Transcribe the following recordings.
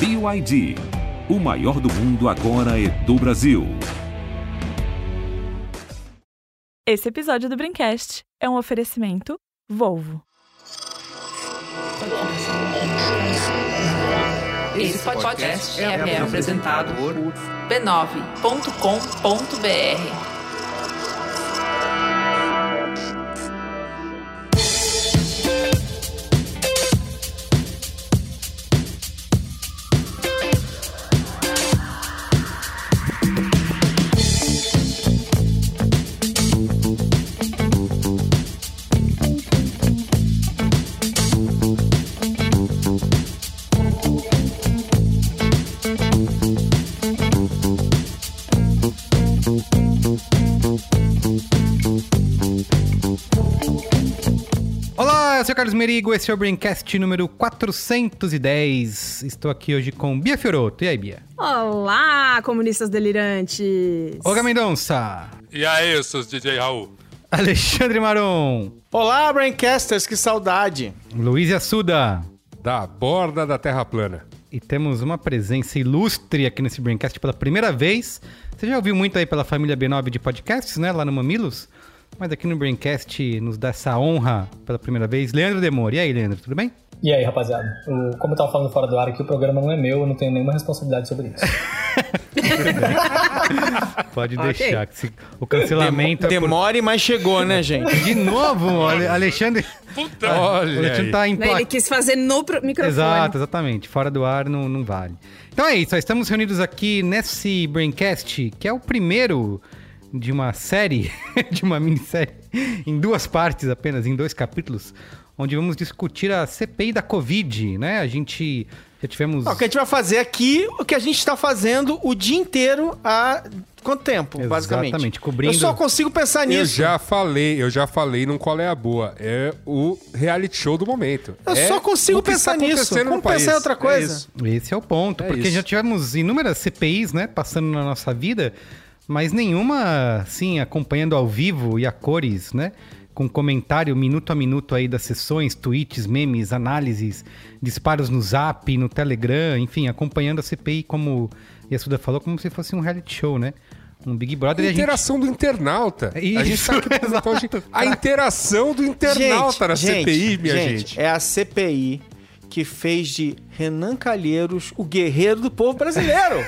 BYD. O maior do mundo agora é do Brasil. Esse episódio do Brincast é um oferecimento Volvo. Esse podcast é, é apresentado por b9.com.br. Carlos Merigo, esse é o Braincast número 410. Estou aqui hoje com Bia Fioroto. E aí, Bia? Olá, comunistas delirantes! Olga Mendonça. E aí, seus DJ Raul? Alexandre Maron. Olá, Braincasters, que saudade! Luiz Assuda. Da borda da Terra plana. E temos uma presença ilustre aqui nesse Braincast pela primeira vez. Você já ouviu muito aí pela família B9 de podcasts, né? Lá no Mamilos. Mas aqui no Braincast nos dá essa honra pela primeira vez. Leandro Demore. E aí, Leandro, tudo bem? E aí, rapaziada? O- como eu tava falando fora do ar aqui, o programa não é meu, eu não tenho nenhuma responsabilidade sobre isso. Pode deixar. que se- o cancelamento é por- Demore, mas chegou, né, gente? De novo, Ale- Alexandre. Puta, o olha Alexandre tá Né, Ele quis fazer no pro- microfone. Exato, exatamente. Fora do ar não, não vale. Então é isso, estamos reunidos aqui nesse Braincast, que é o primeiro de uma série, de uma minissérie, em duas partes apenas, em dois capítulos, onde vamos discutir a CPI da Covid, né? A gente já tivemos... Ó, o que a gente vai fazer aqui, o que a gente tá fazendo o dia inteiro há quanto tempo, basicamente? Exatamente, cobrindo- Eu só consigo pensar Eu nisso. já falei, eu já falei num Qual é a Boa. É o reality show do momento. Eu É só consigo pensar está nisso. Vamos pensar em outra É coisa. isso. Esse é o ponto, É porque isso. já tivemos inúmeras CPIs, né, passando na nossa vida, mas nenhuma, assim, acompanhando ao vivo e a cores, né, com comentário minuto a minuto aí das sessões, tweets, memes, análises, disparos no Zap, no Telegram, enfim, acompanhando a CPI como Yasuda falou, como se fosse um reality show, né? Um Big Brother e a gente... Interação do internauta. É a gente isso, tá aqui então, a, gente- a interação do internauta na CPI, minha gente. É a CPI que fez de Renan Calheiros o guerreiro do povo brasileiro.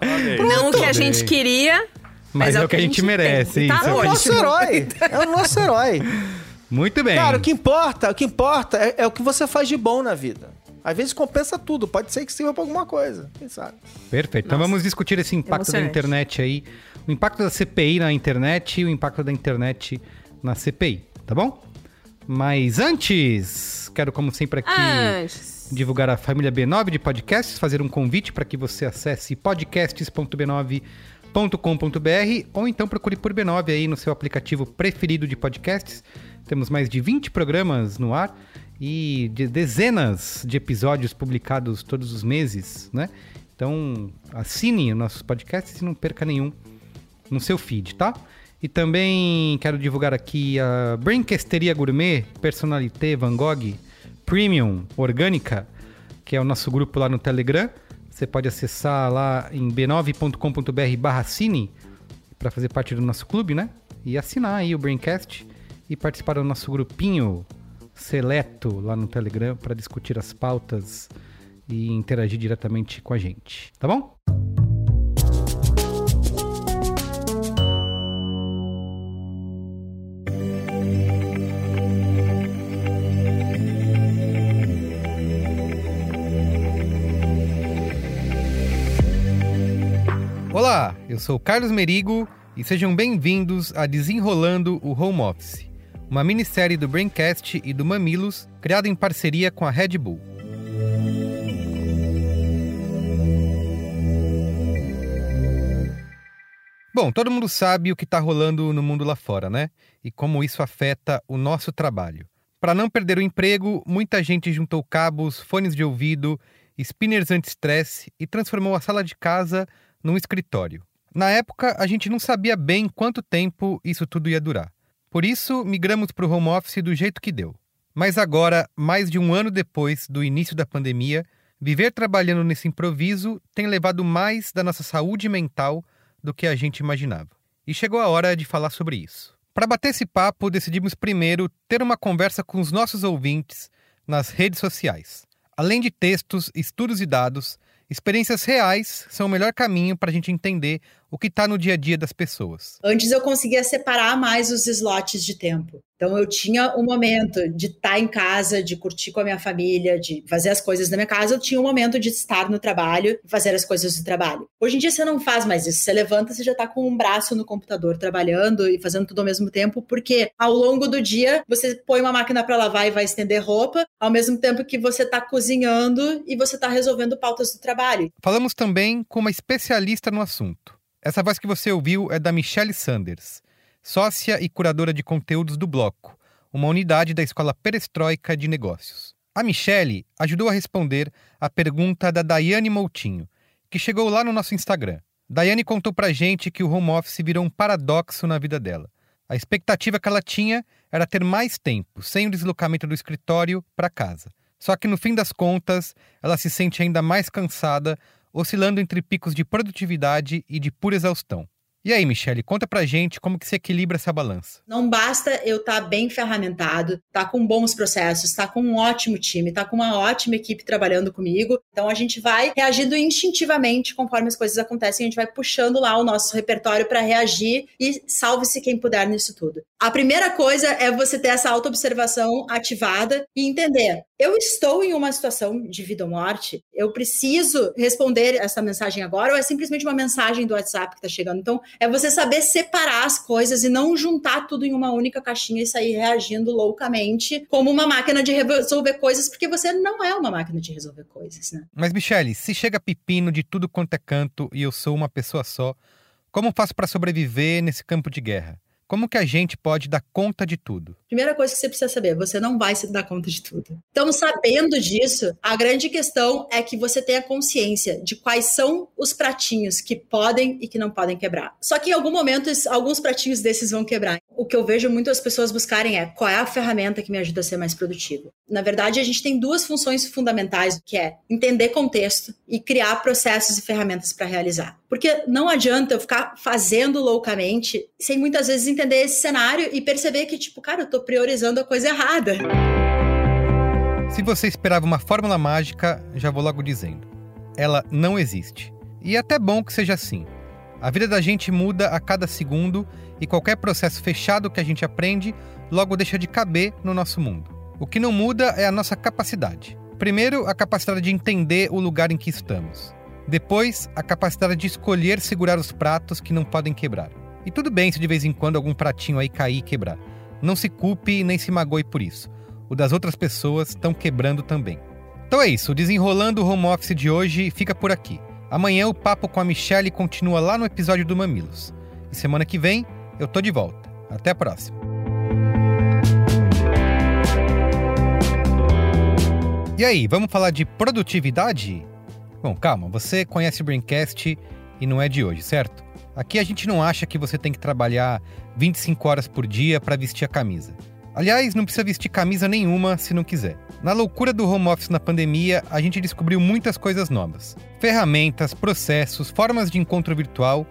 Não o que a gente queria, Mas é o que a gente merece, tem. isso. Tá é o nosso herói. É o nosso herói. Muito bem. Cara, o que importa, o que importa é, é o que você faz de bom na vida. Às vezes compensa tudo, pode ser que sirva pra alguma coisa, quem sabe? Perfeito. Então vamos discutir esse impacto da internet aí. O impacto da CPI na internet e o impacto da internet na CPI, tá bom? Mas antes, quero, como sempre, aqui Antes. divulgar a família B9 de podcasts, fazer um convite para que você acesse podcasts.b9.com.br ou então procure por B9 aí no seu aplicativo preferido de podcasts. Temos mais de 20 programas no ar e de dezenas de episódios publicados todos os meses, né? Então, assine nossos podcasts e não perca nenhum no seu feed, tá? E também quero divulgar aqui a Braincasteria Gourmet Personalité Van Gogh Premium Orgânica, que é o nosso grupo lá no Telegram. Você pode acessar lá em b9.com.br barra cine para fazer parte do nosso clube, né? E assinar aí o Braincast e participar do nosso grupinho seleto lá no Telegram para discutir as pautas e interagir diretamente com a gente, tá bom? Olá, eu sou Carlos Merigo e sejam bem-vindos a Desenrolando o Home Office, uma minissérie do Braincast e do Mamilos, criada em parceria com a Red Bull. Bom, todo mundo sabe o que está rolando no mundo lá fora, né? E como isso afeta o nosso trabalho. Para não perder o emprego, muita gente juntou cabos, fones de ouvido, spinners anti-estresse e transformou a sala de casa num escritório. Na época, a gente não sabia bem quanto tempo isso tudo ia durar. Por isso, migramos para o home office do jeito que deu. Mas agora, mais de um ano depois do início da pandemia, Viver trabalhando nesse improviso tem levado mais da nossa saúde mental do que a gente imaginava. E chegou a hora de falar sobre isso. Para bater esse papo, decidimos primeiro ter uma conversa com os nossos ouvintes nas redes sociais. Além de textos, estudos e dados, experiências reais são o melhor caminho para a gente entender o que está no dia a dia das pessoas. Antes eu conseguia separar mais os slots de tempo. Então eu tinha um momento de estar em casa, de curtir com a minha família, de fazer as coisas da minha casa. Eu tinha um momento de estar no trabalho e fazer as coisas do trabalho. Hoje em dia você não faz mais isso. Você levanta, você já está com um braço no computador trabalhando e fazendo tudo ao mesmo tempo, porque ao longo do dia você põe uma máquina para lavar e vai estender roupa, ao mesmo tempo que você está cozinhando e você está resolvendo pautas do trabalho. Falamos também com uma especialista no assunto. Essa voz que você ouviu é da Michelle Sanders, sócia e curadora de conteúdos do Bloco, uma unidade da Escola Perestroika de Negócios. A Michelle ajudou a responder a pergunta da Daiane Moutinho, que chegou lá no nosso Instagram. Daiane contou pra gente que o home office virou um paradoxo na vida dela. A expectativa que ela tinha era ter mais tempo, sem o deslocamento do escritório para casa. Só que no fim das contas, ela se sente ainda mais cansada oscilando entre picos de produtividade e de pura exaustão. E aí, Michele, conta pra gente como que se equilibra essa balança. Não basta eu estar tá bem ferramentado, estar tá com bons processos, estar tá com um ótimo time, estar tá com uma ótima equipe trabalhando comigo. Então a gente vai reagindo instintivamente conforme as coisas acontecem, a gente vai puxando lá o nosso repertório para reagir e salve-se quem puder nisso tudo. A primeira coisa é você ter essa autoobservação ativada e entender eu estou em uma situação de vida ou morte, eu preciso responder essa mensagem agora ou é simplesmente uma mensagem do WhatsApp que está chegando? Então, é você saber separar as coisas e não juntar tudo em uma única caixinha e sair reagindo loucamente como uma máquina de resolver coisas, porque você não é uma máquina de resolver coisas, né? Mas, Michele, se chega pepino de tudo quanto é canto e eu sou uma pessoa só, como faço para sobreviver nesse campo de guerra? Como que a gente pode dar conta de tudo? Primeira coisa que você precisa saber, você não vai se dar conta de tudo. Então, sabendo disso, a grande questão é que você tenha consciência de quais são os pratinhos que podem e que não podem quebrar. Só que em algum momento, alguns pratinhos desses vão quebrar. O que eu vejo muitas pessoas buscarem é qual é a ferramenta que me ajuda a ser mais produtivo. Na verdade, a gente tem duas funções fundamentais, que é entender contexto e criar processos e ferramentas para realizar. Porque não adianta eu ficar fazendo loucamente sem muitas vezes entender esse cenário e perceber que, tipo, cara, eu tô priorizando a coisa errada. Se você esperava uma fórmula mágica, já vou logo dizendo. Ela não existe. E é até bom que seja assim. A vida da gente muda a cada segundo e qualquer processo fechado que a gente aprende logo deixa de caber no nosso mundo. O que não muda é a nossa capacidade. Primeiro, a capacidade de entender o lugar em que estamos. Depois, a capacidade de escolher segurar os pratos que não podem quebrar. E tudo bem se de vez em quando algum pratinho aí cair e quebrar. Não se culpe nem se magoe por isso. O das outras pessoas estão quebrando também. Então é isso, Desenrolando o Home Office de hoje fica por aqui. Amanhã o papo com a Michelle continua lá no episódio do Mamilos. E semana que vem eu tô de volta. Até a próxima. E aí, vamos falar de produtividade? Bom, calma, você conhece o Braincast e não é de hoje, certo? Aqui a gente não acha que você tem que trabalhar 25 horas por dia para vestir a camisa. Aliás, não precisa vestir camisa nenhuma se não quiser. Na loucura do home office na pandemia, a gente descobriu muitas coisas novas: ferramentas, processos, formas de encontro virtual.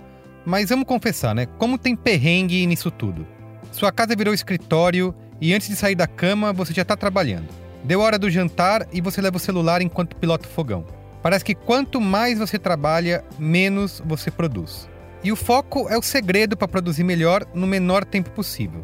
Mas vamos confessar, né? Como tem perrengue nisso tudo? Sua casa virou escritório e antes de sair da cama você já está trabalhando. Deu hora do jantar e você leva o celular enquanto pilota o fogão. Parece que quanto mais você trabalha, menos você produz. E o foco é o segredo para produzir melhor no menor tempo possível.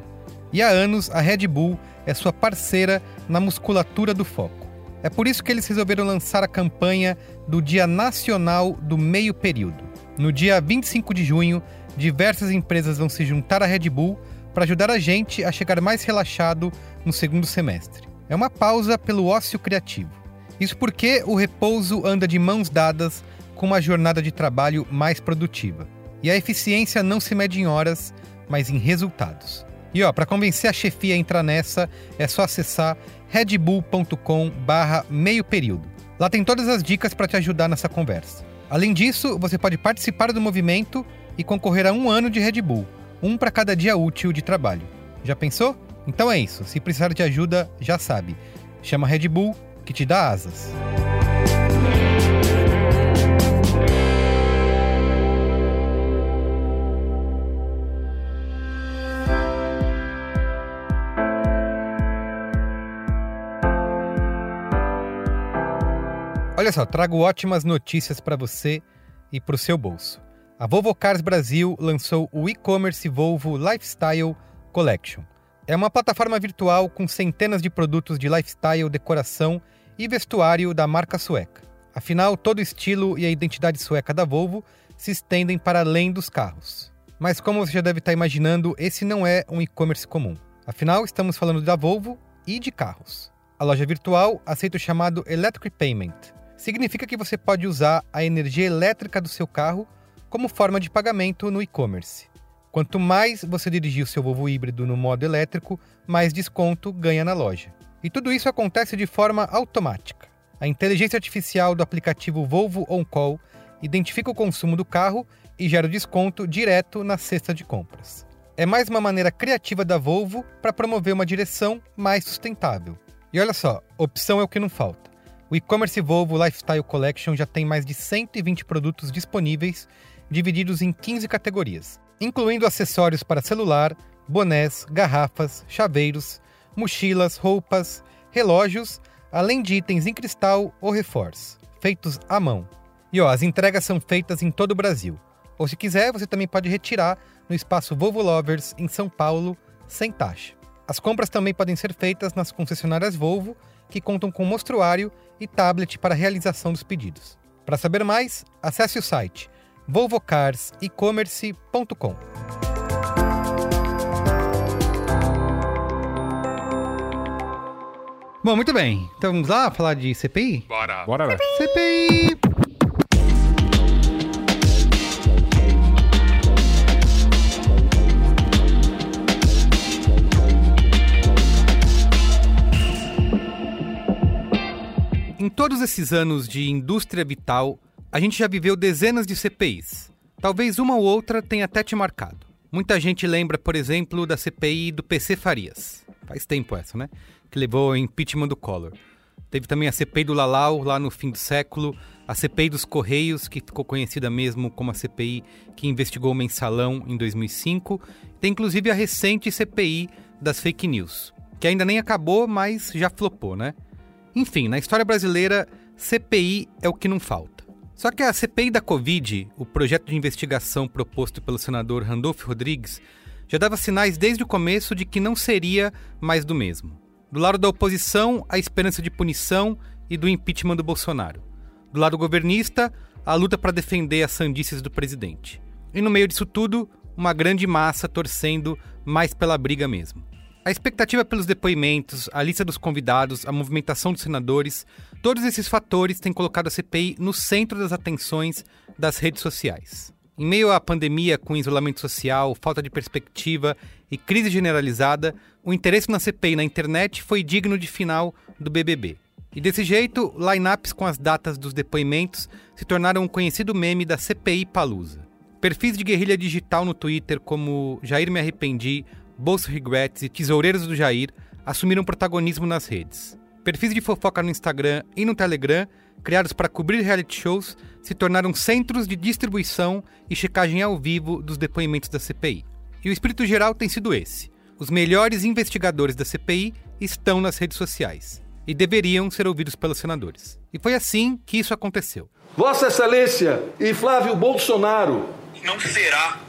E há anos a Red Bull é sua parceira na musculatura do foco. É por isso que eles resolveram lançar a campanha do Dia Nacional do Meio Período. No dia 25 de junho, diversas empresas vão se juntar à Red Bull para ajudar a gente a chegar mais relaxado no segundo semestre. É uma pausa pelo ócio criativo. Isso porque o repouso anda de mãos dadas com uma jornada de trabalho mais produtiva. E a eficiência não se mede em horas, mas em resultados. E ó, para convencer a chefia a entrar nessa, é só acessar redbull.com/meio período. Lá tem todas as dicas para te ajudar nessa conversa. Além disso, você pode participar do movimento e concorrer a um ano de Red Bull, um para cada dia útil de trabalho. Já pensou? Então é isso. Se precisar de ajuda, já sabe. Chama Red Bull que te dá asas. Olha só, trago ótimas notícias para você e para o seu bolso. A Volvo Cars Brasil lançou o e-commerce Volvo Lifestyle Collection. É uma plataforma virtual com centenas de produtos de lifestyle, decoração e vestuário da marca sueca. Afinal, todo o estilo e a identidade sueca da Volvo se estendem para além dos carros. Mas como você já deve estar imaginando, esse não é um e-commerce comum. Afinal, estamos falando da Volvo e de carros. A loja virtual aceita o chamado Electric Payment. Significa que você pode usar a energia elétrica do seu carro como forma de pagamento no e-commerce. Quanto mais você dirigir o seu Volvo híbrido no modo elétrico, mais desconto ganha na loja. E tudo isso acontece de forma automática. A inteligência artificial do aplicativo Volvo On Call identifica o consumo do carro e gera o desconto direto na cesta de compras. É mais uma maneira criativa da Volvo para promover uma direção mais sustentável. E olha só, opção é o que não falta. O e-commerce Volvo Lifestyle Collection já tem mais de 120 produtos disponíveis, divididos em 15 categorias, incluindo acessórios para celular, bonés, garrafas, chaveiros, mochilas, roupas, relógios, além de itens em cristal ou reforço, feitos à mão. E ó, as entregas são feitas em todo o Brasil. Ou se quiser, você também pode retirar no espaço Volvo Lovers em São Paulo, sem taxa. As compras também podem ser feitas nas concessionárias Volvo, que contam com mostruário e tablet para realização dos pedidos. Para saber mais, acesse o site volvocarsecommerce.com. Bom, muito bem. Então vamos lá falar de CPI? Bora. Bora lá. CPI! Em todos esses anos de indústria vital, a gente já viveu dezenas de CPIs. Talvez uma ou outra tenha até te marcado. Muita gente lembra, por exemplo, da CPI do PC Farias. Faz tempo essa, né? Que levou ao impeachment do Collor. Teve também a CPI do Lalau, lá no fim do século, a CPI dos Correios, que ficou conhecida mesmo como a CPI que investigou o mensalão em 2005. Tem inclusive a recente CPI das fake news, que ainda nem acabou, mas já flopou, né? Enfim, na história brasileira, CPI é o que não falta. Só que a CPI da Covid, o projeto de investigação proposto pelo senador Randolph Rodrigues, já dava sinais desde o começo de que não seria mais do mesmo. Do lado da oposição, a esperança de punição e do impeachment do Bolsonaro. Do lado governista, a luta para defender as sandices do presidente. E no meio disso tudo, uma grande massa torcendo mais pela briga mesmo. A expectativa pelos depoimentos, a lista dos convidados, a movimentação dos senadores, todos esses fatores têm colocado a CPI no centro das atenções das redes sociais. Em meio à pandemia, com isolamento social, falta de perspectiva e crise generalizada, o interesse na CPI na internet foi digno de final do BBB. E desse jeito, lineups com as datas dos depoimentos se tornaram um conhecido meme da CPI Palusa. Perfis de guerrilha digital no Twitter como Jair Me Arrependi, Bolso Regrets e Tesoureiros do Jair assumiram protagonismo nas redes. Perfis de fofoca no Instagram e no Telegram, criados para cobrir reality shows, se tornaram centros de distribuição e checagem ao vivo dos depoimentos da CPI. E o espírito geral tem sido esse: os melhores investigadores da CPI estão nas redes sociais e deveriam ser ouvidos pelos senadores. E foi assim que isso aconteceu. Vossa Excelência e Flávio Bolsonaro. Não será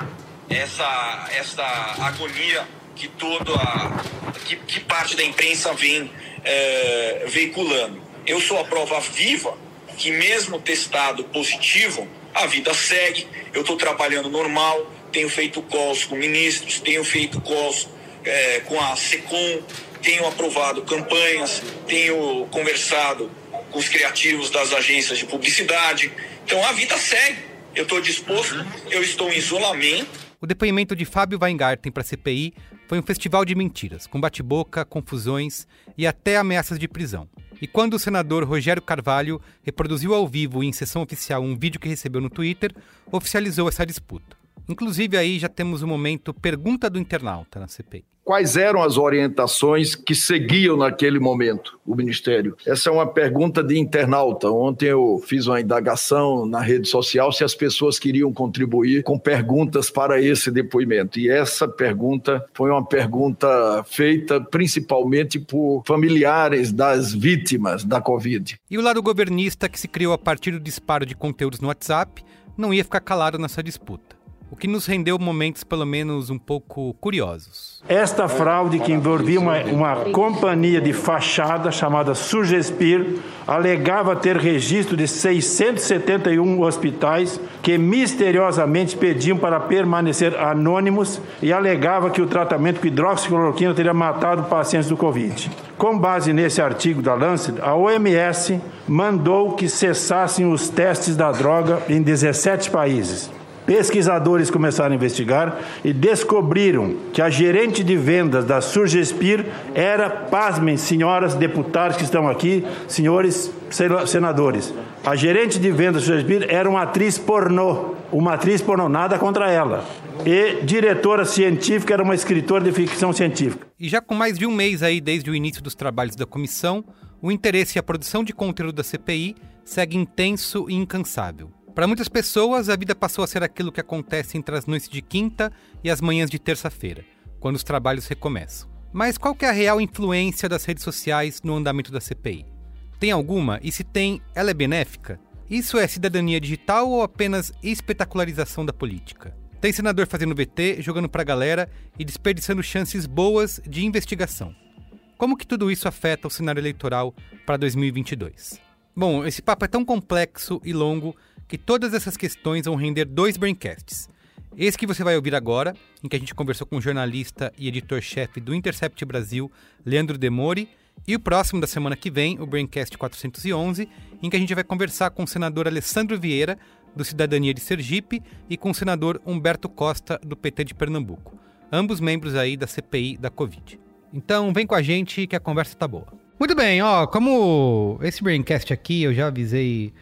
essa, essa agonia que toda a, que, que parte da imprensa vem é, veiculando. Eu sou a prova viva que mesmo testado positivo, a vida segue. Eu estou trabalhando normal, tenho feito calls com ministros, tenho feito calls é, com a SECOM, tenho aprovado campanhas, tenho conversado com os criativos das agências de publicidade. Então a vida segue. Eu estou disposto, eu estou em isolamento. O depoimento de Fábio Weingarten para a CPI foi um festival de mentiras, com bate-boca, confusões e até ameaças de prisão. E quando o senador Rogério Carvalho reproduziu ao vivo em sessão oficial um vídeo que recebeu no Twitter, oficializou essa disputa. Inclusive aí já temos o momento pergunta do internauta na CPI. Quais eram as orientações que seguiam naquele momento o Ministério? Essa é uma pergunta de internauta. Ontem eu fiz uma indagação na rede social se as pessoas queriam contribuir com perguntas para esse depoimento. E essa pergunta foi uma pergunta feita principalmente por familiares das vítimas da Covid. E o lado governista que se criou a partir do disparo de conteúdos no WhatsApp não ia ficar calado nessa disputa o que nos rendeu momentos pelo menos um pouco curiosos. Esta fraude que envolvia uma, uma companhia de fachada chamada Surgespir alegava ter registro de 671 hospitais que misteriosamente pediam para permanecer anônimos e alegava que o tratamento com hidroxicloroquina teria matado pacientes do Covid. Com base nesse artigo da Lancet, a OMS mandou que cessassem os testes da droga em 17 países. Pesquisadores começaram a investigar e descobriram que a gerente de vendas da Surgespir era, pasmem, senhoras deputadas que estão aqui, senhores senadores. A gerente de vendas da Surgespir era uma atriz pornô, uma atriz pornô, nada contra ela. E diretora científica era uma escritora de ficção científica. E já com mais de um mês aí desde o início dos trabalhos da comissão, o interesse e a produção de conteúdo da CPI segue intenso e incansável. Para muitas pessoas, a vida passou a ser aquilo que acontece entre as noites de quinta e as manhãs de terça-feira, quando os trabalhos recomeçam. Mas qual é a real influência das redes sociais no andamento da CPI? Tem alguma? E se tem, ela é benéfica? Isso é cidadania digital ou apenas espetacularização da política? Tem senador fazendo VT, jogando pra galera e desperdiçando chances boas de investigação. Como que tudo isso afeta o cenário eleitoral para 2022? Bom, esse papo é tão complexo e longo que todas essas questões vão render dois braincasts. Esse que você vai ouvir agora, em que a gente conversou com o jornalista e editor-chefe do Intercept Brasil, Leandro Demori, e o próximo da semana que vem, o Braincast 411, em que a gente vai conversar com o senador Alessandro Vieira, do Cidadania de Sergipe, e com o senador Humberto Costa, do PT de Pernambuco, ambos membros aí da CPI da Covid. Então vem com a gente que a conversa tá boa. Muito bem, ó, como esse Braincast aqui eu já avisei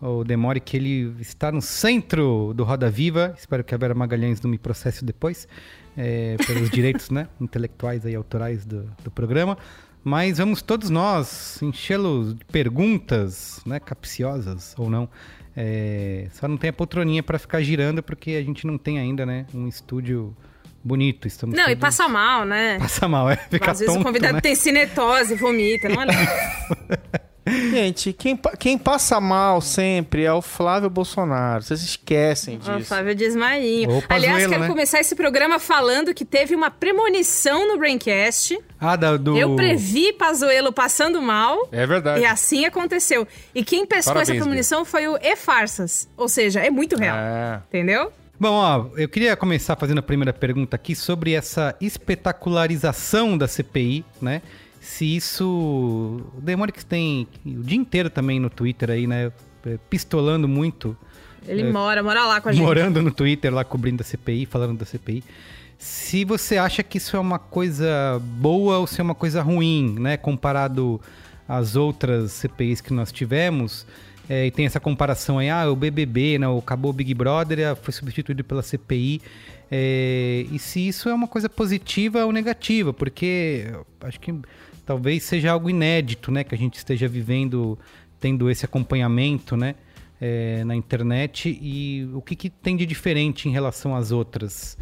o Demore, que ele está no centro do Roda Viva. Espero que a Vera Magalhães não me processe depois, é, pelos direitos né, intelectuais e autorais do, do programa. Mas vamos todos nós enchê-los de perguntas, né, capciosas ou não. É, só não tem a poltroninha para ficar girando, porque a gente não tem ainda né, um estúdio bonito. Estamos não, todos... e passa mal, né? Passa mal, é. Fica Às vezes tonto, o convidado né? tem cinetose, vomita, não é. Gente, quem, quem passa mal sempre é o Flávio Bolsonaro. Vocês esquecem Ó, disso. Flávio Desmainho. Opa, Aliás, zoeiro, quero né? começar esse programa falando que teve uma premonição no Braincast. Ah, da, do... Eu previ Pazuello passando mal. É verdade. E assim aconteceu. E quem pescou Parabéns, essa premonição foi o E-Farsas. Ou seja, é muito real. É. Entendeu? Bom, ó, eu queria começar fazendo a primeira pergunta aqui sobre essa espetacularização da CPI, né? Se isso. O Demônio tem o dia inteiro também no Twitter aí, né? é, Pistolando muito, Ele É. mora, mora lá com a gente. morando no Twitter lá cobrindo a CPI, falando da CPI. Se você acha que isso é uma coisa boa ou se é uma coisa ruim, né? Comparado às outras CPIs que nós tivemos. É, e tem essa comparação aí, ah, o BBB, né, o acabou o Big Brother, ah, foi substituído pela CPI. É, e se isso é uma coisa positiva ou negativa, porque acho que talvez seja algo inédito, né, que a gente esteja vivendo, tendo esse acompanhamento, né, é, na internet. E o que, que tem de diferente em relação às outras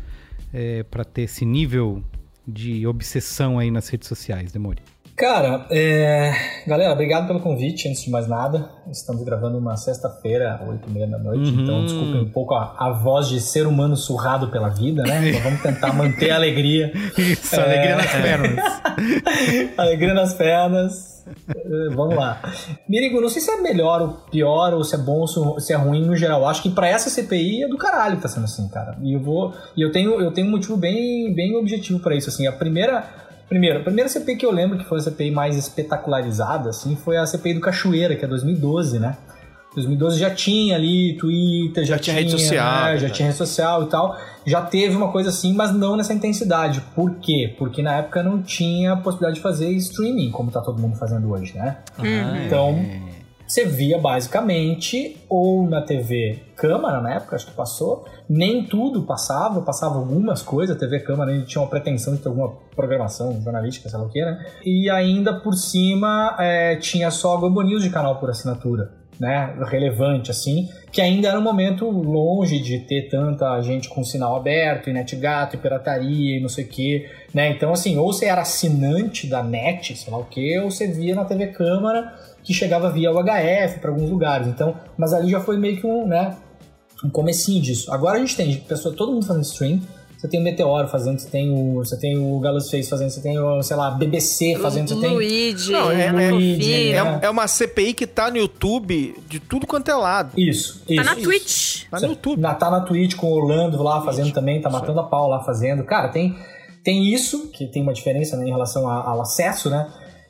para ter esse nível de obsessão aí nas redes sociais, Demori? Cara, é... galera, obrigado pelo convite, antes de mais nada. Estamos gravando uma sexta-feira, oito e meia da noite, Uhum. então desculpem um pouco a, a voz de ser humano surrado pela vida, né? Então vamos tentar manter a alegria. Isso, É. alegria nas pernas. alegria nas pernas. Eh, Vamos lá. Mirigo, não sei se é melhor ou pior, ou se é bom ou se é ruim no geral. Acho que pra essa CPI é do caralho que tá sendo assim, cara. E eu vou. E eu tenho, eu tenho um motivo bem, bem objetivo pra isso. Assim, a primeira. Primeiro, a primeira CPI que eu lembro que foi a CPI mais espetacularizada, assim, foi a CPI do Cachoeira, que é 2012, né? 2012 já tinha ali Twitter, já, Já tinha rede social, né? já verdade. tinha rede social e tal. Já teve uma coisa assim, mas não nessa intensidade. Por quê? Porque na época não tinha a possibilidade de fazer streaming, como tá todo mundo fazendo hoje, né? Uhum. Então, você via basicamente ou na TV Câmara, na época, acho que passou, nem tudo passava, passava algumas coisas, a TV Câmara a gente tinha uma pretensão de ter alguma programação jornalística, sei lá o que, né? E ainda por cima é, tinha só Globo News de canal por assinatura. Né, relevante assim, que ainda era um momento longe de ter tanta gente com sinal aberto, e NetGato, e pirataria e não sei o que, né? Então assim, ou você era assinante da net, sei lá o que, ou você via na TV Câmara que chegava via UHF para alguns lugares. Então, mas ali já foi meio que um, né, um comecinho disso. Agora a gente tem pessoa, todo mundo fazendo stream. Você tem o Meteoro fazendo, você tem o, você tem o Galus Face fazendo, você tem o, sei lá, BBC fazendo, você tem Luigi, Não, é, é, Luigi, é, né? é uma CPI que tá no YouTube de tudo quanto é lado. Isso, Tá isso. na Twitch. Tá no YouTube. Na, tá na Twitch com o Orlando lá fazendo também, tá matando a pau lá fazendo. Cara, tem, tem isso, que tem uma diferença né, em relação a- ao acesso, né?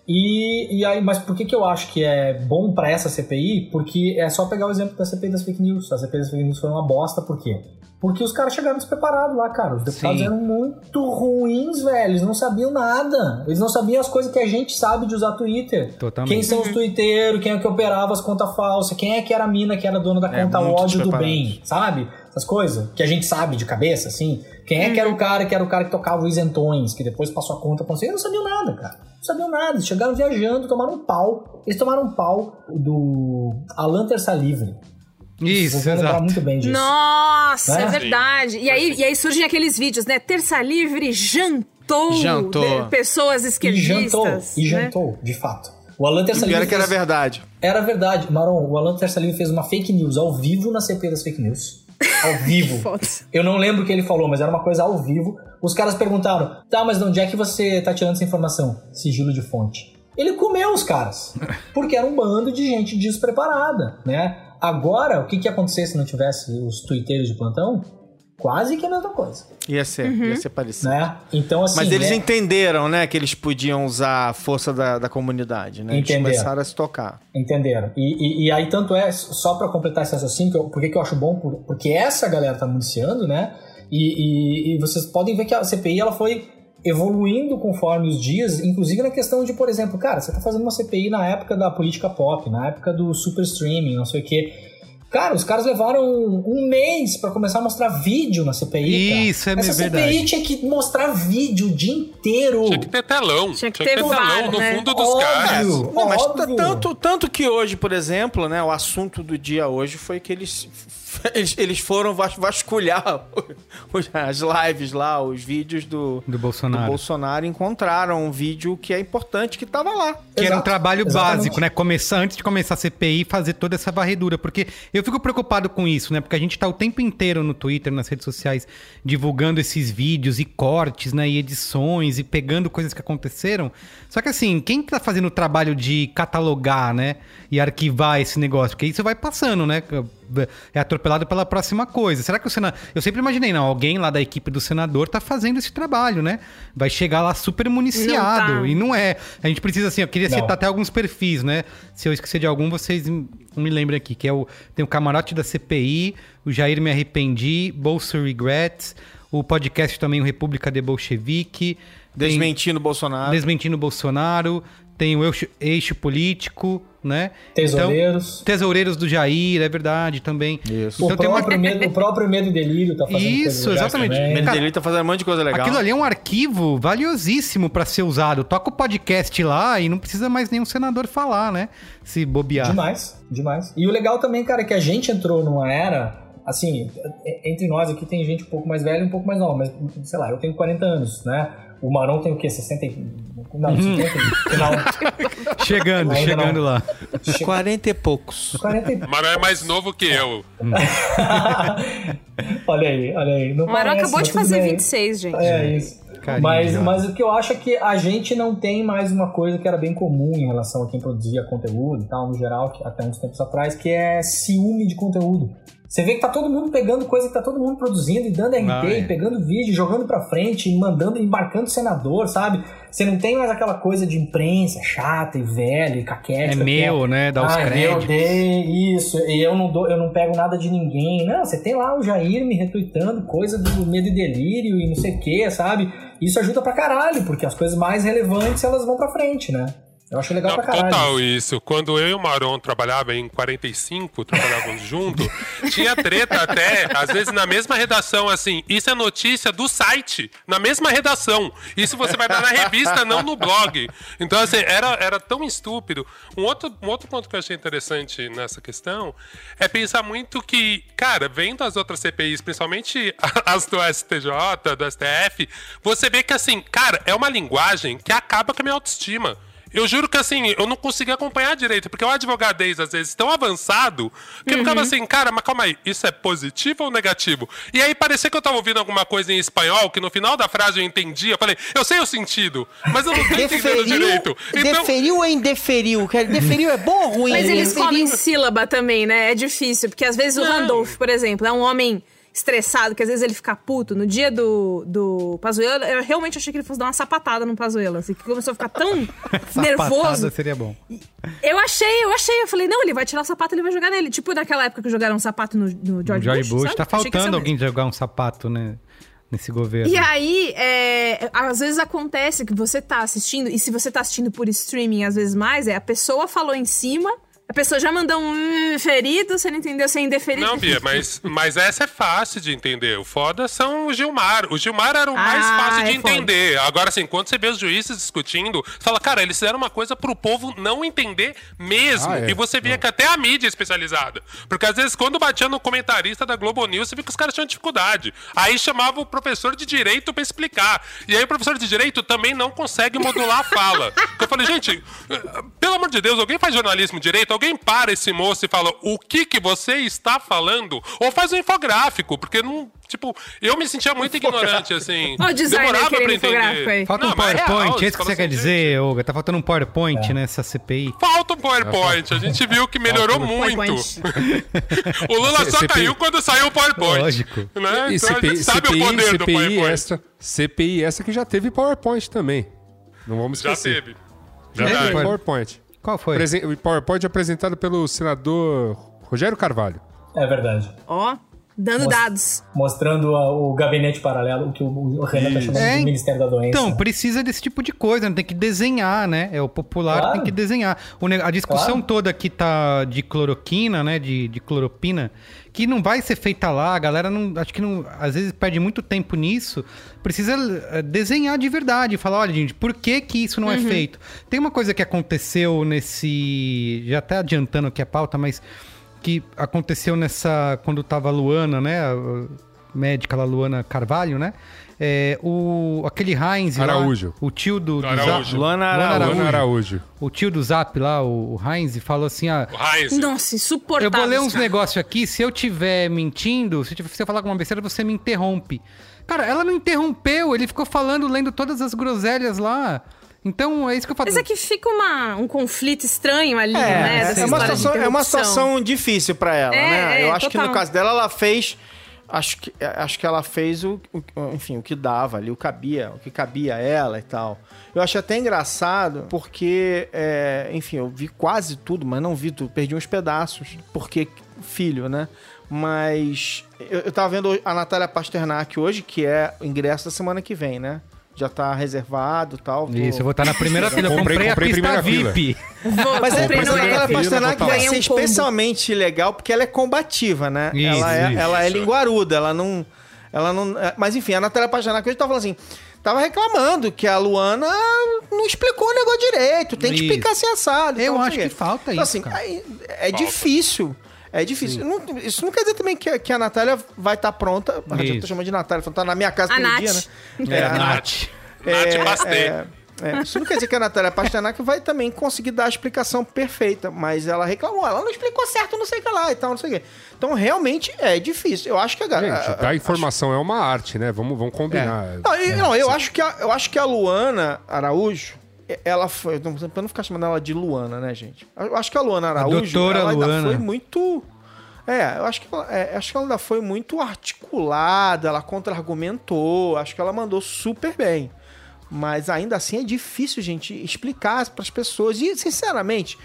E, e aí, mas por que, que eu acho que é bom pra essa CPI? Porque é só pegar o exemplo da CPI das fake news. A CPI das fake news foi uma bosta, por quê? Porque os caras chegaram despreparados lá, cara. Os deputados Sim. eram muito ruins, velho. Eles não sabiam nada. Eles não sabiam as coisas que a gente sabe de usar Twitter. Totalmente. Quem são os twitteiros, quem é que operava as contas falsas, quem é que era a mina que era dona da É, conta ódio do bem, sabe? Essas coisas que a gente sabe de cabeça, assim. Quem é que era o cara que era o cara que tocava os isentões, que depois passou a conta pra você? Eles não sabiam nada, cara. Não sabiam nada. Eles chegaram viajando, tomaram um pau. Eles tomaram um pau do Alan Terça Livre. Isso, lembrar exato. muito bem disso. Nossa, Né? é verdade. E aí, e aí surgem aqueles vídeos, né? Terça Livre jantou, Jantou. pessoas E esquerdistas. jantou, e né? jantou, de fato. O Alan Terça E pior Livre é que era fez- verdade. Era verdade. Maron, o Alan Terça Livre fez uma fake news ao vivo na CP das fake news. Ao vivo. Eu não lembro o que ele falou, mas era uma coisa ao vivo. Os caras perguntaram: tá, mas de onde é que você tá tirando essa informação? Sigilo de fonte. Ele comeu os caras. Porque era um bando de gente despreparada, né? Agora, o que, que ia acontecer se não tivesse os twitteiros de plantão? Quase que a mesma coisa, Ia ser, ia ser parecido. né? Então, assim. Mas eles é- entenderam, né, que eles podiam usar a força da, da comunidade, né? Eles Entenderam. começaram a se tocar. Entenderam. E, e, e aí, tanto é, só pra completar esse raciocínio, que eu, por que eu acho bom? Por- Porque essa galera tá municiando, né? E, e- e vocês podem ver que a CPI ela foi evoluindo conforme os dias, inclusive na questão de, por exemplo, cara, você tá fazendo uma CPI na época da política pop, na época do super streaming, não sei o quê. Cara, os caras levaram um mês pra começar a mostrar vídeo na CPI. cara. Isso, é Essa verdade. CPI tinha que mostrar vídeo o dia inteiro. Tinha que ter telão. Tinha que ter telão VAR, no né? fundo dos Óbvio. caras. Não, mas tanto, tanto que hoje, por exemplo, né, o assunto do dia hoje foi que eles, eles, eles foram vas- vasculhar os- as lives lá, os vídeos do, Do Bolsonaro. do Bolsonaro e encontraram um vídeo que é importante que tava lá. Que era um Exato, trabalho exatamente. básico, né? Começar antes de começar a CPI, fazer toda essa varredura. Porque eu fico preocupado com isso, né? Porque a gente tá o tempo inteiro no Twitter, nas redes sociais, divulgando esses vídeos e cortes, né? E edições e pegando coisas que aconteceram. Só que assim, quem tá fazendo o trabalho de catalogar, né? E arquivar esse negócio? Porque isso vai passando, né? É atropelado pela próxima coisa. Será que o senador. Eu sempre imaginei, não, alguém lá da equipe do senador tá fazendo esse trabalho, né? Vai chegar lá super municiado. Não tá. E não é. A gente precisa, assim, eu queria Não. citar até alguns perfis, né? Se eu esquecer de algum, vocês me me lembrem aqui, que é o. Tem o camarote da CPI, o Jair Me Arrependi, Bolsa Regrets, o podcast também, o República de Bolchevique. tem Desmentindo o Bolsonaro. Desmentindo o Bolsonaro. Tem o eixo, eixo político, né? Tesoureiros. Então, tesoureiros do Jair, é verdade também. Isso. O, Então tem uma- próprio medo, o próprio Medo e Delírio tá fazendo Isso, exatamente. também. Ele, Cara, ele tá fazendo um monte de coisa legal. Aquilo ali é um arquivo valiosíssimo pra ser usado. Toca o podcast lá e não precisa mais nenhum senador falar, né? Se bobear. Demais, demais. E o legal também, cara, é que a gente entrou numa era, assim, e- entre nós aqui tem gente um pouco mais velha e um pouco mais nova, mas, sei lá, eu tenho 40 anos, né? O Marão tem o quê? 60 e... Não, 50 e... Final... Chegando, Ainda chegando não. lá. 40 e poucos. 40 e... Mas é mais novo que eu. olha aí, olha aí. Não O Marão parece, acabou de fazer bem. 26, gente. É isso. Carinho, mas, mas o que eu acho é que a gente não tem mais uma coisa que era bem comum em relação a quem produzia conteúdo e tal, no geral, que até uns tempos atrás, que é ciúme de conteúdo. Você vê que tá todo mundo pegando coisa que tá todo mundo produzindo e dando RT, Ah, é. e pegando vídeo, jogando pra frente, e mandando, embarcando senador, sabe? Você não tem mais aquela coisa de imprensa chata e velha e caquética. É que meu, né? Dá os ah, créditos. Eu dei isso, e eu não, dou, eu não pego nada de ninguém. Não, você tem lá o Jair me retweetando coisa do medo e delírio e não sei o que, sabe? Isso ajuda pra caralho, porque as coisas mais relevantes elas vão pra frente, né? Eu acho legal Não, pra caralho. total isso. Quando eu e o Maron trabalhava em 45, trabalhávamos junto, tinha treta até, às vezes na mesma redação, assim, isso é notícia do site, na mesma redação. Isso você vai dar na revista, não no blog. Então, assim, era, era tão estúpido. Um outro, um outro ponto que eu achei interessante nessa questão é pensar muito que, cara, vendo as outras CPIs, principalmente as do STJ, do STF, você vê que, assim, cara, é uma linguagem que acaba com a minha autoestima. Eu juro que assim, eu não consegui acompanhar direito, porque o advogadez, às vezes, tão avançado, que eu ficava assim, cara, mas calma aí, isso é positivo ou negativo? E aí parecia que eu tava ouvindo alguma coisa em espanhol, que no final da frase eu entendia, eu falei, eu sei o sentido, mas eu não tô entendendo direito. Então, Deferiu ou indeferiu? Deferiu é bom ou ruim? Mas eles Deferiu- comem sílaba também, né? É difícil, porque às vezes o Randolph, por exemplo, é um homem estressado, que às vezes ele fica puto. No dia do, do Pazuello, eu realmente achei que ele fosse dar uma sapatada no Pazuello, assim, que começou a ficar tão nervoso. Seria bom. Eu achei, eu achei, eu falei, não, ele vai tirar o sapato, ele vai jogar nele. Tipo naquela época que jogaram um sapato no, no George, George Bush. sabe? Tá faltando alguém jogar um sapato, né? Nesse governo. e aí, é, às vezes acontece que você tá assistindo, e se você tá assistindo por streaming, às vezes mais, é a pessoa falou em cima, a pessoa já mandou um "Hum, ferido, você não entendeu, você é indeferido. Não, Bia, mas, mas essa é fácil de entender. O foda são o Gilmar. O Gilmar era o mais Ah, fácil de é foda. entender. Agora, assim, quando você vê os juízes discutindo, você fala, cara, eles fizeram uma coisa pro povo não entender mesmo. Ah, é. E você via que até a mídia é especializada. Porque às vezes, quando batia no comentarista da Globo News, você via que os caras tinham dificuldade. Aí chamava o professor de direito pra explicar. E aí o professor de direito também não consegue modular a fala. eu falei, gente, pelo amor de Deus, alguém faz jornalismo direito, alguém para esse moço e fala o que que você está falando, ou faz um infográfico, porque não, tipo, eu me sentia muito ignorante, assim. Ó o designer Demorava pra entender. aí. Falta um Não, mas é PowerPoint, é isso que você quer assim, dizer, Olga? Tá faltando um PowerPoint nessa CPI. Falta um PowerPoint, a gente viu que melhorou muito. O Lula só CPI. caiu quando saiu o PowerPoint. Lógico. Né? E Então a CPI, gente sabe CPI, o poder do CPI PowerPoint. essa, CPI essa que já teve PowerPoint também. Não vamos Já esquecer. teve. Já teve PowerPoint. Qual foi? Presen- O PowerPoint apresentado pelo senador Rogério Carvalho. É verdade. Ó, dando Nossa. dados. Mostrando a- o gabinete paralelo, o que o, o Renan tá chamando É, de Ministério da Doença. Então, precisa desse tipo de coisa, né? tem que desenhar, né? É o popular Claro. tem que desenhar. O a discussão Claro. toda que tá de cloroquina, né? De, de cloropina, que não vai ser feita lá, a galera não. Acho que não. Às vezes perde muito tempo nisso. Precisa eh, desenhar de verdade, falar, olha, gente, por que que isso não é feito? Tem uma coisa que aconteceu nesse. Já até adiantando aqui a pauta, mas que aconteceu nessa. Quando tava a Luana, né? A médica lá, Luana Carvalho, né? É, o, aquele Heinz lá, Araújo. o tio do, do Araújo. Zap, Luana Luana Araújo. Luana Araújo. o tio do Zap lá, o, o Heinz, falou assim, ah, O Heinz. Nossa, insuportável. eu vou ler uns negócios aqui, se eu tiver mentindo, se eu tiver- se eu falar alguma besteira, você me interrompe. Cara, ela não interrompeu, ele ficou falando, lendo todas as groselhas lá. Então, é isso que eu falo. Mas é que fica uma, um conflito estranho ali, É, né? é, uma situação, é uma situação difícil pra ela, É, né? é, Eu acho que no total. caso dela, ela fez. Acho que, acho que ela fez o, o- enfim, o que dava ali, o cabia, o que cabia a ela e tal. Eu acho até engraçado, porque, é, enfim, eu vi quase tudo, mas não vi tudo, perdi uns pedaços, porque filho, né? Mas eu, eu tava vendo a Natália Pasternak hoje, que é o ingresso da semana que vem, né? Já tá reservado e tal. tô- Isso, eu vou estar na primeira fila. Eu Comprei- comprei, comprei a pista primeira VIP. Vou, Mas é, comprei mas no a Natália app. Pasternak vai ser um especialmente legal porque ela é combativa, né? Isso, ela, é, isso. ela é linguaruda, ela não. Ela não. é, Mas enfim, a Natália Pasternak hoje tava falando assim. Tava reclamando que a Luana não explicou o negócio direito. Tem que Isso. explicar assim assado. Eu não acho que falta Então, isso, assim, cara. aí é difícil. É difícil. Não- isso não quer dizer também que, a- que a Natália vai estar pronta. Eu Isso. tô chamando de Natália, falando, tá na minha casa A todo Nath. dia, né? É, a Nath. Nath Pastê. é, é, isso não quer dizer que a Natália Pasternak vai também conseguir dar a explicação perfeita, mas ela reclamou, ela não explicou certo, não sei o que lá e tal, não sei o que. Então, realmente, é difícil. Eu acho que a galera... Gente, dar informação é uma arte, né? Vamos, vamos combinar. É. Não, e- não, eu, acho que a, eu acho que a Luana Araújo, ela foi... Pra não ficar chamando ela de Luana, né, gente? Eu acho que a Luana Araújo, doutora ela ainda Luana. foi muito... É, eu acho que, ela, é, acho que ela ainda foi muito articulada, ela contra-argumentou, acho que ela mandou super bem. Mas ainda assim é difícil, gente, explicar para as pessoas. E, sinceramente,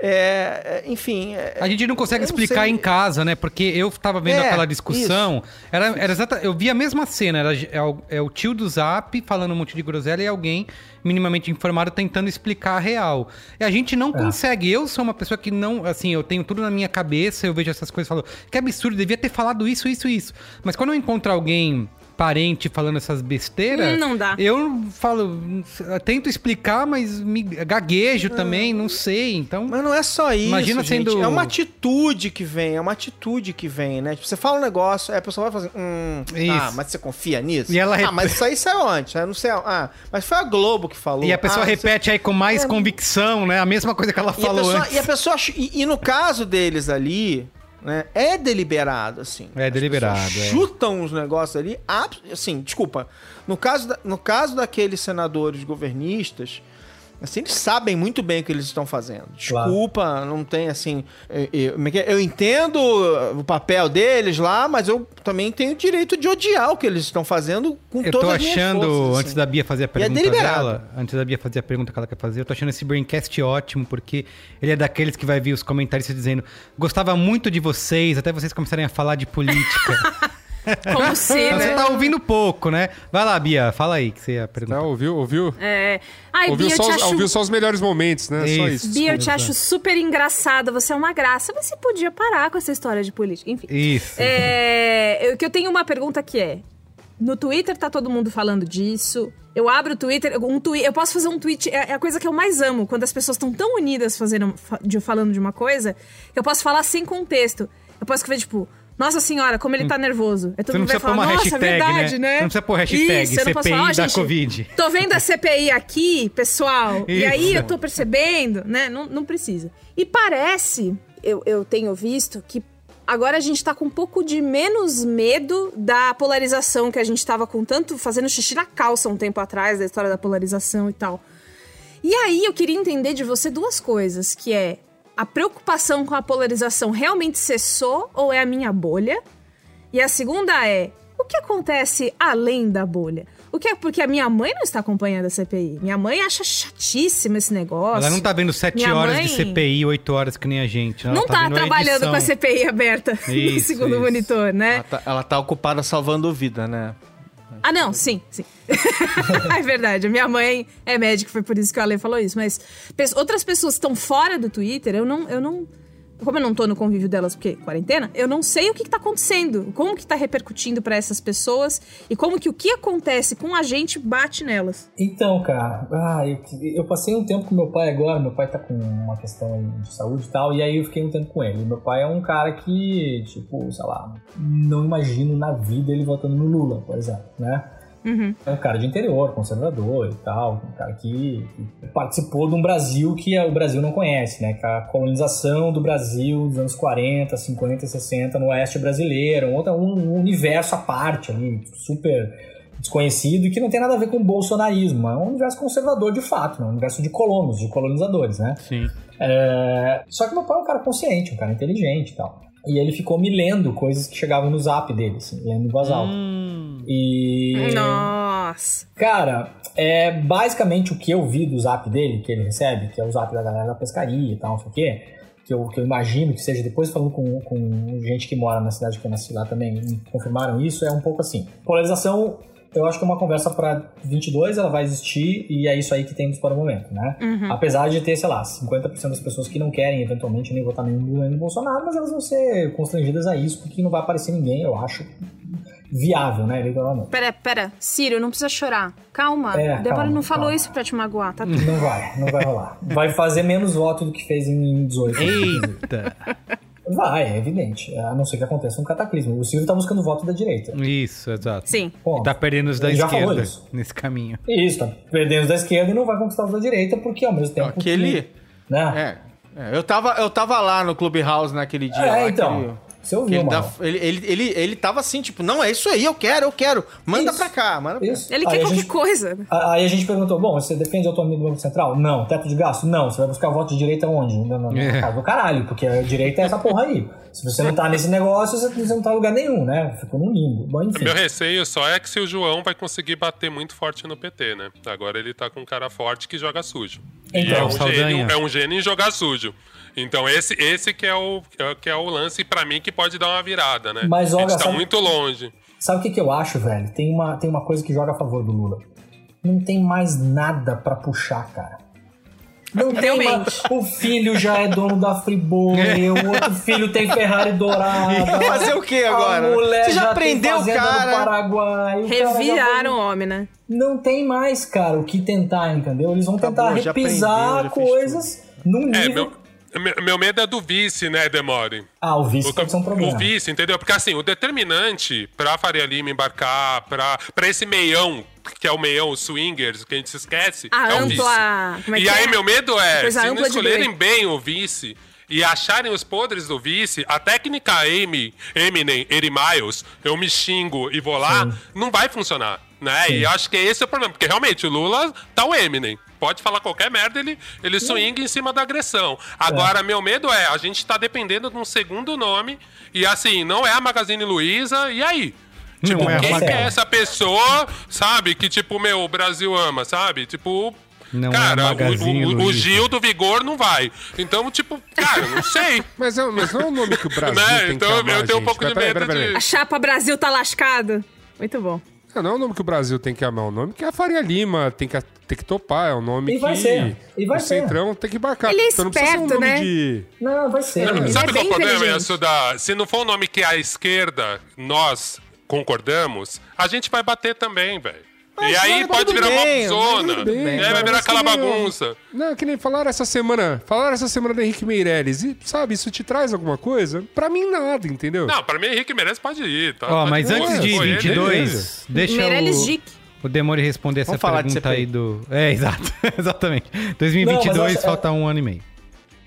É, é, enfim. é- A gente não consegue não explicar sei. em casa, né? Porque eu tava vendo É, aquela discussão. Era, era exata, eu vi a mesma cena. Era, é, o, é o tio do Zap falando um monte de groselha e alguém minimamente informado tentando explicar a real. E a gente não consegue. Eu sou uma pessoa que não. Assim, eu tenho tudo na minha cabeça, eu vejo essas coisas e falo, que absurdo, devia ter falado isso, isso, isso. Mas quando eu encontro alguém. Parente falando essas besteiras. Hum, não dá. Eu falo, eu tento explicar, mas me gaguejo também, não sei. Então. Mas não é só isso. Imagina gente. sendo- É uma atitude que vem, é uma atitude que vem, né? Tipo, você fala um negócio, aí a pessoa vai fazer. Hum, Isso. ah, mas você confia nisso? E ela Ah, mas isso aí saiu antes, né? Não sei. Ah, mas foi a Globo que falou. E a pessoa Ah, você- repete aí com mais É. convicção, né? A mesma coisa que ela E falou pessoa, antes. e a pessoa e, e no caso deles ali, né, é deliberado, assim. É deliberado, As pessoas é. Chutam uns negócios ali, assim, desculpa. No caso, da- no caso daqueles senadores governistas, assim, eles sabem muito bem o que eles estão fazendo. Desculpa, não tem assim. Eu, eu- como é que é? eu entendo o papel deles lá, mas eu também tenho o direito de odiar o que eles estão fazendo com Eu tô todas as minhas achando, forças, assim. antes da Bia fazer a é pergunta deliberado. dela, antes da Bia fazer a pergunta que ela quer fazer, eu tô achando esse Braincast ótimo, porque ele é daqueles que vai vir os comentários dizendo gostava muito de vocês, até vocês começarem a falar de política. Como se, Você né? tá ouvindo pouco, né? Vai lá, Bia, fala aí que você ia perguntar. ouviu, ouviu? É. Ai, ouviu, Bia, só, eu te os- acho... ouviu só os melhores momentos, né? Só Isso. isso. Bia, eu te acho super engraçada, você é uma graça. Você podia parar com essa história de política. Enfim. Isso. É, eu, que eu tenho uma pergunta que é: no Twitter tá todo mundo falando disso. Eu abro o Twitter, um twi eu posso fazer um tweet, é é a coisa que eu mais amo, quando as pessoas estão tão unidas fazendo, fa- de, falando de uma coisa, que eu posso falar sem contexto. Eu posso escrever, tipo, nossa senhora, como ele tá nervoso. Aí todo Você não precisa pôr falar, uma nossa, hashtag, verdade, né? né? Você não precisa pôr hashtag Isso, CPI falar, ó, da gente, Covid. Tô vendo a CPI aqui, pessoal, e Isso. aí eu tô percebendo, né? Não, não precisa. E parece, eu, eu tenho visto, que agora a gente tá com um pouco de menos medo da polarização que a gente tava com tanto fazendo xixi na calça um tempo atrás, da história da polarização e tal. E aí eu queria entender de você duas coisas, que é a preocupação com a polarização realmente cessou ou é a minha bolha? E a segunda é, o que acontece além da bolha? O que é porque a minha mãe não está acompanhando a CPI. Minha mãe acha chatíssimo esse negócio. Ela não tá vendo sete Minha horas mãe de CPI, oito horas que nem a gente. Ela Não tá, vendo a trabalhando edição. com a CPI aberta no Isso, segundo isso. monitor, né? Ela tá, ela tá ocupada salvando vida, né? Ah, não, sim, sim. é verdade. A minha mãe é médica, foi por isso que o Ale falou isso. Mas outras pessoas estão fora do Twitter, eu não, eu não. Como eu não tô no convívio delas, porque quarentena, eu não sei o que, que tá acontecendo, como que tá repercutindo pra essas pessoas e como que o que acontece com a gente bate nelas. Então, cara, ah, eu, eu passei um tempo com meu pai agora. Meu pai tá com uma questão de saúde e tal, e aí eu fiquei um tempo com ele. Meu pai é um cara que, tipo, sei lá, não imagino na vida ele votando no Lula, por exemplo, né? Uhum. É um cara de interior, conservador e tal, um cara que que participou de um Brasil que o Brasil não conhece, né? Que é a colonização do Brasil dos anos 40, 50 e 60 no oeste brasileiro, um, outro, um universo à parte ali, super desconhecido e que não tem nada a ver com o bolsonarismo, é um universo conservador de fato, né? um universo de colonos, de colonizadores, né? Sim. É, Só que meu pai é um cara consciente, um cara inteligente e tal. E ele ficou me lendo coisas que chegavam no zap dele, assim, lendo em voz alta. E. Nossa. Cara, é basicamente o que eu vi do zap dele, que ele recebe, que é o zap da galera da pescaria e tal, não sei o quê. Que eu, que eu imagino que seja, depois falando com, com gente que mora na cidade que eu nasci lá também, me confirmaram isso, é um pouco assim. Polarização, eu acho que é uma conversa pra 22, ela vai existir e é isso aí que temos para o momento, né? Uhum. Apesar de ter, sei lá, 50% das pessoas que não querem eventualmente nem votar nem no Bolsonaro, mas elas vão ser constrangidas a isso porque não vai aparecer ninguém, eu acho, viável, né, eleitoralmente. Pera, pera, Círio, não precisa chorar. Calma. É, Débora calma, não falou calma. isso pra te magoar, tá tudo. Não vai, não vai rolar. Vai fazer menos voto do que fez em 18. Eita! Vai, é evidente. A não ser que aconteça um cataclismo. O Silvio tá buscando voto da direita. Isso, exato. Sim. Bom, E tá perdendo os da esquerda isso. nesse caminho. Isso, tá perdendo os da esquerda e não vai conquistar os da direita, porque ao mesmo tempo. Aquele- que, né? É, é, eu, tava, eu tava lá no Clubhouse naquele dia. É, lá, então. que Você ouviu, ele, mano. dá- ele, ele, ele, ele tava assim, tipo, não, é isso aí, eu quero, eu quero. Manda pra cá, manda pra Isso. Ele Aí quer qualquer gente- coisa. Aí a gente perguntou: bom, você defende a autonomia do Banco Central? Não. Teto de gasto? Não. Você vai buscar voto de direita onde? Não, não, não. É. Cara do caralho, porque a direita é essa porra aí. Se você não tá nesse negócio, você você não tá em lugar nenhum, né? Ficou num limbo. Bom, enfim. Meu receio só é que se o João vai conseguir bater muito forte no PT, né? Agora ele tá com um cara forte que joga sujo. E Então, é um, gênio, é um gênio em jogar sujo. Então esse, esse que, é o, que é o lance pra mim que pode dar uma virada, né? Mas, a gente olha, tá sabe- muito longe. Sabe o que, que eu acho, velho? Tem uma, tem uma coisa que joga a favor do Lula. Não tem mais nada pra puxar, cara. Não tem mais. O filho já é dono da Friboi, o outro filho tem Ferrari dourada. Fazer o quê A agora? mulher Você já tem prendeu o cara? Paraguai. o cara já Reviraram foi- o homem, né? Não tem mais, cara, o que tentar, entendeu? Eles vão tentar Acabou, já repisar já coisas num É, nível. meu, meu, meu medo é do vice, né, Demore? Ah, o vice O, pode ser um problema. o vice, entendeu? Porque assim, o determinante pra Faria Lima embarcar, pra, pra esse meião, que é o meião Swingers, que a gente se esquece, A é o vice. ampla. Como é E aí, é? meu medo é, se não ampla escolherem bem o vice e acharem os podres do vice, a técnica Amy, Eminem, Eri Miles, eu me xingo e vou lá, não vai funcionar, né? E acho que esse é o problema, porque realmente o Lula tá o Eminem. Pode falar qualquer merda, ele, ele swinga em cima da agressão. Agora, meu medo é, a gente tá dependendo de um segundo nome, e assim, não é a Magazine Luiza, e aí? Não Tipo, é a quem que Magazine. é essa pessoa, sabe? Que, tipo, meu, o Brasil ama, sabe? Tipo, Não é cara, o- Magazine o, o, Luiza. Gil do Vigor não vai. Então, tipo, cara, não sei. Mas, é, mas não é o nome que o Brasil Né? tem Então, que eu amar, tenho um pouco de medo peraí, peraí. A chapa Brasil tá lascado. Muito bom. Não, não é o nome que o Brasil tem que amar, é o nome que a Faria Lima tem que, tem que topar, é o nome E que vai ser, e vai o ser. Centrão tem que embarcar. Ele é então não precisa ser um esperto, nome né? de... Não, vai ser. Ele Sabe é qual o problema, inteligente. Yasuda? Se não for um nome que a esquerda, nós concordamos, a gente vai bater também, velho. Mas E aí pode virar bem, uma zona. bem, E aí cara, vai virar aquela nem bagunça. Não, que nem falaram essa semana. Falaram essa semana do Henrique Meirelles. E, sabe, isso te traz alguma coisa? Pra mim, nada, entendeu? Não, pra mim, Henrique Meirelles pode ir. Tá? Ó, mas antes boa, de foi ele. 22, deixa Meirelles o, Dick. o Demore responder essa Vamos pergunta aí do... É, exato. Exatamente. 2022 Não, acho- falta um ano e meio.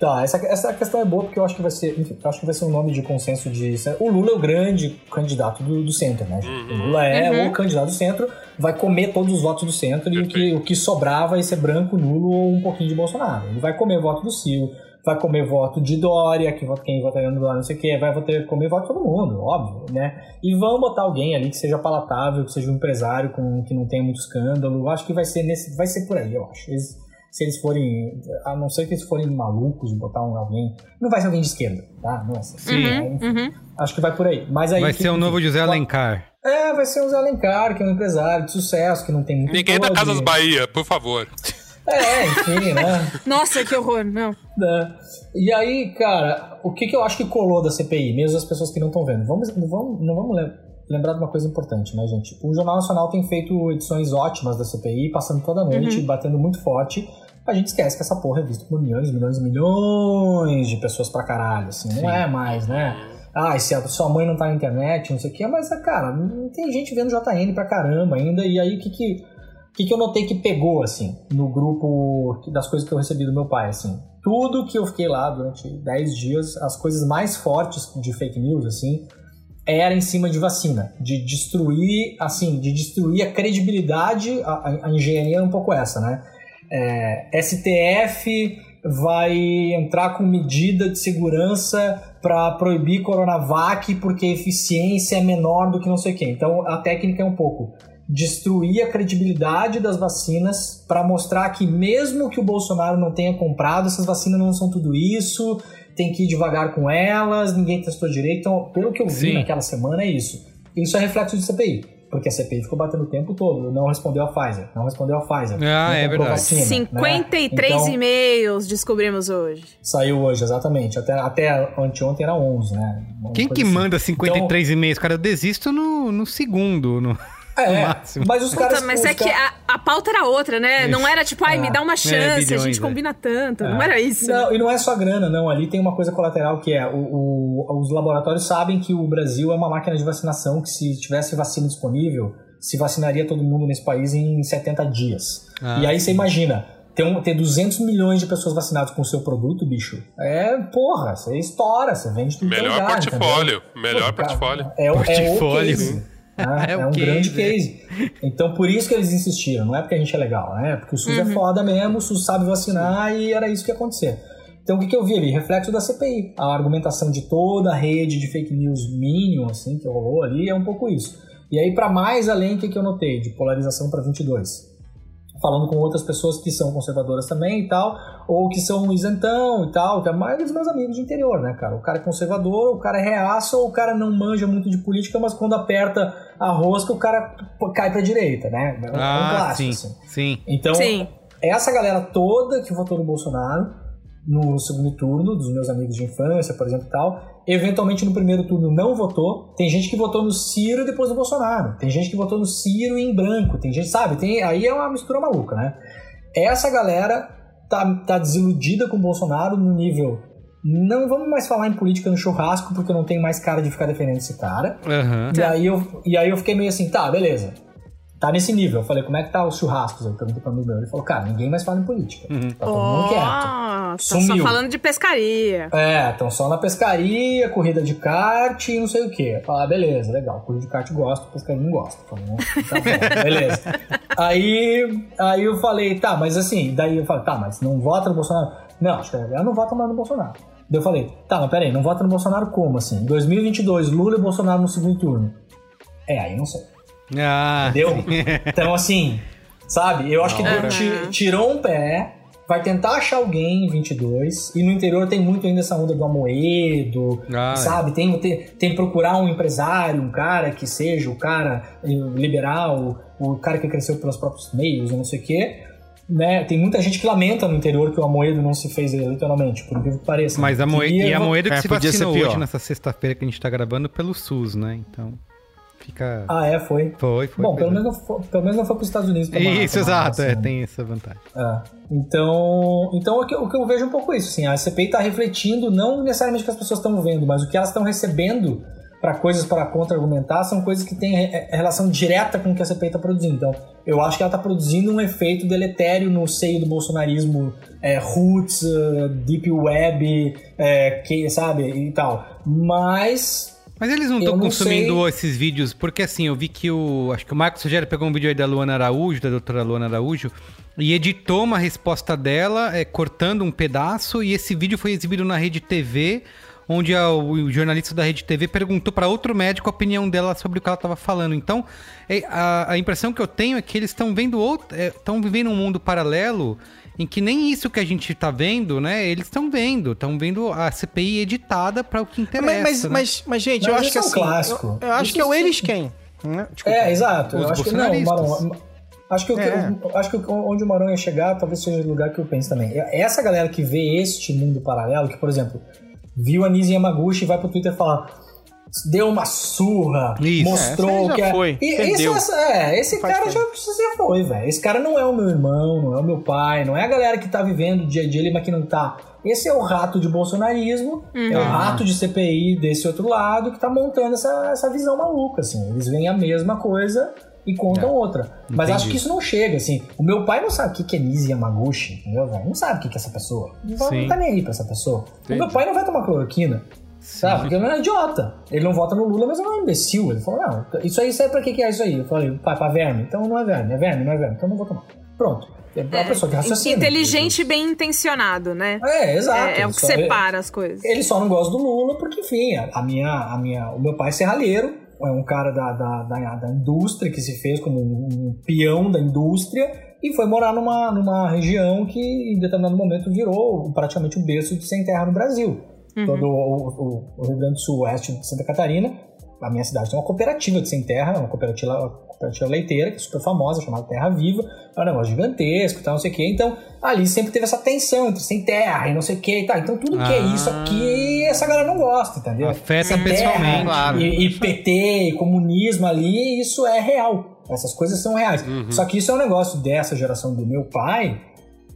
Tá, essa, essa questão é boa porque eu acho que vai ser, enfim, eu acho que vai ser um nome de consenso de. O Lula é o grande candidato do, do centro, né? gente? O Lula é Uhum. o candidato do centro, vai comer todos os votos do centro e o que, o que sobrar vai ser branco, nulo ou um pouquinho de Bolsonaro. Ele vai comer voto do Ciro, vai comer voto de Dória, que vota, quem votaria no Dória, não sei o quê, vai votar, comer voto de todo mundo, óbvio, né? E vão botar alguém ali que seja palatável, que seja um empresário com, que não tenha muito escândalo. Eu acho que vai ser nesse, vai ser por aí, eu acho. Eles- se eles forem, a não ser que eles forem malucos de botar um alguém, não vai ser alguém de esquerda, tá? Não é assim. Sim. É, enfim, Acho que vai por aí. Mas aí Vai que- ser o novo José Alencar. É, vai ser o Zé Alencar, que é um empresário de sucesso, que não tem muito Ninguém da pódio. Casas Bahia, por favor. É, enfim, né? Nossa, que horror. Não. né? E aí, cara, o que, que eu acho que colou da CPI, mesmo as pessoas que não estão vendo? Vamos, não vamos, não vamos lem- lembrar de uma coisa importante, né, gente? O Jornal Nacional tem feito edições ótimas da CPI, passando toda noite, Uhum. batendo muito forte. A gente esquece que essa porra é vista por milhões, milhões e milhões de pessoas pra caralho, assim. Não é mais, né? Ah, e se a sua mãe não tá na internet, não sei o quê, mas, cara, não tem gente vendo JN pra caramba ainda. E aí, o que que, que que eu notei que pegou, assim, no grupo das coisas que eu recebi do meu pai, assim? Tudo que eu fiquei lá durante 10 dias, as coisas mais fortes de fake news, assim, era em cima de vacina, de destruir, assim, de destruir a credibilidade, a, a- a engenharia é um pouco essa, né? É, STF vai entrar com medida de segurança para proibir Coronavac porque a eficiência é menor do que não sei o quê. Então a técnica é um pouco destruir a credibilidade das vacinas para mostrar que mesmo que o Bolsonaro não tenha comprado, essas vacinas não são tudo isso, tem que ir devagar com elas, ninguém testou direito. Então, pelo que eu vi Sim. naquela semana é isso. Isso é reflexo de CPI. Porque a CPI ficou batendo o tempo todo, não respondeu a Pfizer, não respondeu a Pfizer. Ah, não é verdade. vacina, 53 né? Então, e-mails descobrimos hoje. Saiu hoje, exatamente. Até, até anteontem era 11, né? Uma Quem que assim. manda 53 e-mails? Cara, eu desisto no, no segundo. No... É, máximo. mas os Puta, caras... mas os é que a, a pauta era outra, né? Não era tipo, ai, me dá uma chance, a bilhões, gente é. combina tanto. Não era isso. né? Não, e não é só grana, não. Ali tem uma coisa colateral que é: o, o- os laboratórios sabem que o Brasil é uma máquina de vacinação, que se tivesse vacina disponível, se vacinaria todo mundo nesse país em 70 dias. Ah, e aí você imagina. Ter, um, ter 200 milhões de pessoas vacinadas com o seu produto, bicho, é porra, você estoura, você vende tudo que é Melhor lugar, portfólio. entendeu? Melhor Pô, portfólio. É, o- é o Portfólio. Né? É É, um case, grande case. Então, por isso que eles insistiram. Não é porque a gente é legal, né? Porque o SUS é foda mesmo, o SUS sabe vacinar e era isso que ia acontecer. Então, o que, que eu vi ali? Reflexo da CPI. A argumentação de toda a rede de fake news mínimo, assim, que rolou ali, é um pouco isso. E aí, para mais além, o que, que eu notei? De polarização para 22. Falando com outras pessoas que são conservadoras também e tal, ou que são isentão e tal, que é a maioria dos meus amigos de interior, né, cara? O cara é conservador, o cara é reaço, ou o cara não manja muito de política, mas quando aperta a rosca, o cara cai pra direita, né? É um Ah, clássico, sim, assim. sim. Então, Sim. essa galera toda que votou no Bolsonaro no segundo turno, dos meus amigos de infância, por exemplo, e tal, eventualmente no primeiro turno não votou. Tem gente que votou no Ciro depois do Bolsonaro. Tem gente que votou no Ciro em branco. Tem gente, sabe? Tem, aí é uma mistura maluca, né? Essa galera tá, tá desiludida com o Bolsonaro no nível. Não vamos mais falar em política no churrasco, porque eu não tenho mais cara de ficar defendendo esse cara. Aham. E, aí eu, e aí eu fiquei meio assim, tá, beleza. Tá nesse nível. Eu falei, como é que tá os churrascos? Eu perguntei pra amigo meu. Ele falou, cara, ninguém mais fala em política. Tá todo mundo quieto. Ó, tá só Sumiu. falando de pescaria. É, estão só na pescaria, corrida de kart e não sei o quê. Falei, ah, beleza, legal. Corrida de kart gosto, pescaria não gosto. Tá bom, beleza. Aí, aí eu falei, tá, mas assim, daí eu falei, tá, mas não vota no Bolsonaro? Não, acho que ela não vota mais no Bolsonaro. Daí eu falei, tá, mas peraí, não vota no Bolsonaro como assim? Em 2022, Lula e Bolsonaro no segundo turno. É, aí não sei. Ah, Entendeu? Então, assim, sabe? Eu acho que ti- tirou um pé, vai tentar achar alguém em 22, e no interior tem muito ainda essa onda do Amoedo, Ah, é. sabe? Tem, tem, tem que procurar um empresário, um cara que seja o cara eh, liberal, o cara que cresceu pelos próprios meios, ou não sei o quê. Né? Tem muita gente que lamenta no interior que o Amoedo não se fez eleitoralmente, por incrível que pareça. Mas a Moedo, e a Moedo que É, se vacinou hoje, nessa sexta-feira que a gente tá gravando, pelo SUS, né? Então, fica... Ah, é, foi. Foi, foi. Bom, pelo é. menos, não foi, pelo menos não foi para os Estados Unidos tomar Isso, tomar exato, é, né? tem essa vantagem. É. Então, então o, que, o que eu vejo é um pouco isso, assim, a CPI está refletindo não necessariamente o que as pessoas estão vendo, mas o que elas estão recebendo para coisas para contra-argumentar são coisas que têm re- é, relação direta com o que a CPI está produzindo. Então, eu acho que ela está produzindo um efeito deletério no seio do bolsonarismo, é, roots, eh, deep web, é, que, sabe, e tal. Mas Mas eles não estão consumindo sei. esses vídeos, porque assim, eu vi que o. Acho que o Marcos Rogério pegou um vídeo aí da Luana Araújo, da doutora Luana Araújo, e editou uma resposta dela, é, cortando um pedaço, e esse vídeo foi exibido na Rede TV, onde a- o jornalista da Rede TV perguntou para outro médico a opinião dela sobre o que ela estava falando. Então, é, a, a impressão que eu tenho é que eles estão vendo outro. estão vivendo um mundo paralelo. Em que nem isso que a gente tá vendo, né? Eles estão vendo. Estão vendo a CPI editada para o que interessa. Mas, mas, né? mas, mas, gente, Mas eu acho isso que é um assim. clássico. Eu, eu acho Isso que é o sim. eles quem. né? Desculpa. É, exato. Os eu acho que não. Marão, acho que, o que- É. eu- acho que onde o Marão ia chegar talvez seja o lugar que eu penso também. Essa galera que vê este mundo paralelo, que, por exemplo, viu a Nise Yamaguchi e vai pro Twitter falar. Deu uma surra, Isso. mostrou É, que é. foi, E entendeu. esse, é, esse cara já, já foi, velho. Esse cara não é o meu irmão, não é o meu pai, não é a galera que tá vivendo o dia a dia ali, mas que não tá. Esse é o rato de bolsonarismo, é o rato de CPI desse outro lado que tá montando essa, essa visão maluca, assim. Eles veem a mesma coisa e contam outra. Mas entendi. acho que isso não chega, assim. O meu pai não sabe o que é Nise Yamaguchi, entendeu, velho? Não sabe o que é essa pessoa. Não, não tá nem aí pra essa pessoa. O Entendi. meu pai não vai tomar cloroquina. Sabe? Porque ele não é idiota. Ele não vota no Lula, mas ele não é um imbecil. Ele falou, não, isso aí, sabe pra que, que é isso aí? Eu falei, pai, pra verme. Então não é verme, é verme, não é verme. Então não vou tomar. Pronto. É uma pessoa que raciocina. Inteligente e bem intencionado, né? É, exato. É, é o que Só- separa as coisas. Ele só não gosta do Lula porque, enfim, a, a minha, a minha, o meu pai é serralheiro, é um cara da, da, da, da indústria que se fez como um, um peão da indústria e foi morar numa, numa região que, em determinado momento, virou praticamente o berço de sem terra no Brasil. Todo o, o- o Rio Grande do Sul, oeste de Santa Catarina, a minha cidade tem uma cooperativa de sem terra, uma cooperativa, uma cooperativa leiteira, que é super famosa, chamada Terra Viva, é um negócio gigantesco e tal, não sei o quê. Então, ali sempre teve essa tensão entre sem terra e não sei o quê e tal. Então, tudo que é Ah. isso aqui, essa galera não gosta, entendeu? Afeta Sem pessoalmente. terra, Claro. E, e PT, e comunismo ali, isso é real. Essas coisas são reais. Só que isso é um negócio dessa geração do meu pai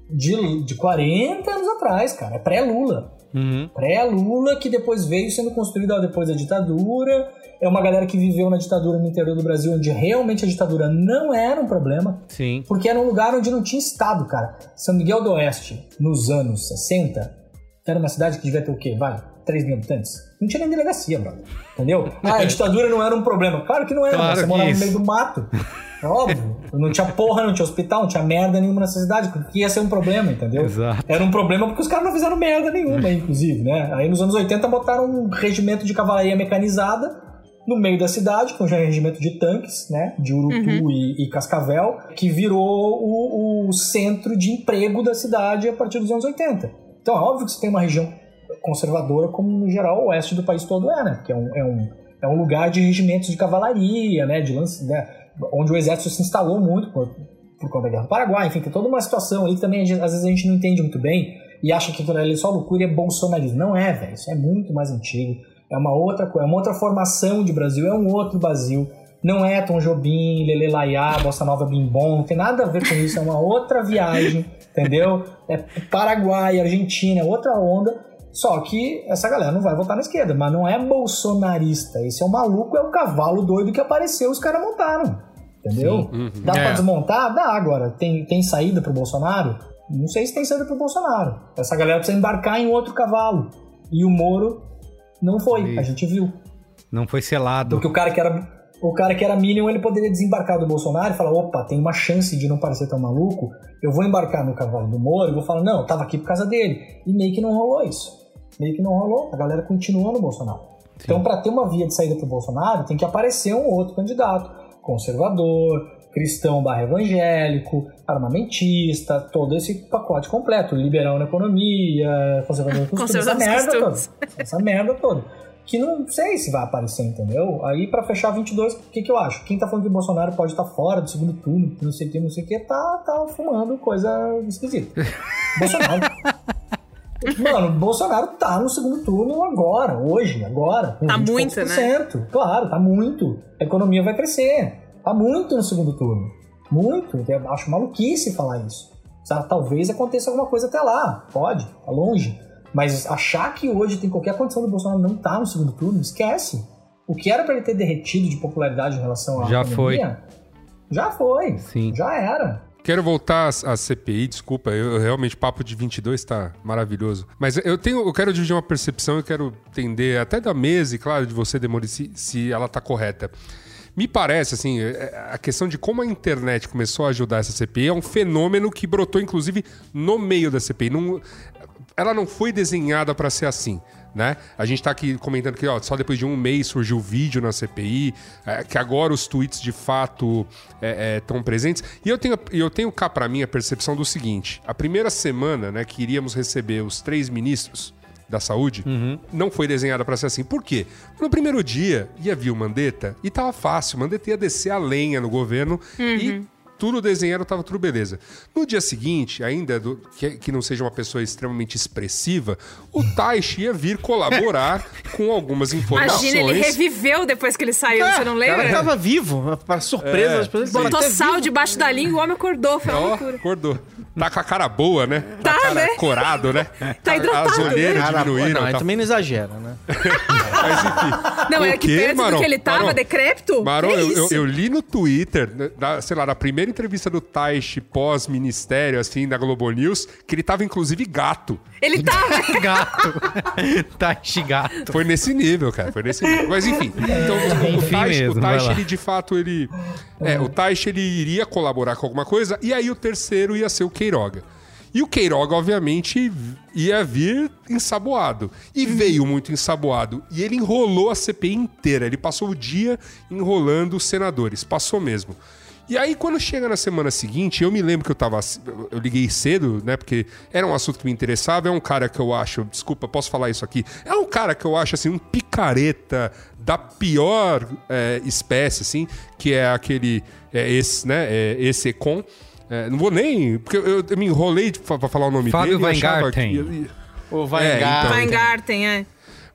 de, de 40 anos atrás, cara. É pré-Lula Uhum. pré-Lula, que depois veio sendo construída depois da ditadura. É uma galera que viveu na ditadura no interior do Brasil, onde realmente a ditadura não era um problema, Sim. porque era um lugar onde não tinha Estado, cara. São Miguel do Oeste, nos anos 60, era uma cidade que devia ter o quê? Vai, 3 mil habitantes? Não tinha nem delegacia, brother. Entendeu? Ah, a ditadura não era um problema. Claro que não era, Claro você morava no meio do mato. É óbvio. Não tinha porra, não tinha hospital, não tinha merda nenhuma nessa cidade, porque ia ser um problema, entendeu? Exato. Era um problema porque os caras não fizeram merda nenhuma, inclusive, né? Aí nos anos 80 botaram um regimento de cavalaria mecanizada no meio da cidade, com um regimento de tanques, né, de Urutu Uhum. e, e Cascavel, que virou o, o centro de emprego da cidade a partir dos anos 80. Então é óbvio que você tem uma região conservadora, como no geral o oeste do país todo é, né? Porque é um, é um, é um lugar de regimentos de cavalaria, né? De lance, né? Onde o exército se instalou muito por, por conta da Guerra do Paraguai. Enfim, tem toda uma situação aí que também às vezes a gente não entende muito bem e acha que aquilo ali é só loucura e é bolsonarismo. Não é, velho. Isso é muito mais antigo. É uma outra é uma outra formação de Brasil, é um outro Brasil. Não é Tom Jobim, Lele Laiá, Bossa Nova Bimbom, não tem nada a ver com isso, é uma outra viagem, entendeu? É Paraguai, Argentina, é outra onda. Só que essa galera não vai votar na esquerda, mas não é bolsonarista. Esse é o maluco, é o cavalo doido que apareceu, os caras montaram. Entendeu? Sim, uhum. Dá É. pra desmontar? Dá agora. Tem, tem saída pro Bolsonaro? Não sei se tem saída pro Bolsonaro. Essa galera precisa embarcar em outro cavalo. E o Moro não foi, a gente viu. Não foi selado. Porque o cara que era. O cara que era Minion, ele poderia desembarcar do Bolsonaro e falar: opa, tem uma chance de não parecer tão maluco, eu vou embarcar no cavalo do Moro e vou falar: não, eu tava aqui por causa dele. E meio que não rolou isso. Meio que não rolou. A galera continua no Bolsonaro. Então, para ter uma via de saída pro Bolsonaro, tem que aparecer um outro candidato. Conservador, cristão barra evangélico, armamentista, todo esse pacote completo. Liberal na economia, conservador com essa merda toda. Essa merda toda. Que não sei se vai aparecer, entendeu? Aí pra fechar 22, o que que eu acho? Quem tá falando que o Bolsonaro pode estar fora do segundo turno, não sei o que, não sei o que, tá, tá fumando coisa esquisita. Bolsonaro. Mano, o Bolsonaro tá no segundo turno agora, hoje, agora. com Tá 20 muito, né? Claro, tá muito. A economia vai crescer. Tá muito no segundo turno. Muito. Eu acho maluquice falar isso. Sabe? Talvez aconteça alguma coisa até lá. Pode, tá longe. Mas achar que hoje tem qualquer condição do Bolsonaro não tá no segundo turno, esquece. O que era pra ele ter derretido de popularidade em relação à Já economia, Já foi. Sim. Já era. Quero voltar à CPI, desculpa, eu, realmente papo de 22 tá maravilhoso. Mas eu tenho, eu quero dividir uma percepção, eu quero entender até da mesa e claro de você, Demore, se, se ela tá correta. Me parece, assim, é- a questão de como a internet começou a ajudar essa CPI é um fenômeno que brotou, inclusive, no meio da CPI. Não- ela não foi desenhada para ser assim. Né? A gente tá aqui comentando que ó, só depois de um mês surgiu o vídeo na CPI, é, que agora os tweets de fato estão presentes. E eu tenho, eu tenho cá para mim a percepção do seguinte: a primeira semana né, que iríamos receber os três ministros da saúde não foi desenhada para ser assim. Por quê? No primeiro dia ia vir o Mandetta e tava fácil. O Mandetta ia descer a lenha no governo e tudo desenhado, tava tudo beleza. No dia seguinte, ainda do- que, que não seja uma pessoa extremamente expressiva, o Taish ia vir colaborar com algumas informações. Imagina, ele reviveu depois que ele saiu, você não O lembra? cara tava vivo, pra surpresa É. das pessoas. Botou Ele tá sal vivo. debaixo da língua, o homem acordou, foi uma loucura. acordou. Tá com a cara boa, né? Tá, cara né? corado, né? Tá hidratado, As olheiras Cara, diminuíram. não, tá- também não exagera, né? Mas enfim. Não, é que perto do que ele tava, Maron? decrépito. Maron, que eu, eu, eu li no Twitter, né, na- sei lá, na primeira entrevista do Taish pós-ministério, assim, da Globo News, que ele tava inclusive gato. Ele tava. Gato. Taishi gato. Foi nesse nível, cara. Foi nesse nível. Mas enfim. Então, o Enfim Taish, mesmo, o Taish, ele de fato, ele. É, o Taish, ele iria colaborar com alguma coisa, e aí o terceiro ia ser o Queiroga. E o Queiroga, obviamente, ia vir ensaboado. E veio muito ensaboado. E ele enrolou a CPI inteira. Ele passou o dia enrolando os senadores. Passou mesmo. E aí, quando chega na semana seguinte, eu me lembro que eu tava. Eu liguei cedo, né? Porque era um assunto que me interessava. É um cara que eu acho. Desculpa, posso falar isso aqui? É um cara que eu acho, assim, um picareta da pior é, espécie, assim, que é aquele. É, esse, né? É, esse Econ. É, não vou nem. Porque eu, eu me enrolei de- pra, pra falar o nome Fábio dele. achava Weingarten. que- O É, Weingarten. então. Weingarten, é.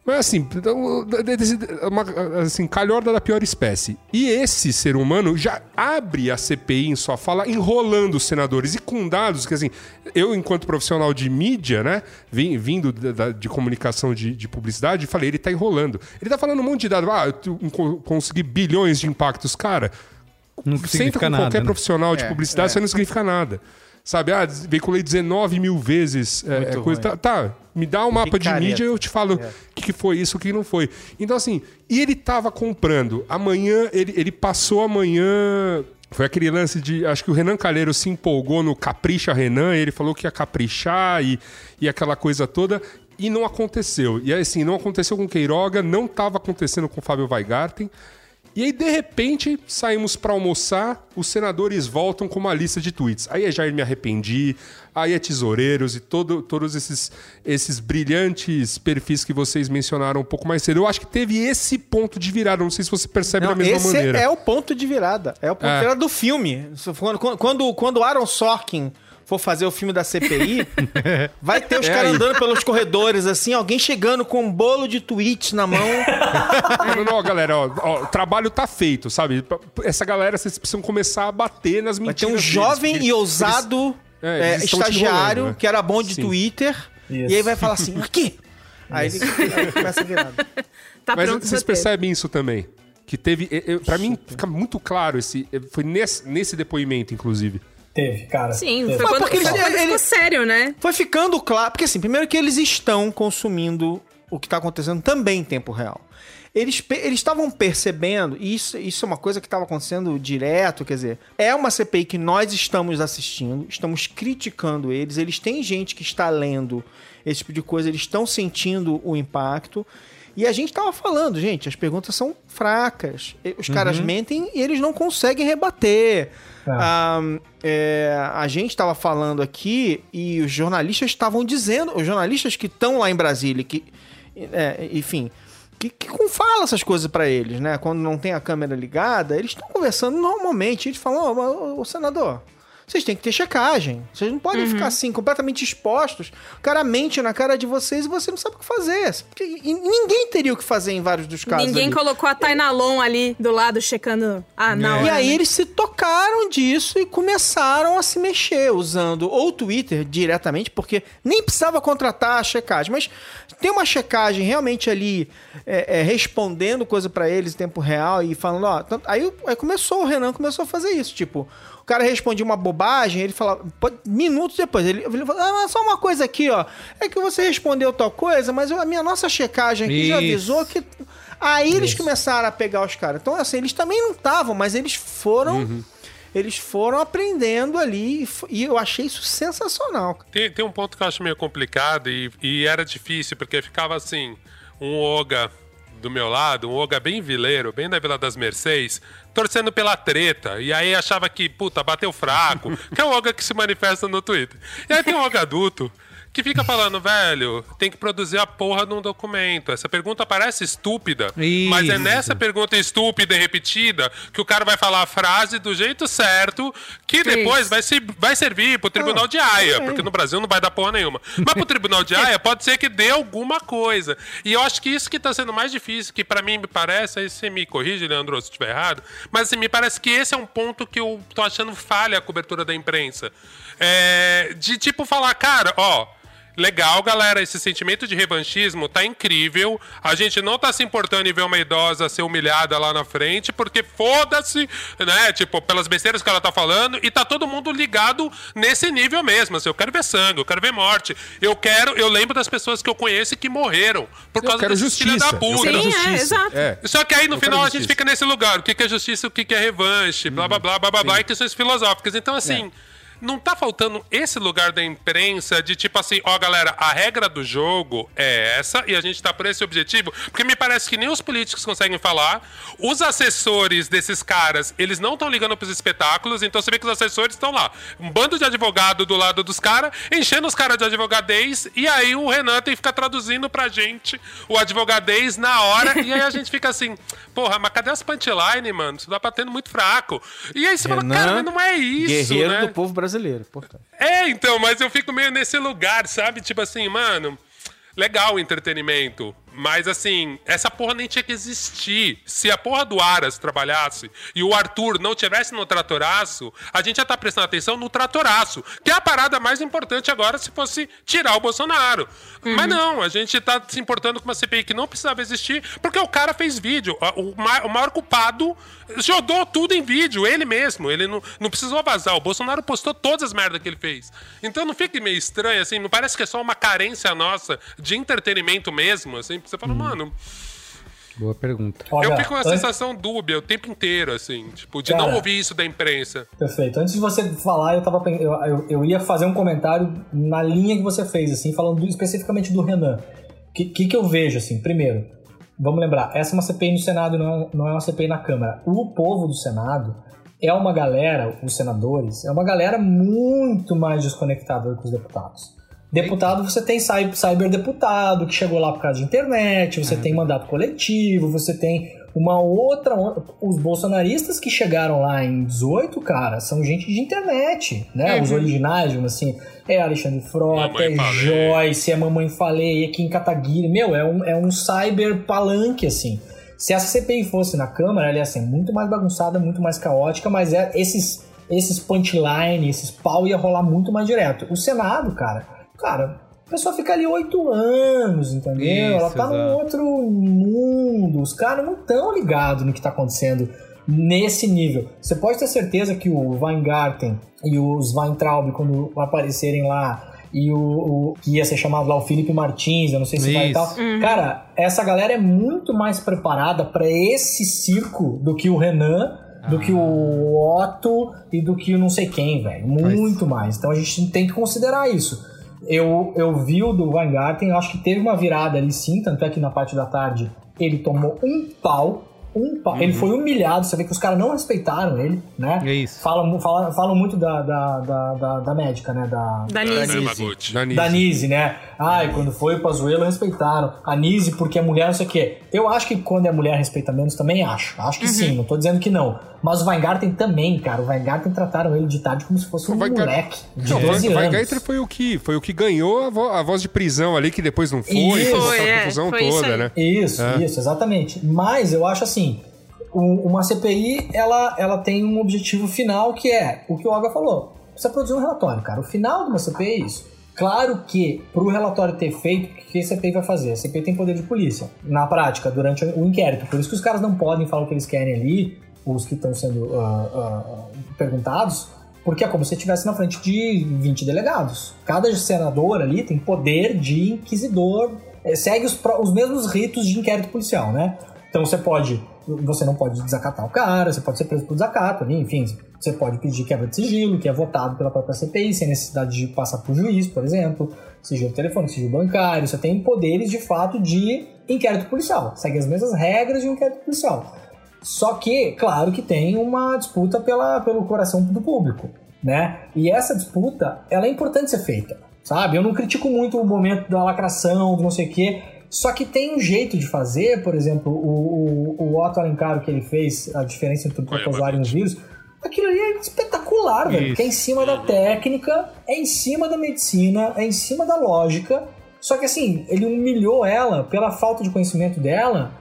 Mas assim, então, de- de- de- uma, assim, calhorda da pior espécie. E esse ser humano já abre a CPI em sua fala enrolando os senadores e com dados que, assim, eu, enquanto profissional de mídia, né, vindo da- de comunicação de, de publicidade, falei, ele tá enrolando. Ele tá falando um monte de dados. Ah, eu consegui bilhões de impactos. Cara, Não senta significa com nada. qualquer né? profissional de É, publicidade, é. isso não significa nada. Sabe, ah, veiculei 19 mil vezes é, é, coisa. Tá, tá, me dá um mapa de Picareta. mídia e eu te falo o que, que foi isso, o que não foi. Então, assim, e ele tava comprando. Amanhã, ele, ele passou amanhã. Foi aquele lance de. Acho que o Renan Calheiro se empolgou no Capricha Renan, ele falou que ia caprichar e, e aquela coisa toda. e não aconteceu. E assim, não aconteceu com Queiroga, não estava acontecendo com Fábio Weigarten. E aí, de repente, saímos para almoçar, os senadores voltam com uma lista de tweets. Aí é Jair Me Arrependi, aí é Tesoureiros e todo, todos esses, esses brilhantes perfis que vocês mencionaram um pouco mais cedo. Eu acho que teve esse ponto de virada, não sei se você percebe Não, da mesma esse maneira. é o ponto de virada. É o ponto É. de virada do filme. Quando, quando, quando Aaron Sorkin for fazer o filme da CPI, vai ter os É caras andando pelos corredores, assim, alguém chegando com um bolo de tweets na mão. Não, não, galera, ó, ó, o trabalho tá feito, sabe? Essa galera, vocês precisam começar a bater nas Vai ter mentiras um deles, jovem e ousado eles- é, é, eles te estagiário né? que era bom de Sim. Twitter. Isso. E aí vai falar assim, aqui! Aí ele, aí começa a virar. Tá Mas vocês roteiro. percebem isso também? Que teve. Pra mim, fica muito claro esse. Foi nesse, nesse depoimento, inclusive. Teve, cara. Sim, teve. foi quando, porque foi quando ficou sério, né? Foi ficando claro. Porque assim, primeiro que eles estão consumindo o que está acontecendo também em tempo real. Eles estavam percebendo, e isso, isso é uma coisa que estava acontecendo direto, quer dizer, é uma CPI que nós estamos assistindo, estamos criticando eles, eles têm gente que está lendo esse tipo de coisa, eles estão sentindo o impacto. E a gente estava falando, gente, as perguntas são fracas. Os caras mentem e eles não conseguem rebater. Ah, é, a gente estava falando aqui e os jornalistas estavam dizendo, os jornalistas que estão lá em Brasília, que, é, enfim, que, que fala essas coisas para eles, né? Quando não tem a câmera ligada, eles estão conversando normalmente. Eles falam: Ô, ô, senador, vocês têm que ter checagem. Vocês não podem ficar assim, completamente expostos. O cara mente na cara de vocês e você não sabe o que fazer. E ninguém teria o que fazer em vários dos casos. Ninguém ali. colocou a Tainalon ali do lado, checando. Ah, na hora. E aí né? eles se tocaram disso e começaram a se mexer, usando ou o Twitter diretamente, porque nem precisava contratar a checagem, mas tem uma checagem realmente ali é, é, respondendo coisa pra eles em tempo real e falando, ó. aí, aí começou, o Renan começou a fazer isso, tipo. O cara respondia uma bobagem, ele falava, minutos depois, ele, ele falou, ah, só uma coisa aqui, ó. É que você respondeu tal coisa, mas a minha nossa checagem aqui já Isso. avisou que. Aí eles começaram a pegar os caras. Então, assim, eles também não estavam, mas eles foram. Eles foram aprendendo ali e e eu achei isso sensacional. Tem, tem um ponto que eu acho meio complicado e, e era difícil, porque ficava assim, um Oga do meu lado, um Oga bem vileiro, bem da Vila das Mercês, torcendo pela treta. E aí achava que, puta, bateu fraco, que é o Oga que se manifesta no Twitter. E aí tem um Oga adulto que fica falando, velho, tem que produzir a porra de um documento. Essa pergunta parece estúpida, mas é Isso. nessa pergunta estúpida e repetida que o cara vai falar a frase do jeito certo, que depois vai, se, vai servir pro Tribunal de Haia, porque no Brasil não vai dar porra nenhuma. Mas pro Tribunal de Haia pode ser que dê alguma coisa. E eu acho que isso que tá sendo mais difícil, que pra mim me parece, aí você me corrige, Leandro, se estiver errado, mas assim, me parece que esse é um ponto que eu tô achando falha a cobertura da imprensa. É, de tipo falar, cara, ó, Legal, galera, esse sentimento de revanchismo tá incrível. A gente não tá se importando em ver uma idosa ser humilhada lá na frente, porque foda-se, né? Tipo, pelas besteiras que ela tá falando, e tá todo mundo ligado nesse nível mesmo. Assim, eu quero ver sangue, eu quero ver morte. Eu quero, eu lembro das pessoas que eu conheço que morreram por Eu causa filhos justiça. da quero Sim, é, justiça. exato. É. Só que aí no Eu final a gente fica nesse lugar. O que é justiça, o que que é revanche, blá blá blá blá blá, blá e questões filosóficas. Então, assim. Não tá faltando esse lugar da imprensa de tipo assim, ó, galera, a regra do jogo é essa e a gente tá por esse objetivo, porque me parece que nem os políticos conseguem falar, os assessores desses caras, eles não estão ligando pros espetáculos, então você vê que os assessores estão lá, um bando de advogado do lado dos caras, enchendo os caras de advogadez, e aí o Renan tem que ficar traduzindo pra gente o advogadez na hora, e aí a gente fica assim, porra, mas cadê as punchline, mano? Isso tá batendo muito fraco. E aí você fala, cara, mas não é isso, guerreiro né? do povo brasileiro, portanto. É, então, mas eu fico meio nesse lugar, sabe? Tipo assim, mano, legal o entretenimento. Mas assim, essa porra nem tinha que existir. Se a porra do Aras trabalhasse e o Arthur não tivesse no tratoraço, a gente ia estar prestando atenção no tratoraço, que é a parada mais importante agora se fosse tirar o Bolsonaro. Mas não, a gente tá se importando com uma CPI que não precisava existir, porque o cara fez vídeo. O, ma- o maior culpado jogou tudo em vídeo, ele mesmo. Ele não, não precisou vazar. O Bolsonaro postou todas as merdas que ele fez. Então não fica meio estranho, assim, não parece que é só uma carência nossa de entretenimento mesmo, assim, você fala, mano. Boa pergunta. eu Olha, fico com uma antes- sensação dúbia o tempo inteiro, assim, tipo, de Cara. não ouvir isso da imprensa. Perfeito. Antes de você falar, eu, tava, eu, eu, eu ia fazer um comentário na linha que você fez, assim, falando do- especificamente do Renan. O que, que, que eu vejo, assim? Primeiro, vamos lembrar, essa é uma CPI no Senado, não é, não é uma CPI na Câmara. O povo do Senado é uma galera, os senadores, é uma galera muito mais desconectada do que os deputados. Deputado, você tem cy- cyberdeputado que chegou lá por causa de internet, você tem mandato coletivo, você tem uma outra. Os bolsonaristas que chegaram lá em 18, cara, são gente de internet, né? Os originais, digamos assim. É Alexandre Frota, Mamãe é Falei. Joyce, é Mamãe Falei, é Kim Kataguiri. Meu, é um, é um cyber palanque, assim. Se essa CPI fosse na Câmara, ela ia ser muito mais bagunçada, muito mais caótica, mas é esses, esses punchline, esses pau ia rolar muito mais direto. O Senado, cara, cara, a pessoa fica ali oito anos, entendeu? ela Isso, tá num exato. outro mundo. Os caras não estão ligados no que tá acontecendo nesse nível. Você pode ter certeza que o Weingarten e os Weintraub, quando aparecerem lá, e o, o- que ia ser chamado lá o Felipe Martins, eu não sei se vai e tal. Isso. Cara, essa galera é muito mais preparada pra esse circo do que o Renan, do que o Otto e do que o não sei quem, velho. Muito mais. Então a gente tem que considerar isso. Eu, eu vi o do Weingarten, eu acho que teve uma virada ali sim, tanto é que na parte da tarde ele tomou um pau. Um pau. Ele foi humilhado, você vê que os caras não respeitaram ele, né? É isso. Falam, falam, falam muito da, da, da, da, da médica, né? Da, Da Nise. Da Nise. da Nise, né? Ai, quando foi o Pazuello, respeitaram. A Nise, porque é mulher, não sei o quê. Eu acho que quando é mulher, respeita menos, também acho. Acho que sim, não tô dizendo que não. Mas o Weingarten também, cara. O Weingarten trataram ele de tarde como se fosse um Weingarten- moleque de Não, 12 o anos. Weingarten foi o que foi o que ganhou a, vo- a voz de prisão ali, que depois não foi, Isso. fez Foi, essa é, confusão foi isso toda, aí. né? Isso, É. isso, exatamente. Mas eu acho assim, o- uma CPI, ela, ela tem um objetivo final que é o que o Olga falou. Precisa produzir um relatório, cara. O final de uma CPI é isso. Claro que, para o relatório ter feito, o que a CPI vai fazer? A CPI tem poder de polícia, na prática, durante o inquérito. Por isso que os caras não podem falar o que eles querem ali, os que estão sendo ah, ah, perguntados, porque é como se estivesse na frente de 20 delegados. Cada senador ali tem poder de inquisidor, eh, segue os, os mesmos ritos de inquérito policial, né? Então você pode, você não pode desacatar o cara, você pode ser preso por desacato, ali, enfim, você pode pedir quebra de sigilo, que é votado pela própria CPI, sem necessidade de passar por juiz, por exemplo, sigilo telefônico, sigilo bancário, você tem poderes de fato de inquérito policial, segue as mesmas regras de um inquérito policial. Só que, claro que tem uma disputa pela, pelo coração do público, né? E essa disputa, ela é importante ser feita, sabe? Eu não critico muito o momento da lacração, do não sei o quê, só que tem um jeito de fazer, por exemplo, o, o, o Otto Alencar que ele fez, a diferença entre o protozoário e os vírus, aquilo ali é espetacular, velho, Isso. porque é em cima da técnica, é em cima da medicina, é em cima da lógica, só que assim, ele humilhou ela pela falta de conhecimento dela,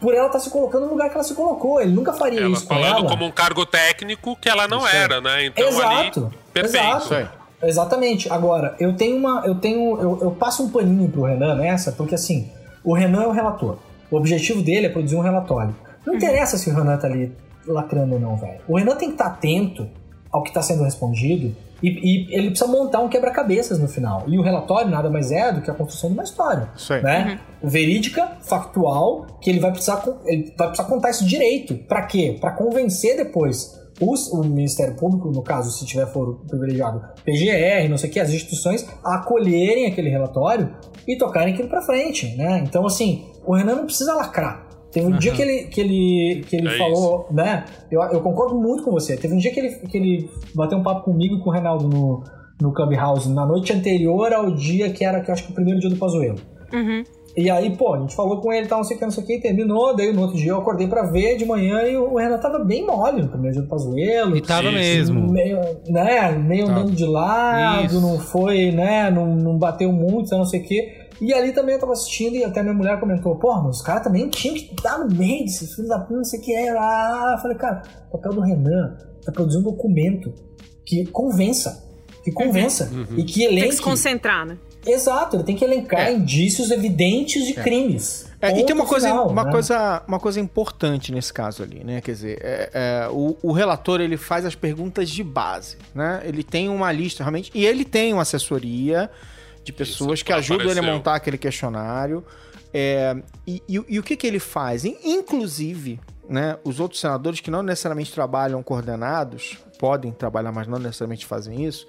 por ela estar se colocando no lugar que ela se colocou. Ele nunca faria Ela isso com falando ela. como um cargo técnico que ela não Isso era, né? Então exato, ali, perfeito. exato. Exatamente. Agora, eu tenho uma. Eu tenho. Eu, eu passo um paninho pro Renan nessa, porque assim, o Renan é o relator. O objetivo dele é produzir um relatório. Não interessa se o Renan tá ali lacrando ou não, velho. O Renan tem que estar atento ao que está sendo respondido e, e ele precisa montar um quebra-cabeças no final. E o relatório nada mais é do que a construção de uma história. Aí. Né? Verídica, factual, que ele vai precisar, ele vai precisar contar isso direito. Pra quê? Pra convencer depois os- o Ministério Público, no caso, se tiver foro privilegiado, PGR, não sei o que, as instituições, acolherem aquele relatório e tocarem aquilo pra frente, né? Então, assim, o Renan não precisa lacrar. Teve um dia que ele, que ele, que ele É falou, né? Eu, eu concordo muito com você. Teve um dia que ele, que ele bateu um papo comigo e com o Reinaldo no, no Clubhouse, na noite anterior ao dia que era, que eu acho que o primeiro dia do Pazuello. Uhum. E aí, pô, a gente falou com ele tal, não sei o que, não sei o que, terminou. Daí no outro dia eu acordei pra ver de manhã e o Renan tava bem mole no primeiro dia do Pazuello. E tava Isso. mesmo. Meio, né, meio Tá. andando de lado, Isso. não foi, né, não, não bateu muito, não sei o que. E ali também eu tava assistindo e até minha mulher comentou, pô, mas os caras também tinham que estar no meio desses filhos da puta, não sei o que era. Ah, eu falei, cara, o papel do Renan é produzir um documento que convença, que convença e que Tem elenque... que se concentrar, né? Exato, ele tem que elencar É. indícios evidentes de crimes. É, e tem uma coisa, final, uma, né? coisa, uma coisa importante nesse caso ali, né? Quer dizer, é- é, o, o relator ele faz as perguntas de base, né? Ele tem uma lista realmente e ele tem uma assessoria de pessoas que ajudam ele a montar aquele questionário. É, e, e- e o que, que ele faz? In- Inclusive, né, os outros senadores que não necessariamente trabalham coordenados, podem trabalhar, mas não necessariamente fazem isso,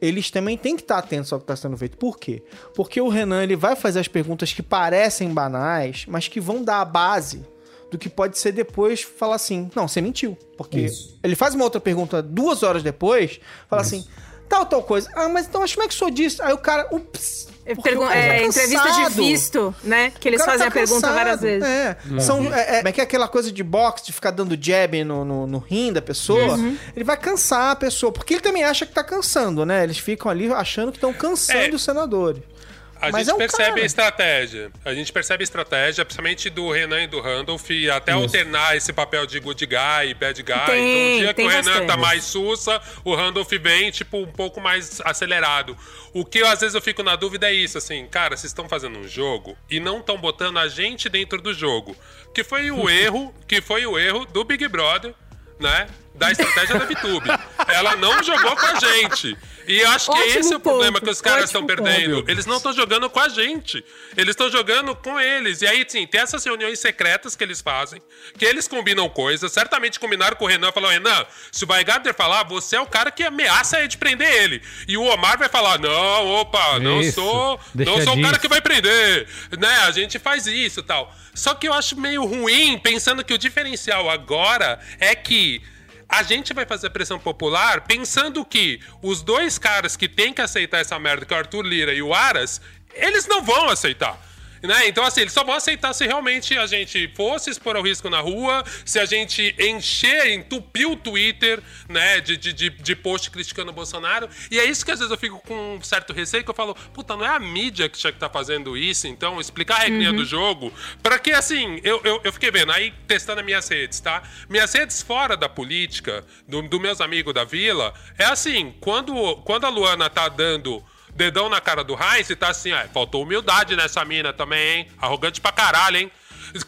eles também têm que estar atentos ao que está sendo feito. Por quê? Porque o Renan ele vai fazer as perguntas que parecem banais, mas que vão dar a base do que pode ser depois falar assim, não, você mentiu. Porque Isso. ele faz uma outra pergunta duas horas depois, fala assim, tal, tal coisa. Ah, mas então, mas como é que o senhor disse? Aí o cara, ups. Porque Pergun- cara tá é, entrevista de visto, né? Que eles cara fazem tá a pergunta cansado. várias vezes. É. São, é, é, como é que é aquela coisa de boxe, de ficar dando jab no, no, no rim da pessoa? Uhum. Ele vai cansar a pessoa, porque ele também acha que tá cansando, né? Eles ficam ali achando que estão cansando É. os senadores. A Mas gente é um percebe cara. a estratégia. A gente percebe a estratégia, principalmente do Renan e do Randolph, e até alternar esse papel de good guy e bad guy. Tem, então, o dia que o Renan bastante. tá mais sussa, o Randolph vem, tipo, um pouco mais acelerado. O que às vezes eu fico na dúvida é isso, assim, cara, vocês estão fazendo um jogo e não estão botando a gente dentro do jogo. Que foi o erro, que foi o erro do Big Brother, né? Da estratégia da VTube. Ela não jogou com a gente. E eu acho que Ótimo esse é o problema ponto, que os caras ótimo estão perdendo. Eles não estão jogando com a gente. Eles estão jogando com eles. E aí, sim, tem essas reuniões secretas que eles fazem, que eles combinam coisas. Certamente combinaram com o Renan, falaram, Renan, se o Weigartner falar, você é o cara que ameaça de prender ele. E o Omar vai falar, não, opa, não Isso, sou, deixa não sou o cara que vai prender. Né, a gente faz isso e tal. Só que eu acho meio ruim, pensando que o diferencial agora é que a gente vai fazer pressão popular pensando que os dois caras que têm que aceitar essa merda, que é o Arthur Lira e o Aras, eles não vão aceitar. Né? Então, assim, eles só vão aceitar se realmente a gente fosse expor ao risco na rua, se a gente encher, entupir o Twitter, né, de, de, de, de post criticando o Bolsonaro. E é isso que às vezes eu fico com um certo receio, que eu falo, puta, não é a mídia que tinha que tá fazendo isso, então explicar a regrinha do jogo, pra que, assim, eu, eu, eu fiquei vendo, aí testando as minhas redes, tá? Minhas redes fora da política, do, do meus amigos da vila, é assim, quando, quando a Luana tá dando dedão na cara do Heinz e tá assim, ah, faltou humildade nessa mina também, hein? Arrogante pra caralho, hein?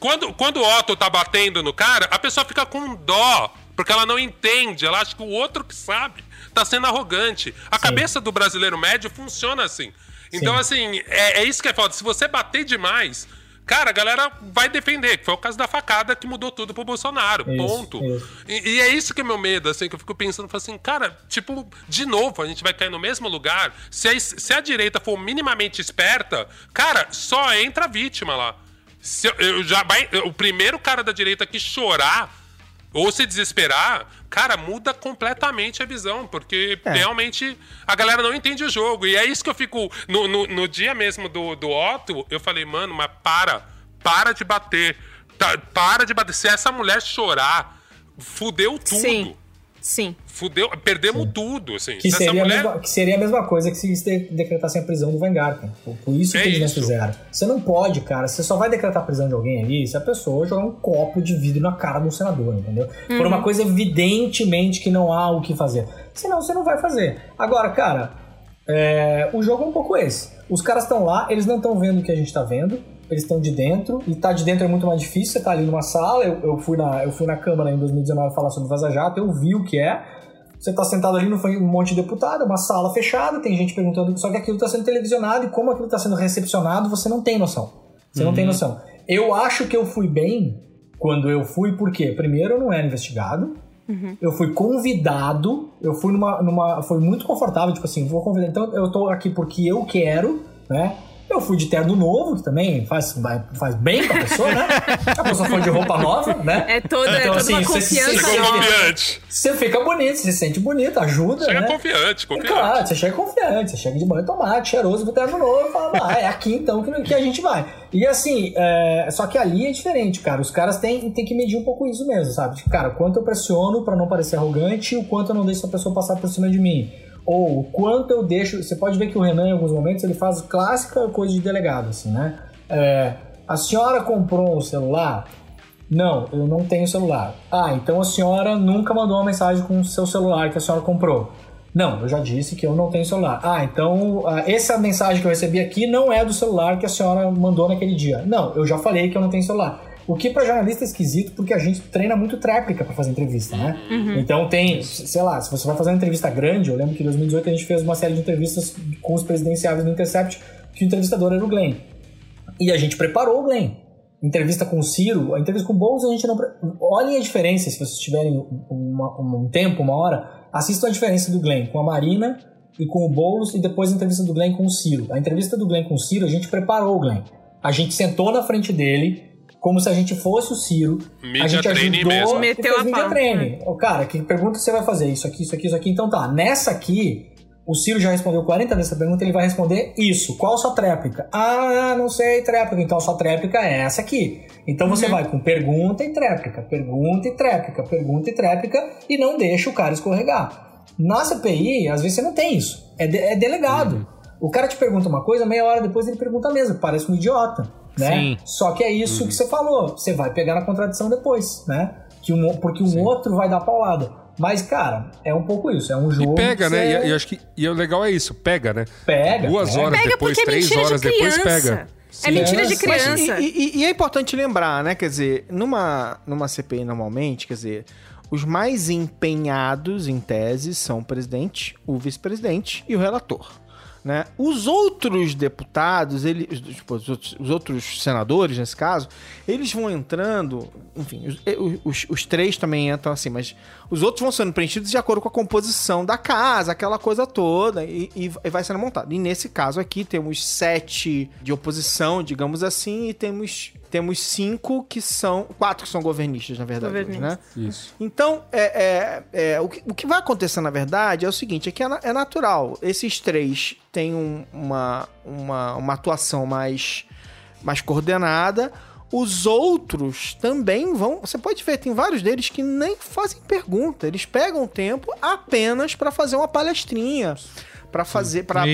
Quando, quando o Otto tá batendo no cara, a pessoa fica com dó, porque ela não entende, ela acha que o outro que sabe tá sendo arrogante. A cabeça do brasileiro médio funciona assim. Então, assim, é, é isso que é foda. Se você bater demais, cara, a galera vai defender, que foi o caso da facada que mudou tudo pro Bolsonaro. Isso, ponto. isso. E, e é isso que é meu medo, assim, que eu fico pensando, assim, cara, tipo, de novo, a gente vai cair no mesmo lugar. Se a, se a direita for minimamente esperta, cara, só entra a vítima lá. Se eu já vai, o primeiro cara da direita que chorar ou se desesperar, cara, muda completamente a visão, porque É. realmente a galera não entende o jogo. E é isso que eu fico. No, no, no dia mesmo do, do Otto, eu falei, mano, mas para, para de bater. Tá, para de bater. Se essa mulher chorar, fudeu tudo. Sim. Sim. Fudeu, perdemos tudo, assim. Que seria, mulher. a mesma, que seria a mesma coisa que se de- decretassem a prisão do Weingarten. Por, por isso É que eles isso. não fizeram. Você não pode, cara. Você só vai decretar a prisão de alguém ali se a pessoa jogar um copo de vidro na cara do senador, entendeu? Por uma coisa evidentemente que não há o que fazer. Senão você não vai fazer. Agora, cara, é, o jogo é um pouco esse. Os caras estão lá, eles não estão vendo o que a gente tá vendo. Eles estão de dentro, e tá de dentro é muito mais difícil. Você tá ali numa sala, eu, eu, fui, na, eu fui na Câmara em 2019 falar sobre Vaza Jato, eu vi o que é. Você tá sentado ali no um monte de deputado, é uma sala fechada, tem gente perguntando, só que aquilo tá sendo televisionado e como aquilo tá sendo recepcionado, você não tem noção. Você não tem noção. Eu acho que eu fui bem quando eu fui, porque primeiro eu não era investigado, eu fui convidado, eu fui numa, numa. Foi muito confortável, tipo assim, vou convidar. Então eu tô aqui porque eu quero, né? Eu fui de terno novo, que também faz, faz bem pra pessoa, né? A pessoa foi de roupa nova, né? É toda, é Então, toda assim, uma você se confiança. sente- confiante. Você fica bonito, você se sente bonito, ajuda, Chega né? confiante, E confiante. claro, você chega confiante, você chega de banho tomate, cheiroso, com terno novo, e fala, ah, é aqui então que, que a gente vai. E assim, é, só que ali é diferente, cara. Os caras têm, têm que medir um pouco isso mesmo, sabe? Tipo, cara, o quanto eu pressiono pra não parecer arrogante e o quanto eu não deixo essa pessoa passar por cima de mim. Ou quanto eu deixo. Você pode ver que o Renan, em alguns momentos, ele faz clássica coisa de delegado, assim, né? É, a senhora comprou um celular? Não, eu não tenho celular. Ah, então a senhora nunca mandou uma mensagem com o seu celular que a senhora comprou. Não, eu já disse que eu não tenho celular. Ah, então ah, essa mensagem que eu recebi aqui não é do celular que a senhora mandou naquele dia. Não, eu já falei que eu não tenho celular. O que pra jornalista é esquisito porque a gente treina muito tréplica pra fazer entrevista, né? Então tem, sei lá, se você vai fazer uma entrevista grande, eu lembro que em 2018 a gente fez uma série de entrevistas com os presidenciáveis do Intercept, que o entrevistador era o Glenn. E a gente preparou o Glenn. Entrevista com o Ciro, a entrevista com o Boulos a gente não. pre- Olhem a diferença, se vocês tiverem uma- um tempo, uma hora, assistam a diferença do Glenn com a Marina e com o Boulos e depois a entrevista do Glenn com o Ciro. A entrevista do Glenn com o Ciro, a gente preparou o Glenn. A gente sentou na frente dele, como se a gente fosse o Ciro. Media a gente ajudou mesmo. Meteu a media training. Ô, cara, que pergunta você vai fazer? Isso aqui, isso aqui, isso aqui. Então tá, nessa aqui, o Ciro já respondeu 40 vezes essa pergunta, ele vai responder isso. Qual a sua tréplica? Ah, não sei, tréplica. Então a sua tréplica é essa aqui. Então você vai com pergunta e tréplica, pergunta e tréplica, pergunta e tréplica e não deixa o cara escorregar. Na CPI, às vezes você não tem isso. É, de- é delegado. O cara te pergunta uma coisa, meia hora depois ele pergunta a mesma. Parece um idiota, né? Sim. Só que é isso que você falou. Você vai pegar na contradição depois, né? Que um, porque um outro vai dar paulada. Mas, cara, é um pouco isso. É um jogo. E pega, que né? E, e acho que e o legal é isso, pega, né? Pega, Duas pega. horas Pega depois, é três mentira de horas depois, criança. pega. É mentira de Mas- criança. E, e- e é importante lembrar, né? Quer dizer, numa, numa CPI normalmente, quer dizer, os mais empenhados em tese são o presidente, o vice-presidente e o relator. Né? Os outros deputados, tipo, os, outros, os outros senadores, nesse caso, eles vão entrando, enfim, os, os- os três também entram assim, mas os outros vão sendo preenchidos de acordo com a composição da casa, aquela coisa toda, e, e vai sendo montado. E nesse caso aqui temos sete de oposição, digamos assim, e temos, temos cinco que são. Quatro que são governistas, na verdade, hoje, né? Governistas. Isso. Então, é, é- é, o, que, o que vai acontecer, na verdade, é o seguinte: é que é, é natural. Esses três têm um- uma, uma, uma atuação mais, mais coordenada. Os outros também vão. Você pode ver, tem vários deles que nem fazem pergunta. Eles pegam tempo apenas para fazer uma palestrinha. Pra fazer, pra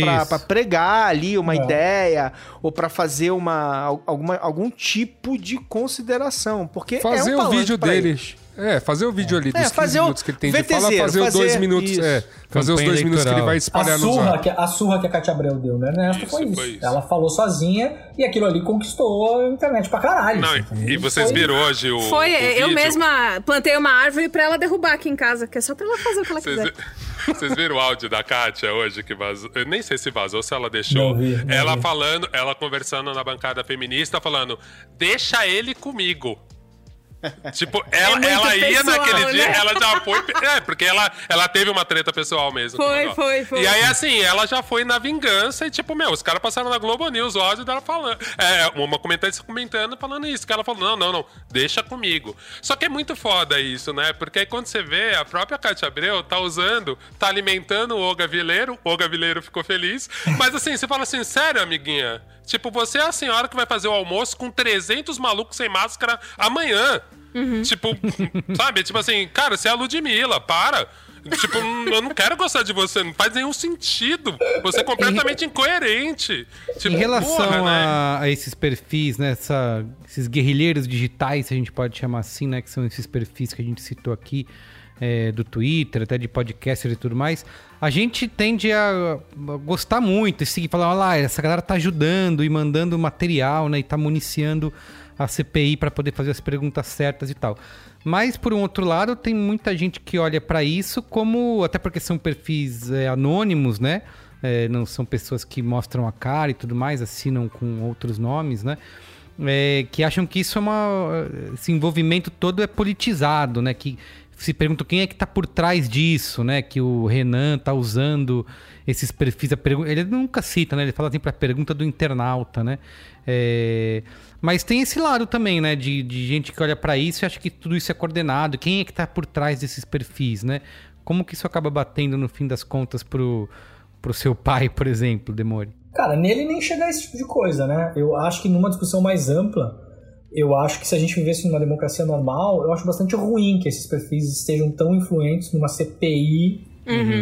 pregar ali uma É. ideia, ou pra fazer uma, al- alguma, algum tipo de consideração. Porque Fazer é um o vídeo pra dele. É, fazer o vídeo ali dos É, 15 fazer minutos que ele tem de fala, fazer os dois fazer minutos. isso. É, fazer os dois minutos que ele eleitoral. vai espalhar no surra, que, a surra que a Katia Abreu deu Ernesto Isso, foi isso. foi isso. Ela falou sozinha e aquilo ali conquistou a internet pra caralho. Não, assim, e- e vocês Foi- viram hoje o. Foi, o eu vídeo? mesma plantei uma árvore pra ela derrubar aqui em casa, que é só pra ela fazer o que ela Vocês, quiser. vi- vocês viram o áudio da Kátia hoje que vazou? Eu nem sei se vazou, se ela deixou. Não vi, não ela vi. falando, ela conversando na bancada feminista, falando: deixa ele comigo. Tipo, ela, muito ela ia pessoal, naquele dia, né? ela já foi. É, porque ela, ela teve uma treta pessoal mesmo. Foi, foi, foi. E aí, assim, ela já foi na vingança e, tipo, meu, os caras passaram na Globo News o áudio dela falando. É, uma comentarista comentando, falando isso. Que ela falou: não, não, não, deixa comigo. Só que é muito foda isso, né? Porque aí quando você vê, a própria Cátia Abreu tá usando, tá alimentando o Olga Vileiro, o Olga Vileiro ficou feliz. Mas assim, você fala assim, sério, amiguinha? Tipo, você é a senhora que vai fazer o almoço com 300 malucos sem máscara amanhã. Tipo, sabe? Tipo assim, cara, você é a Ludmilla, para. Tipo, eu não quero gostar de você, não faz nenhum sentido. Você é completamente incoerente. Tipo, em relação porra, né? a, a esses perfis, né, essa- esses guerrilheiros digitais, se a gente pode chamar assim, né, que são esses perfis que a gente citou aqui, é, do Twitter, até de podcaster e tudo mais, a gente tende a, a gostar muito e seguir, falar, olha lá, essa galera tá ajudando e mandando material, né, e tá municiando a CPI para poder fazer as perguntas certas e tal. Mas, por um outro lado, tem muita gente que olha para isso como, até porque são perfis é, anônimos, né? É, não são pessoas que mostram a cara e tudo mais, assinam com outros nomes, né? É, que acham que isso é uma. Esse envolvimento todo é politizado, né? Que se perguntam quem é que tá por trás disso, né? Que o Renan tá usando esses perfis. Ele nunca cita, né? Ele fala sempre a pergunta do internauta, né? É, Mas tem esse lado também, né? De, de gente que olha pra isso e acha que tudo isso é coordenado. Quem é que tá por trás desses perfis, né? Como que isso acaba batendo no fim das contas pro, pro seu pai, por exemplo, Demore? Cara, nele nem chega a esse tipo de coisa, né? Eu acho que numa discussão mais ampla, eu acho que se a gente vivesse numa democracia normal, eu acho bastante ruim que esses perfis estejam tão influentes numa CPI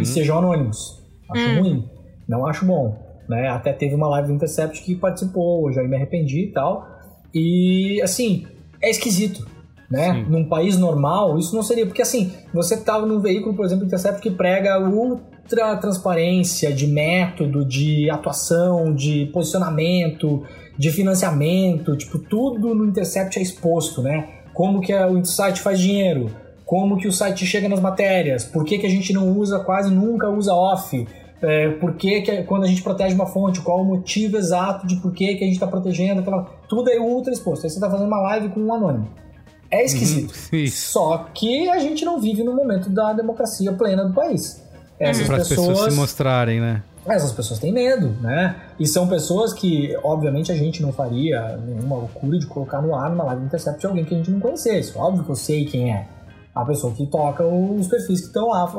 e sejam anônimos. Acho Uhum. ruim. Não acho bom. Né? Até teve uma live do Intercept que participou, eu já me arrependi e tal. E, assim, é esquisito. Né? Sim. Num país normal, isso não seria. Porque, assim, você estava num veículo, por exemplo, Intercept, que prega ultra transparência de método, de atuação, de posicionamento, de financiamento. Tipo, tudo no Intercept é exposto, né? Como que o site faz dinheiro, como que o site chega nas matérias, por que, que a gente não usa, quase nunca usa off. É, por que, que quando a gente protege uma fonte, qual o motivo exato de por que, que a gente está protegendo aquela. Tudo é ultra exposto. Aí você está fazendo uma live com um anônimo. É esquisito. Uhum, Só que a gente não vive no momento da democracia plena do país. Essas Para as pessoas, pessoas se mostrarem, né? Essas pessoas têm medo, né? E são pessoas que, obviamente, a gente não faria nenhuma loucura de colocar no ar uma live intercept de alguém que a gente não conhecesse. Óbvio que eu sei quem é. A pessoa que toca os perfis que estão lá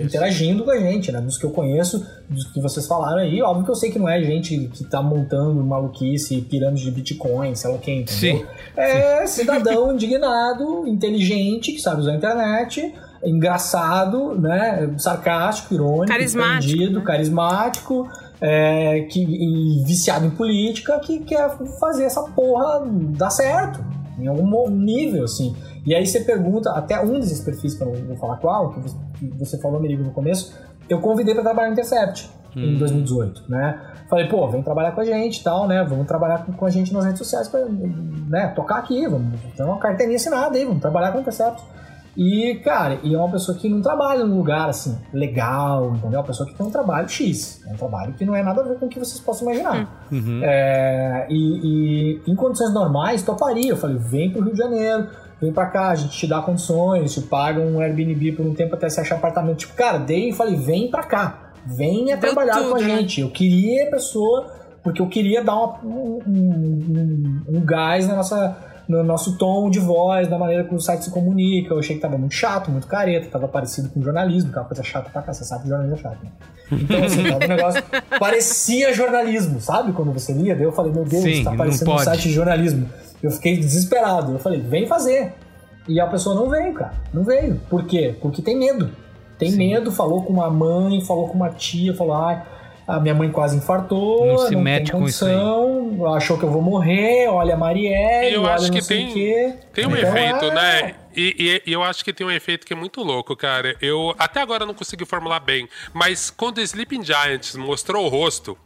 interagindo com a gente, né? Dos que eu conheço, dos que vocês falaram aí, óbvio que eu sei que não é gente que tá montando maluquice, pirâmide de Bitcoin, sei lá quem, entendeu? Sim. É cidadão indignado, inteligente, que sabe usar a internet, engraçado, né? Sarcástico, irônico, Carismático, entendido, carismático, é, que, e viciado em política, que quer fazer essa porra dar certo, em algum nível, assim. E aí você pergunta, até um desses perfis, que eu não vou falar qual, que você, falou, Merigo, no começo, eu convidei para trabalhar no Intercept em 2018, né? Falei, pô, vem trabalhar com a gente e tal, né? Vamos trabalhar com, com a gente nas redes sociais pra né, tocar aqui, vamos ter uma carteirinha assinada aí, vamos trabalhar com o Intercept. E, cara, e é uma pessoa que não trabalha num lugar assim, legal, entendeu? É uma pessoa que tem um trabalho X. É um trabalho que não é nada a ver com o que vocês possam imaginar. Uhum. É, e, e em condições normais, toparia. Eu falei, vem pro Rio de Janeiro, vem pra cá, a gente te dá condições, te paga um Airbnb por um tempo até você achar apartamento. Tipo, cara, dei e falei, vem pra cá, venha Deu trabalhar tudo, com a né? gente. Eu queria a pessoa, porque eu queria dar uma- um, um- um gás na nossa, no nosso tom de voz, na maneira que o site se comunica. Eu achei que tava muito chato, muito careta, tava parecido com jornalismo, que é uma coisa chata pra cá, você sabe que jornalismo é chato, né? Então, assim, tava um negócio. Parecia jornalismo, sabe? Quando você lia, daí eu falei, meu Deus, Sim, tá parecendo um site de jornalismo. Eu fiquei desesperado. Eu falei, vem fazer. E a pessoa não veio, cara. Não veio. Por quê? Porque tem medo. Tem medo, falou com uma mãe, falou com uma tia, falou, ai, a minha mãe quase infartou, Não não, se mete tem com isso aí. condição, achou que eu vou morrer, olha a Marielle, eu olha acho não que sei tem- o quê. Tem um Então, efeito, é- né? E, e- e eu acho que tem um efeito que é muito louco, cara. Eu até agora não consegui formular bem, mas quando o Sleeping Giants mostrou o rosto,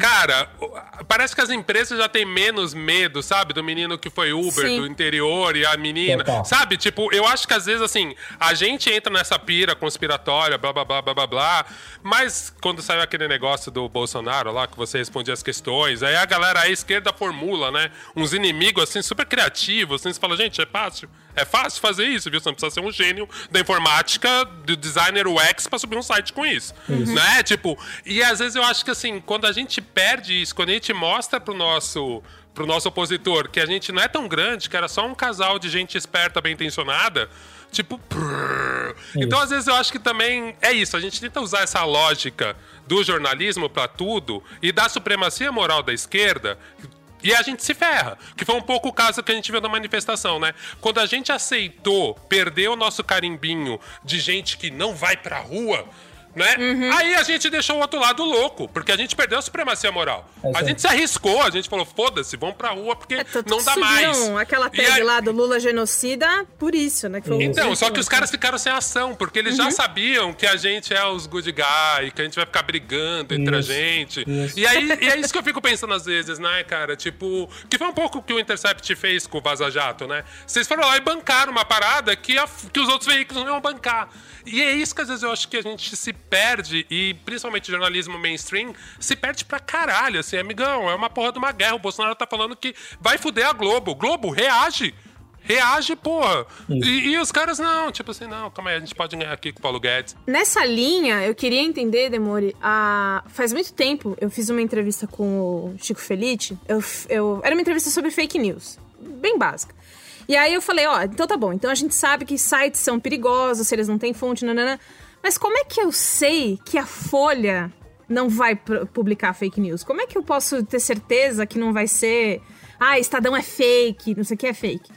cara, o- parece que as empresas já têm menos medo, sabe? Do menino que foi Uber Sim. do interior e a menina. Sabe? Tipo, eu acho que às vezes, assim, a gente entra nessa pira conspiratória, blá, blá, blá, blá, blá, blá. Mas quando saiu aquele negócio do Bolsonaro lá, que você respondia as questões, aí a galera à esquerda formula, né? Uns inimigos, assim, super criativos. Assim, você fala, gente, é fácil. É fácil fazer isso, viu? Você não precisa ser um gênio da informática, do designer UX pra subir um site com isso. Né? Tipo, e às vezes eu acho que, assim, quando a gente perde isso, quando a gente mostra pro nosso pro nosso opositor que a gente não é tão grande, que era só um casal de gente esperta, bem intencionada, tipo. prrr. Então, às vezes, eu acho que também é isso. A gente tenta usar essa lógica do jornalismo pra tudo e da supremacia moral da esquerda. E a gente se ferra. Que foi um pouco o caso que a gente viu na manifestação, né? Quando a gente aceitou perder o nosso carimbinho de gente que não vai pra rua, né? Aí a gente deixou o outro lado louco, porque a gente perdeu a supremacia moral. É isso a gente se arriscou, a gente falou, foda-se, vamos pra rua porque É, não dá mais. aquela tag aí- lá do Lula genocida por isso, né? Que foi então, só que os caras ficaram sem ação, porque eles Uhum. já sabiam que a gente é os good guy, que a gente vai ficar brigando entre a Isso, gente. isso. E aí e é isso que eu fico pensando às vezes, né, cara? Tipo, que foi um pouco o que o Intercept fez com o Vaza Jato, né? Vocês foram lá e bancaram uma parada que, a- que os outros veículos não iam bancar. E é isso que às vezes eu acho que a gente se perde, e principalmente o jornalismo mainstream, se perde pra caralho, assim, amigão. É uma porra de uma guerra. O Bolsonaro tá falando que vai fuder a Globo. Globo, reage! Reage, porra. E, e os caras não, tipo assim, não, calma aí, a gente pode ganhar aqui com o Paulo Guedes. Nessa linha, eu queria entender, Demore, a... faz muito tempo eu fiz uma entrevista com o Chico Felice. Eu, eu... Era uma entrevista sobre fake news, bem básica. E aí eu falei, ó, então tá bom, então a gente sabe que sites são perigosos, se eles não têm fonte, nanana. Mas como é que eu sei que a Folha não vai publicar fake news? Como é que eu posso ter certeza que não vai ser... Ah, Estadão é fake, não sei o que é fake.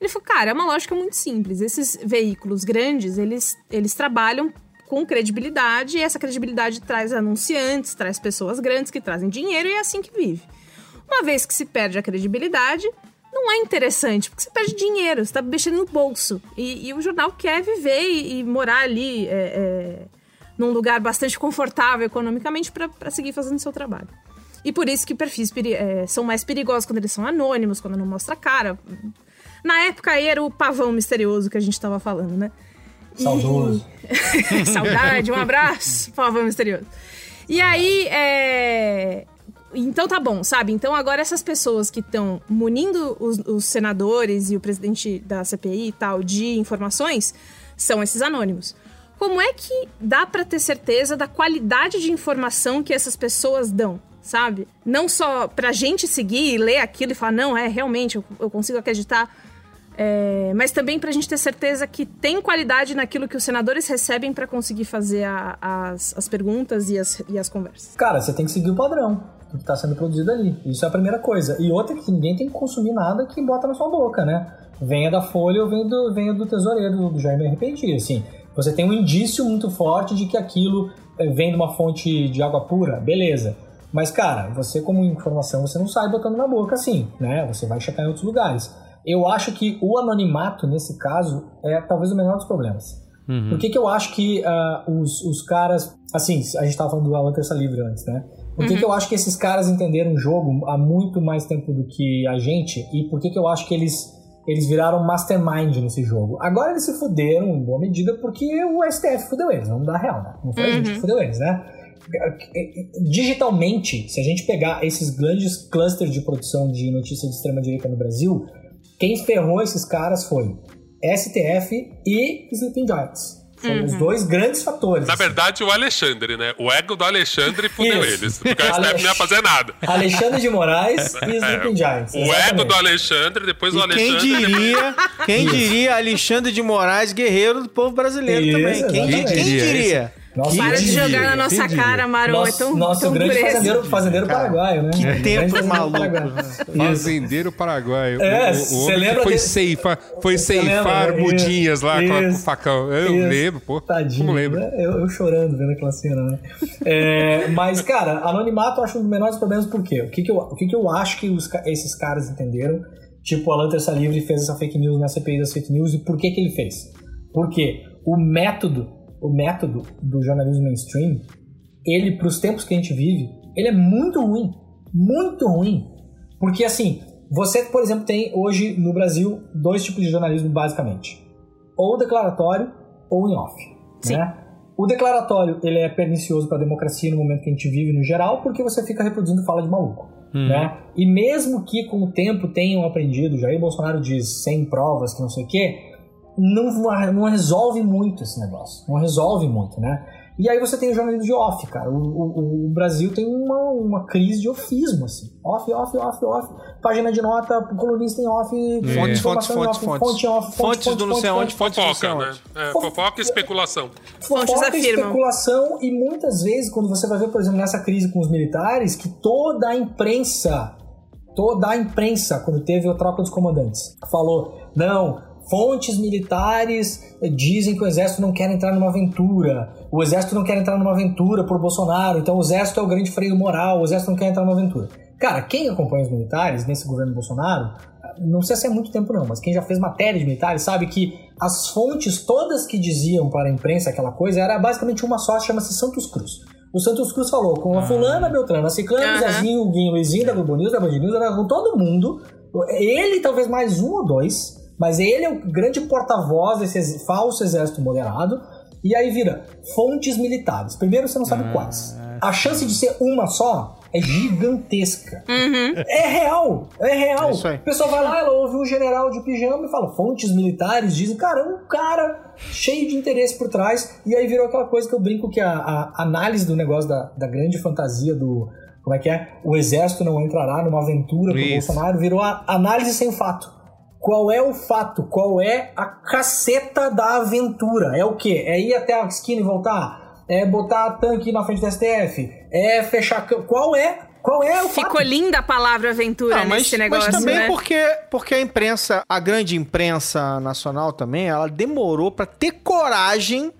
Ele falou, cara, é uma lógica muito simples. Esses veículos grandes, eles, eles trabalham com credibilidade e essa credibilidade traz anunciantes, traz pessoas grandes que trazem dinheiro e é assim que vive. Uma vez que se perde a credibilidade, não é interessante, porque você perde dinheiro, você tá mexendo no bolso. E, e o jornal quer viver e, e morar ali é, é, num lugar bastante confortável economicamente para seguir fazendo seu trabalho. E por isso que perfis é, são mais perigosos quando eles são anônimos, quando não mostra a cara. Na época aí era o pavão misterioso que a gente tava falando, né? Saudoso. Saudade, um abraço, Pavão Misterioso. E aí, é... Então tá bom, sabe? Então agora essas pessoas que estão munindo os, os senadores e o presidente da CPI e tal de informações são esses anônimos. Como é que dá pra ter certeza da qualidade de informação que essas pessoas dão, sabe? Não só pra gente seguir e ler aquilo e falar, não, é, realmente, eu, eu consigo acreditar. É, mas também pra gente ter certeza que tem qualidade naquilo que os senadores recebem pra conseguir fazer a- as, as perguntas e as, e as conversas. Cara, você tem que seguir o padrão que está sendo produzido ali. Isso é a primeira coisa. E outra é que ninguém tem que consumir nada que bota na sua boca, né? Venha da Folha ou venha do, venha do tesoureiro do Jair RPG, assim. Você tem um indício muito forte de que aquilo eh, vem de uma fonte de água pura, beleza. Mas, cara, você como informação, você não sai botando na boca assim, né? Você vai checar em outros lugares. Eu acho que o anonimato, nesse caso, é talvez o menor dos problemas. Por que, que eu acho que ah, os, os caras. Assim, a gente tava falando do Alan Terça Livre antes, né? Por que, Uhum. que eu acho que esses caras entenderam o jogo há muito mais tempo do que a gente? E por que, que eu acho que eles, eles viraram mastermind nesse jogo? Agora eles se fuderam em boa medida porque o STF fudeu eles, vamos dar real, né? Não foi a gente que Uhum. fudeu eles, né? Digitalmente, se a gente pegar esses grandes clusters de produção de notícia de extrema-direita no Brasil, quem ferrou esses caras foi STF e Sleeping Giants. Foram Uhum. os dois grandes fatores. Na verdade, o Alexandre, né? O ego do Alexandre fudeu eles. Porque o STF não ia fazer nada. Alexandre de Moraes e É, Sleeping Giants. O ego exatamente. do Alexandre, depois o E quem Alexandre. diria, quem Isso. diria Alexandre de Moraes, guerreiro do povo brasileiro Isso, também. Quem, quem diria? Nossa, Para de jogar na nossa entendi. cara, Maron. Nosso, é tão, nosso tão grande preso. fazendeiro, fazendeiro paraguaio, né? Que tempo fazendeiro maluco. paraguaio. Fazendeiro paraguaio. É, o, o cê homem que lembra foi, desse- ceifa, foi ceifar lembra? mudinhas lá com, a- com o Isso. facão. Eu Isso. lembro, pô. Tadinho, Como lembro? né? Eu, eu chorando vendo aquela cena, né? É, mas, cara, anonimato eu acho um dos menores problemas, por quê? O que, que, eu, o que, que eu acho que os esses caras entenderam? Tipo, o Alan Terça Livre fez essa fake news na CPI das fake news, e por que, que ele fez? Porque o método, o método do jornalismo mainstream, ele, pros tempos que a gente vive, ele é muito ruim. Muito ruim. Porque, assim, você, por exemplo, tem hoje no Brasil dois tipos de jornalismo, basicamente. Ou declaratório ou em off. Né? O declaratório, ele é pernicioso para a democracia no momento que a gente vive no geral, porque você fica reproduzindo fala de maluco. Né? E mesmo que com o tempo tenham aprendido, Jair Bolsonaro diz sem provas, que não sei o quê, não, não resolve muito esse negócio. Não resolve muito, né? E aí você tem o jornalismo de off, cara. O, o- o Brasil tem uma, uma crise de ofismo, assim. Off, off, off, off. Página de nota, colunista em off. Fontes, fontes, em fontes, off, fontes. fonte off, fonte, Fontes fonte, do não sei fonte, onde, fonte. fontes Fofoca, né? É, fofoca e especulação. Fontes Fofoca, afirmam. especulação e muitas vezes quando você vai ver, por exemplo, nessa crise com os militares, que toda a imprensa, toda a imprensa, quando teve a troca dos comandantes, falou, não, fontes militares dizem que o exército não quer entrar numa aventura, o exército não quer entrar numa aventura por Bolsonaro, então o exército é o grande freio moral, o exército não quer entrar numa aventura. Cara, quem acompanha os militares nesse governo Bolsonaro, não sei se é muito tempo não, mas quem já fez matéria de militares sabe que as fontes todas que diziam para a imprensa aquela coisa era basicamente uma só, chama-se Santos Cruz. O Santos Cruz falou com a fulana, Beltrana, a Ciclana, Aham. Zezinho, o Guinho, Luizinho, da Globo News, da Band News, com todo mundo. Ele talvez mais um ou dois, mas ele é o grande porta-voz desse ex- falso exército moderado. E aí vira fontes militares. Primeiro você não sabe quais. A chance de ser uma só é gigantesca. É real, é real. É. O pessoal vai lá, ela ouve um general de pijama e fala, fontes militares dizem, cara, é um cara cheio de interesse por trás. E aí virou aquela coisa que eu brinco que a, a análise do negócio da, da grande fantasia do. Como é que é? O exército não entrará numa aventura pro Isso. Bolsonaro, virou a análise sem fato. Qual é o fato? Qual é a caceta da aventura? É o quê? É ir até a esquina e voltar? É botar tanque na frente do STF? É fechar. Qual é? Qual é o fato? Ficou linda a palavra aventura Não, mas, nesse negócio, mas também né? porque, porque a imprensa, a grande imprensa nacional também, ela demorou pra ter coragem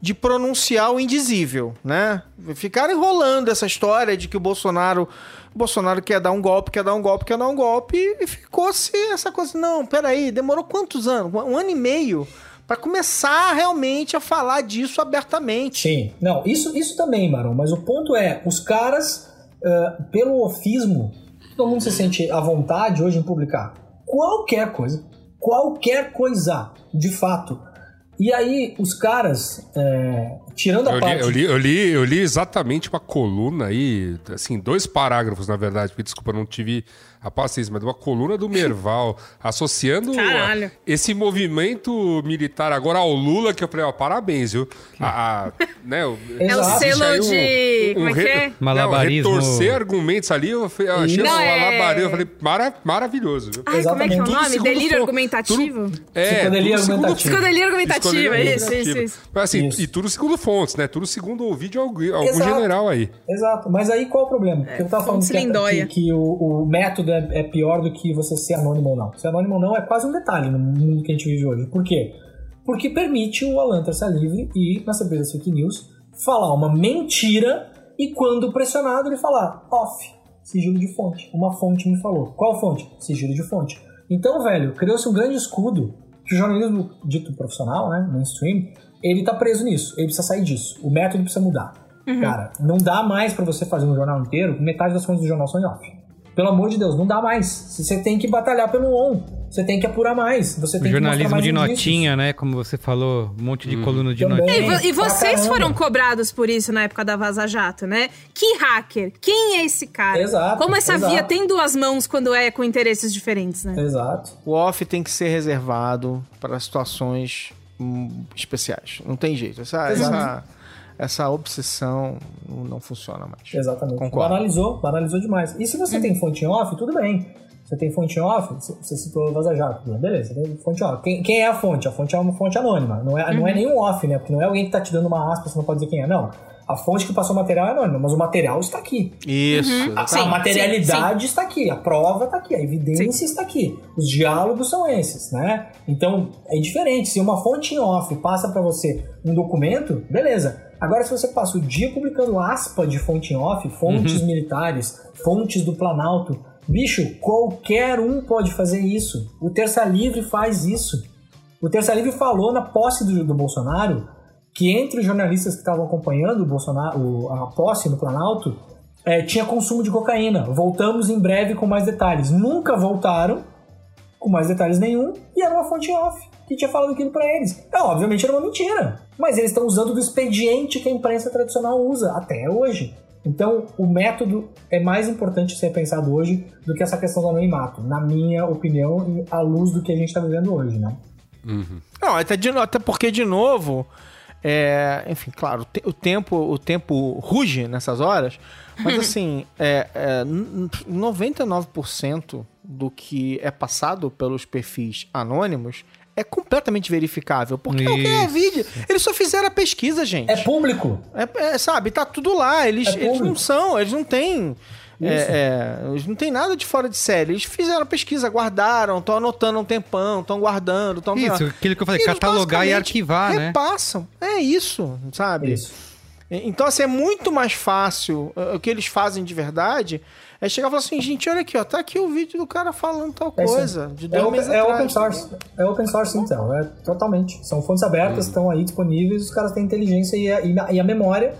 de pronunciar o indizível, né? Ficaram enrolando essa história de que o Bolsonaro, o Bolsonaro quer dar um golpe, quer dar um golpe, quer dar um golpe e ficou-se essa coisa, não, peraí, demorou quantos anos? Um ano e meio pra começar realmente a falar disso abertamente. Sim, não, isso, isso também, Marão, mas o ponto é, os caras, ah, pelo ofismo, todo mundo se sente à vontade hoje em publicar qualquer coisa, qualquer coisa, de fato. E aí, os caras, é, tirando a Eu li, parte. eu, li, eu, li, eu li exatamente uma coluna aí, assim, dois parágrafos, na verdade, porque desculpa, eu não tive a paciência, mas uma coluna do Merval associando Caralho. esse movimento militar agora ao Lula, que eu falei, ó, parabéns, viu? A, a- né, o- É o selo de. aí Como é que é? Não, Malabarismo. retorcer argumentos ali, eu, achei um é- malabarismo, eu falei, mara, maravilhoso, viu? Ai, como é que é o nome? segundo Delírio fo- argumentativo? É, Psicodelia tudo argumentativa. Psicodelia argumentativa, Psicodelia isso, isso, isso. Mas assim, Isso. e tudo segundo fontes, né? Tudo segundo o vídeo de algum, algum general aí. Exato, mas aí qual é o problema? Porque eu tava falando é- que, que o, o método é, é pior do que você ser anônimo ou não. Ser anônimo ou não é quase um detalhe no mundo que a gente vive hoje. Por quê? Porque permite o Alan ser livre e, na das fake news, falar uma mentira e, quando pressionado, ele falar off, sigilo de fonte. Uma fonte me falou. Qual fonte? Sigilo de fonte. Então, velho, criou-se um grande escudo que o jornalismo dito profissional, né, mainstream, ele tá preso nisso. Ele precisa sair disso. O método precisa mudar. Cara, não dá mais pra você fazer um jornal inteiro metade das fontes do jornal são em off. Pelo amor de Deus, não dá mais. Você tem que batalhar pelo on. Você tem que apurar mais. Você tem jornalismo de indícios. notinha, né? Como você falou, um monte de coluna de Também. notinha. E, vo- e vocês foram cobrados por isso na época da Vaza Jato, né? Que hacker? Quem é esse cara? Exato, Como essa exato. via tem duas mãos quando é com interesses diferentes, né? Exato. O off tem que ser reservado para situações hum, especiais. Não tem jeito. Essa, Exato. essa, essa obsessão não funciona mais. Exatamente. Concordo. Banalizou, banalizou demais. E se você tem fonte em off, tudo bem. Você tem fonte em off, você- citou o Vaza Jato, beleza, você tem fonte em off. Quem, quem é a fonte? A fonte é uma fonte anônima. Não é, não é nenhum off, né? Porque não é alguém que tá te dando uma aspa, você não pode dizer quem é. Não. A fonte que passou o material é anônima, mas o material está aqui. Isso. A, Sim, a materialidade sim, está aqui, a prova está aqui, a evidência está aqui, os diálogos são esses, né? Então é diferente. Se uma fonte em off passa para você um documento, beleza. Agora, se você passa o dia publicando aspa de fonte em off, fontes militares, fontes do Planalto, bicho, qualquer um pode fazer isso. O Terça Livre faz isso. O Terça Livre falou na posse do, do Bolsonaro que entre os jornalistas que estavam acompanhando o Bolsonaro, o- a posse no Planalto, é, tinha consumo de cocaína. Voltamos em breve com mais detalhes. Nunca voltaram com mais detalhes nenhum e era uma fonte off que tinha falado aquilo pra eles. É, obviamente era uma mentira, mas eles estão usando do expediente que a imprensa tradicional usa até hoje. Então, o método é mais importante ser pensado hoje do que essa questão do anonimato, na minha opinião, e à luz do que a gente está vivendo hoje, né? Não, até, de, até porque, de novo, é, enfim, claro, o te- o tempo, o tempo ruge nessas horas, mas assim, é, é, n- n- 99% do que é passado pelos perfis anônimos é completamente verificável. Porque é o que é Isso. vídeo. Eles só fizeram a pesquisa, gente. É público. É, é, sabe, tá tudo lá. Eles, É eles não são, eles não têm. é, Isso. é, eles não têm nada de fora de série. Eles fizeram a pesquisa, guardaram, estão anotando um tempão, estão guardando, estão. Isso, aquilo que eu falei, Eles catalogar e arquivar, né? Repassam. É isso, sabe? Isso. Então, assim, é muito mais fácil. O que eles fazem de verdade é chegar e falar assim, gente, olha aqui, ó, tá aqui o vídeo do cara falando tal É coisa. De É, dois meses é atrás. open source. É open source, então. É totalmente. São fontes abertas, estão aí disponíveis, os caras têm inteligência e a, e a- e a memória,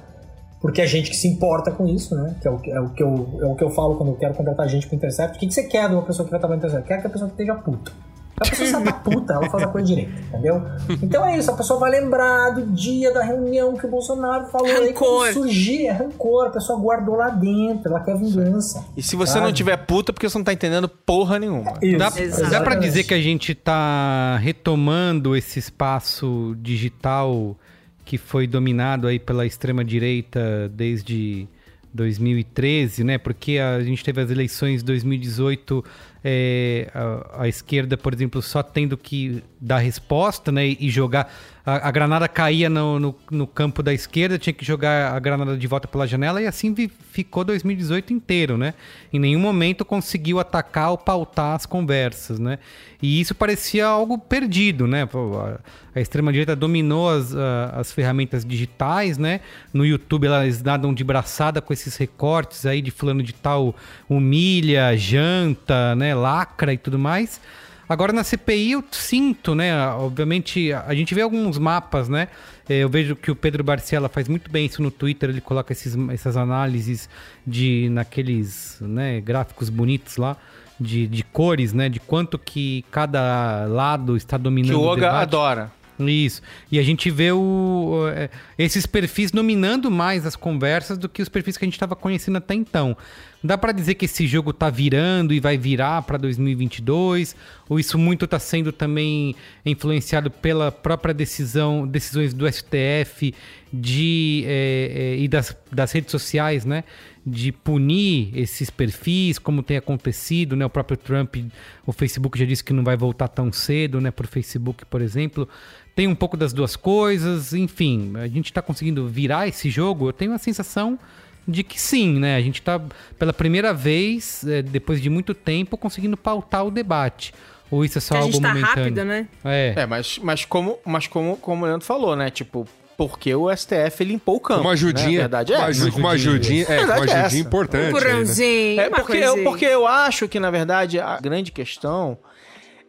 porque é gente que se importa com isso, né? Que é o, que- é o, que, eu, é o que eu falo quando eu quero contratar gente pro Intercept. O que, que você quer de uma pessoa que vai trabalhar no Intercept? Quer que a pessoa esteja puta. A pessoa está puta, ela faz a coisa direita, entendeu? Então é isso, a pessoa vai lembrar do dia da reunião que o Bolsonaro falou aí quando Rancor. surgir, é rancor, a pessoa guardou lá dentro, ela quer vingança. E se você Sabe? não tiver puta, é porque você não tá entendendo porra nenhuma. Isso, Dá, Exatamente. dá pra dizer que a gente tá retomando esse espaço digital que foi dominado aí pela extrema direita desde 2013, né? Porque a gente teve as eleições de 2018, é, a, a esquerda, por exemplo, só tendo que dar resposta, né? E jogar a, a granada caía no, no, no campo da esquerda, tinha que jogar a granada de volta pela janela e assim vi- ficou 2018 inteiro, né? Em nenhum momento conseguiu atacar ou pautar as conversas, né? E isso parecia algo perdido, né? A, a extrema-direita dominou as, as ferramentas digitais, né? No YouTube elas nadam de braçada com esses recortes aí de fulano de tal humilha, janta, né? Lacra e tudo mais. Agora na CPI eu sinto, né? Obviamente a gente vê alguns mapas, né? Eh, Eu vejo que o Pedro Barcela faz muito bem isso no Twitter. Ele coloca esses, essas análises de naqueles né, gráficos bonitos lá de, de cores, né? De quanto que cada lado está Que dominando o o Oga debate. adora. Isso. E a gente vê o, é, esses perfis dominando mais as conversas do que os perfis que a gente estava conhecendo até então. Dá pra dizer que esse jogo tá virando e vai virar pra 2022? Ou isso muito tá sendo também influenciado pela própria decisão, decisões do STF de, é, é, e das, das redes sociais, né? De punir esses perfis, como tem acontecido, né? O próprio Trump, o Facebook já disse que não vai voltar tão cedo, né? Por Facebook, por exemplo. Tem um pouco das duas coisas, enfim, a gente tá conseguindo virar esse jogo. Eu tenho a sensação de que sim, né? A gente tá pela primeira vez, é, depois de muito tempo, conseguindo pautar o debate. Ou isso é só Que a algo gente tá momentâneo? rápido, né? É. É, mas, mas, como, mas como, como o Leandro falou, né? Tipo, porque o STF limpou o campo. Uma ajudinha. Né? A verdade é uma, uma ajudinha, é, uma verdade é ajudinha essa. importante. Um aí, né? porãozinho, É uma porque eu, porque eu acho que, na verdade, a grande questão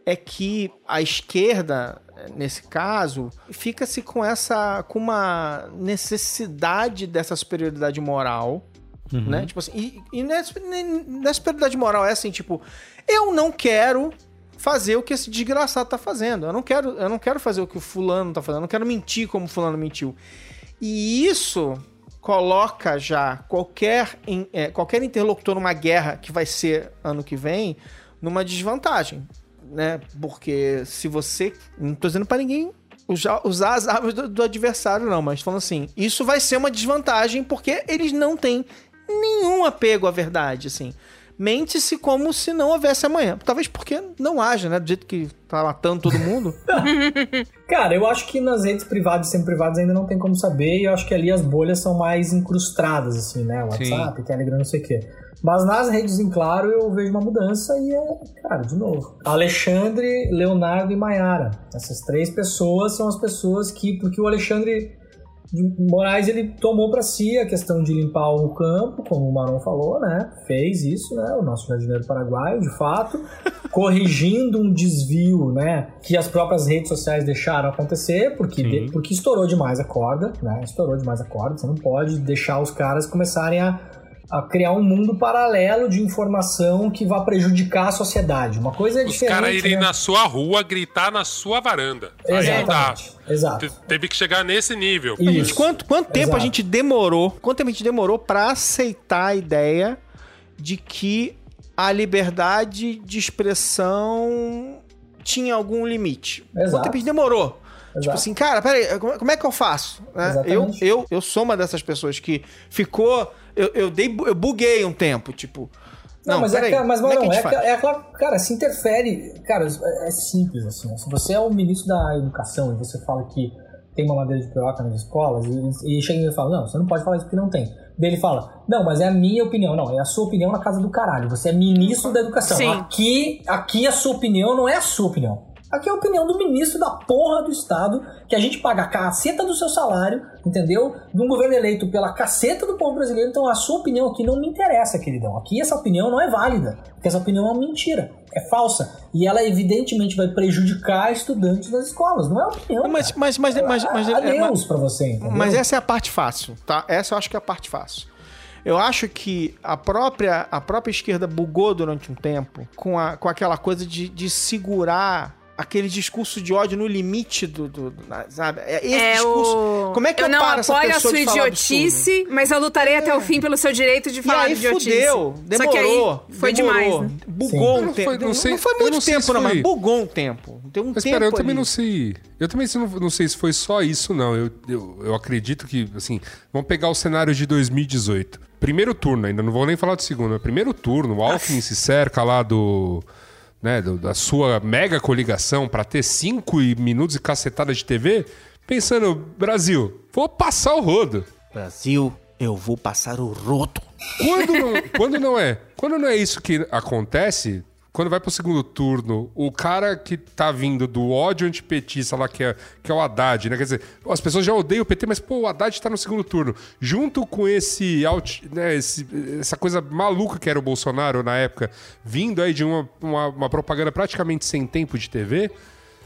é que a esquerda, nesse caso, fica-se com essa. com uma necessidade dessa superioridade moral. Uhum. Né? Tipo assim, e, e não é é superioridade moral, é assim, tipo, eu não quero fazer o que esse desgraçado tá fazendo. Eu não quero, eu não quero fazer o que o fulano tá fazendo, eu não quero mentir como o fulano mentiu. E isso coloca já qualquer, é, qualquer interlocutor numa guerra que vai ser ano que vem numa desvantagem, né? Porque se você, não tô dizendo pra ninguém usar, usar as armas do, do adversário não, mas falando assim, isso vai ser uma desvantagem porque eles não têm nenhum apego à verdade, assim. Mente-se como se não houvesse amanhã. Talvez porque não haja, né? Do jeito que tá matando todo mundo. Cara, eu acho que nas redes privadas e semi-privadas ainda não tem como saber, e eu acho que ali as bolhas são mais incrustadas, assim, né? WhatsApp, Telegram, não sei o quê. Mas nas redes em claro eu vejo uma mudança e é, cara, de novo. Alexandre, Leonardo e Maiara. Essas três pessoas são as pessoas que. Porque o Alexandre Moraes ele tomou pra si a questão de limpar o campo, como o Maron falou, né? Fez isso, né? O nosso jardineiro paraguaio, de fato, corrigindo um desvio, né? Que as próprias redes sociais deixaram acontecer, porque, de- porque estourou demais a corda, né? Estourou demais a corda. Você não pode deixar os caras começarem a, a criar um mundo paralelo de informação que vá prejudicar a sociedade. Uma coisa é Os diferente. caras irem né? na sua rua gritar na sua varanda. Aí. Exatamente. Exato. Te- Teve que chegar nesse nível. Gente, quanto, quanto tempo Exato. a gente demorou? Quanto tempo a gente demorou pra aceitar a ideia de que a liberdade de expressão tinha algum limite? Quanto Exato. tempo a gente demorou? Tipo Exato. assim, cara, peraí, como é que eu faço? né? Eu, eu, eu sou uma dessas pessoas que ficou. Eu, eu, dei, eu buguei um tempo, tipo. Não, mas, é, peraí, aquela- mas é não, é, é aquela. Cara, se interfere. Cara, é, é simples assim. Se você é o ministro da educação e você fala que tem uma madeira de piroca nas escolas, e, e chega e fala: Não, você não pode falar isso porque não tem. Daí ele fala: Não, mas é a minha opinião. Não, é a sua opinião na casa do caralho. Você é ministro da educação. Sim. Aqui, aqui a sua opinião não é a sua opinião. Aqui é a opinião do ministro da porra do Estado, que a gente paga a caceta do seu salário, entendeu? De um governo eleito pela caceta do povo brasileiro. Então a sua opinião aqui não me interessa, queridão. Aqui essa opinião não é válida, porque essa opinião é uma mentira, é falsa. E ela evidentemente vai prejudicar estudantes das escolas, não é opinião. Mas, mas, mas, mas, mas, Adeus pra você, entendeu? Mas essa é a parte fácil, tá? Essa eu acho que é a parte fácil. Eu acho que a própria, a própria esquerda bugou durante um tempo com, a, com aquela coisa de, de segurar aquele discurso de ódio no limite do. do- do- sabe? É Esse É discurso. o... Como é que eu, não paro essa apoio a pessoa sua de falar idiotice, mas eu lutarei até o fim pelo seu direito de E falar aí de idiotice. fudeu, demorou. Só que aí foi demorou, demais, né? Bugou Sim. um tempo. não Não, sei- foi eu muito não tempo, não, foi- mas bugou um tempo. Tem um Mas tempo espera, eu também ali. não sei. Eu também não, não sei se foi só isso, não. Eu, eu, eu acredito que, assim, vamos pegar o cenário de 2018. Primeiro turno, ainda não vou nem falar do segundo, mas primeiro turno, o Alckmin se cerca lá do. Né, da sua mega coligação para ter cinco minutos e cacetada de TV, pensando, Brasil, vou passar o rodo. Brasil, eu vou passar o rodo. Quando não, quando não é? Quando não é isso que acontece, quando vai pro segundo turno, o cara que tá vindo do ódio antipetista lá, que é, que é o Haddad, né? Quer dizer, as pessoas já odeiam o PT, mas, pô, o Haddad tá no segundo turno. Junto com esse, out, né, esse- essa coisa maluca que era o Bolsonaro na época, vindo aí de uma, uma, uma propaganda praticamente sem tempo de TV,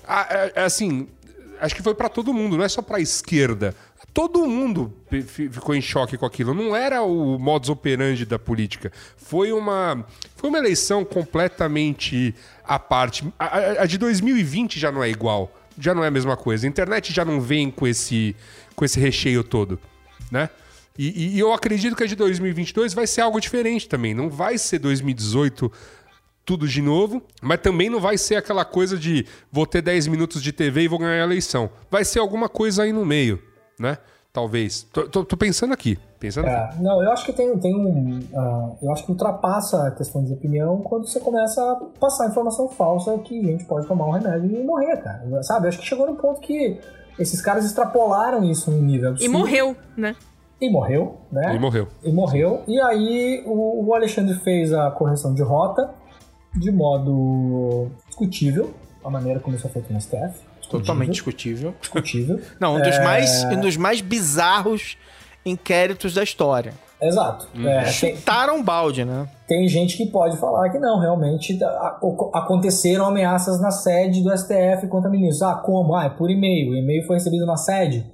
a- é- é assim, acho que foi pra todo mundo, não é só pra esquerda. Todo mundo fi- fi- ficou em choque com aquilo. Não era o modus operandi da política. Foi uma, foi uma eleição completamente à parte. A, a- a de 2020 já não é igual. já não é a mesma coisa. A internet já não vem com esse, com esse recheio todo, né? E, e eu acredito que a de 2022 vai ser algo diferente também. Não vai ser 2018 tudo de novo, mas também não vai ser aquela coisa de vou ter 10 minutos de TV e vou ganhar a eleição. Vai ser alguma coisa aí no meio, né? Talvez. Tô, tô- tô pensando aqui. Pensando É, aqui. não, eu acho que tem, tem um. ah, eu acho que ultrapassa a questão de opinião quando você começa a passar informação falsa que a gente pode tomar um remédio e morrer, cara. Sabe? Eu acho que chegou no ponto que esses caras extrapolaram isso num nível E absurdo. morreu, né? E morreu, né? E morreu. E morreu. E aí o, o Alexandre fez a correção de rota de modo discutível, a maneira como isso é feito no STF. Totalmente discutível. Discutível. Não, um dos, É, mais, um dos mais bizarros inquéritos da história. Exato. É, tem- Chutaram balde, né? Tem gente que pode falar que não, realmente a- aconteceram ameaças na sede do STF contra ministros. Ah, como? Ah, é por e-mail. O e-mail foi recebido na sede.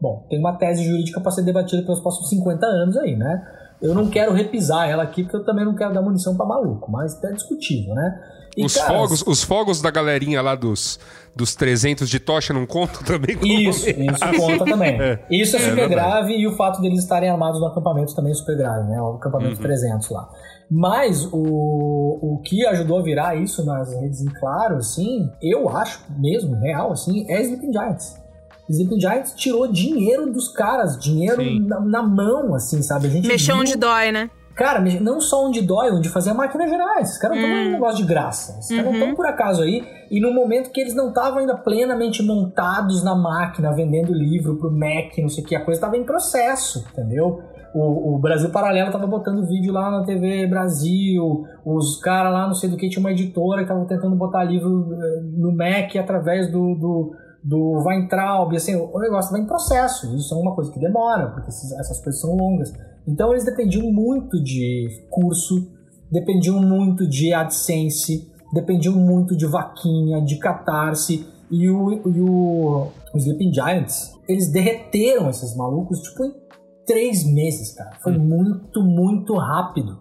Bom, tem uma tese jurídica para ser debatida pelos próximos 50 anos aí, né? Eu não quero repisar ela aqui porque eu também não quero dar munição para maluco, mas é discutível, né? E, Os, cara, fogos, os fogos da galerinha lá dos, dos 300 de tocha não contam também? Isso, isso ameaça? conta também. É. Isso é super verdade. grave e o fato deles estarem armados no acampamento também é super grave, né? O acampamento Uhum. 300 lá. Mas o, o que ajudou a virar isso nas redes em claro, assim, eu acho mesmo, real, assim, é Sleeping Giants. Sleeping Giants tirou dinheiro dos caras, dinheiro na, na mão, assim, sabe? A gente Mexeu viu- onde dói, né? Cara, não só onde dói, onde fazer máquinas gerais. Esses caras não estão Hum. um negócio de graça. Esses caras não Uhum. estão por acaso aí. E no momento que eles não estavam ainda plenamente montados na máquina, vendendo livro pro Mac, não sei o que, a coisa estava em processo, entendeu? O, o Brasil Paralelo tava botando vídeo lá na TV Brasil, os caras lá, não sei do que, tinha uma editora que estavam tentando botar livro eh, no Mac através do, do, do Weintraub, assim, o negócio estava em processo. Isso é uma coisa que demora, porque essas coisas são longas. Então eles dependiam muito de curso, dependiam muito de AdSense, dependiam muito de vaquinha, de catarse. E o, e o, o Sleeping Giants, eles derreteram esses malucos tipo em três meses, cara. Foi muito, muito rápido.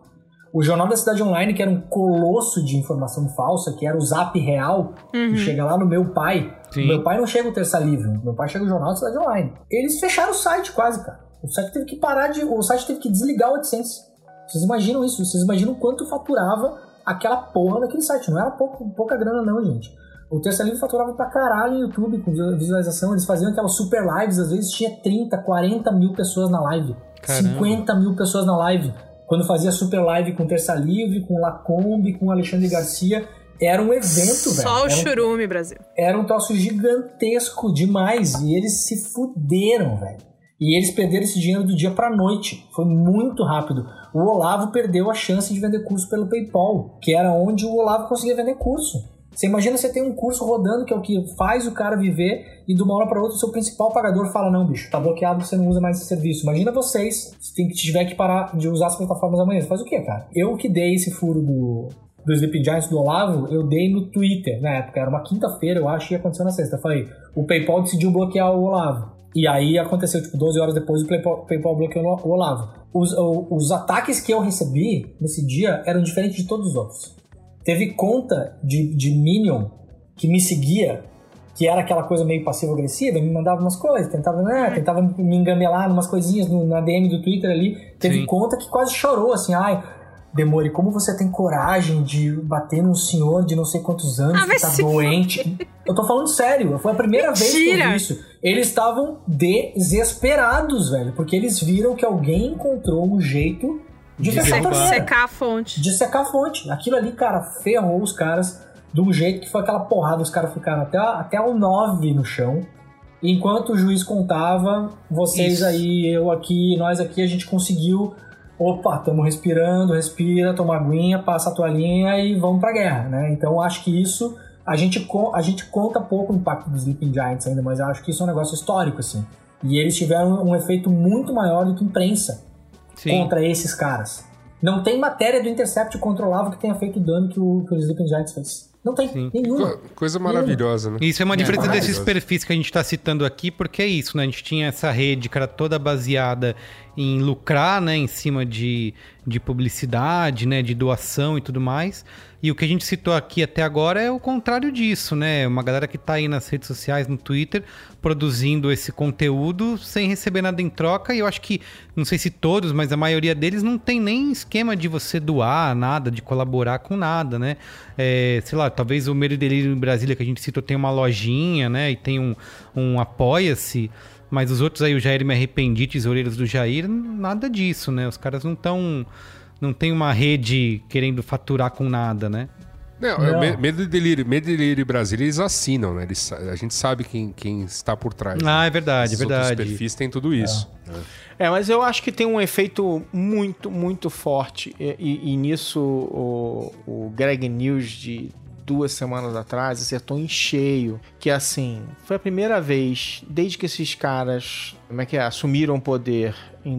O Jornal da Cidade Online, que era um colosso de informação falsa, que era o Zap Real, Uhum. que chega lá no meu pai. Sim. Meu pai não chega o Terça Livre, meu pai chega o Jornal da Cidade Online. Eles fecharam o site quase, cara. O site teve que parar de. O site teve que desligar o AdSense. Vocês imaginam isso? Vocês imaginam quanto faturava aquela porra daquele site? Não era pouco, pouca grana, não, gente. O Terça Livre faturava pra caralho no YouTube com visualização. Eles faziam aquelas super lives, às vezes tinha 30, 40 mil pessoas na live. Caramba. 50 mil pessoas na live. Quando fazia super live com Terça Livre, com Lacombe, com Alexandre Garcia. Era um evento, velho. Só o um- churume, Brasil. era um troço gigantesco demais e eles se fuderam, velho. E eles perderam esse dinheiro do dia pra noite. Foi muito rápido. O Olavo perdeu a chance de vender curso pelo PayPal, que era onde o Olavo conseguia vender curso. Você imagina você tem um curso rodando que é o que faz o cara viver e de uma hora para outra o seu principal pagador fala não, bicho, tá bloqueado, você não usa mais esse serviço. Imagina vocês, se tiver que parar de usar as plataformas amanhã, você faz o quê, cara? Eu que dei esse furo do do Sleeping Giants do Olavo, eu dei no Twitter na época, era uma quinta-feira, eu acho, e aconteceu na sexta. Eu falei, o PayPal decidiu bloquear o Olavo. E aí aconteceu, tipo, 12 horas depois, o PayPal, PayPal bloqueou o Olavo. Os, o- os ataques que eu recebi nesse dia eram diferentes de todos os outros. Teve conta de, de Minion que me seguia, que era aquela coisa meio passivo-agressiva, me mandava umas coisas, tentava, né, tentava me engamelar umas coisinhas no- na DM do Twitter ali. Teve Sim. conta que quase chorou, assim, ai, Demore, como você tem coragem de bater num senhor de não sei quantos anos Ah, que tá doente? Eu tô falando sério, foi a primeira vez que eu Mentira! vi isso. Eles estavam desesperados, velho, porque eles viram que alguém encontrou um jeito de, De Secar a fonte. de secar a fonte. Aquilo ali, cara, ferrou os caras de um jeito que foi aquela porrada. Os caras ficaram até, até o 9 no chão. Enquanto o juiz contava, vocês Isso. aí, eu aqui, nós aqui, a gente conseguiu. Opa, estamos respirando, respira, toma aguinha, passa a toalhinha e vamos pra guerra, né? Então acho que isso. A gente, a gente conta pouco o impacto dos Sleeping Giants ainda, mas eu acho que isso é um negócio histórico, assim. E eles tiveram um efeito muito maior do que imprensa Sim. contra esses caras. Não tem matéria do Intercept Olavo que tenha feito o dano que o, que o Sleeping Giants fez. Não tem nenhuma. Co- Coisa maravilhosa, né? Isso é uma diferença desses perfis que a gente está citando aqui, porque é isso, né? A gente tinha essa rede que era toda baseada em lucrar, né? Em cima de, de publicidade, né? De doação e tudo mais. E o que a gente citou aqui até agora é o contrário disso, né? Uma galera que tá aí nas redes sociais, no Twitter, produzindo esse conteúdo sem receber nada em troca. E eu acho que, não sei se todos, mas a maioria deles não tem nem esquema de você doar nada, de colaborar com nada, né? É, sei lá, talvez o Medo Delírio em Brasília, que a gente citou, tem uma lojinha, né? E tem um, um Apoia-se. Mas os outros aí, o Jair Me Arrependi, Tesoureiros do Jair, nada disso, né? Os caras não estão... Não tem uma rede querendo faturar com nada, né? Não, é Me- Medo e Delírio. Medo e Delírio e Brasília, eles assinam, né? Eles a gente sabe quem, quem está por trás. Ah, é verdade, é verdade. Outros perfis têm tudo isso. né? É, mas eu acho que tem um efeito muito, muito forte. E, e- e nisso o, o Greg News de duas semanas atrás acertou em cheio. Que assim, foi a primeira vez desde que esses caras, como é que é, assumiram o poder em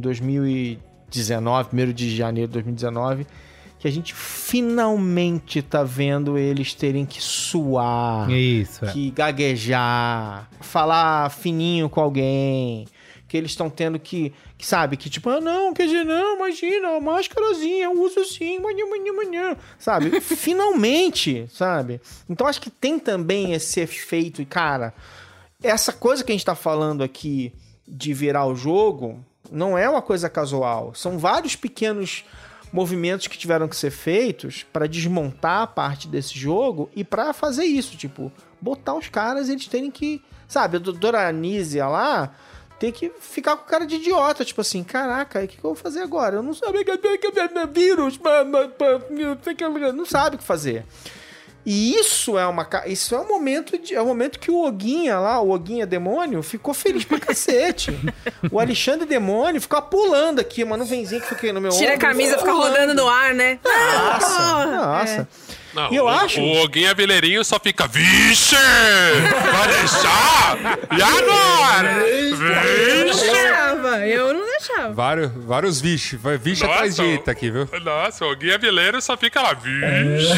2019, 1 de janeiro de 2019. Que a gente finalmente tá vendo eles terem que suar Isso, é. que gaguejar, falar fininho com alguém, que eles estão tendo que, que, sabe, que tipo, ah, não, quer dizer, não, imagina, máscarazinha, eu uso sim, manhã, manhã, manhã, sabe? Finalmente, sabe? Então acho que tem também esse efeito, e cara, essa coisa que a gente tá falando aqui de virar o jogo não é uma coisa casual, são vários pequenos movimentos que tiveram que ser feitos para desmontar a parte desse jogo e para fazer isso, tipo, botar os caras eles terem que, sabe, a doutora Anísia lá tem que ficar com cara de idiota, tipo assim, caraca, o que, que eu vou fazer agora? Eu não sabia que é vírus, não sabe o que fazer. E isso é uma isso é um momento de, é um momento que o Oguinha lá, o Oguinha demônio, ficou feliz pra cacete. o Alexandre demônio ficou pulando aqui, uma nuvenzinha que fica no meu Tira a ombro, camisa, fica pulando. rodando no ar, né? Nossa, Ah, nossa. Não, E eu o, acho- O Oguinha Vileirinho só fica, vixe! Vai deixar? E agora? Não Vixe! eu não deixava. Vários, vários vixe. Vixe Nossa, atrás de eita aqui, viu? Nossa, o Guia Vileiro só fica lá, vixe!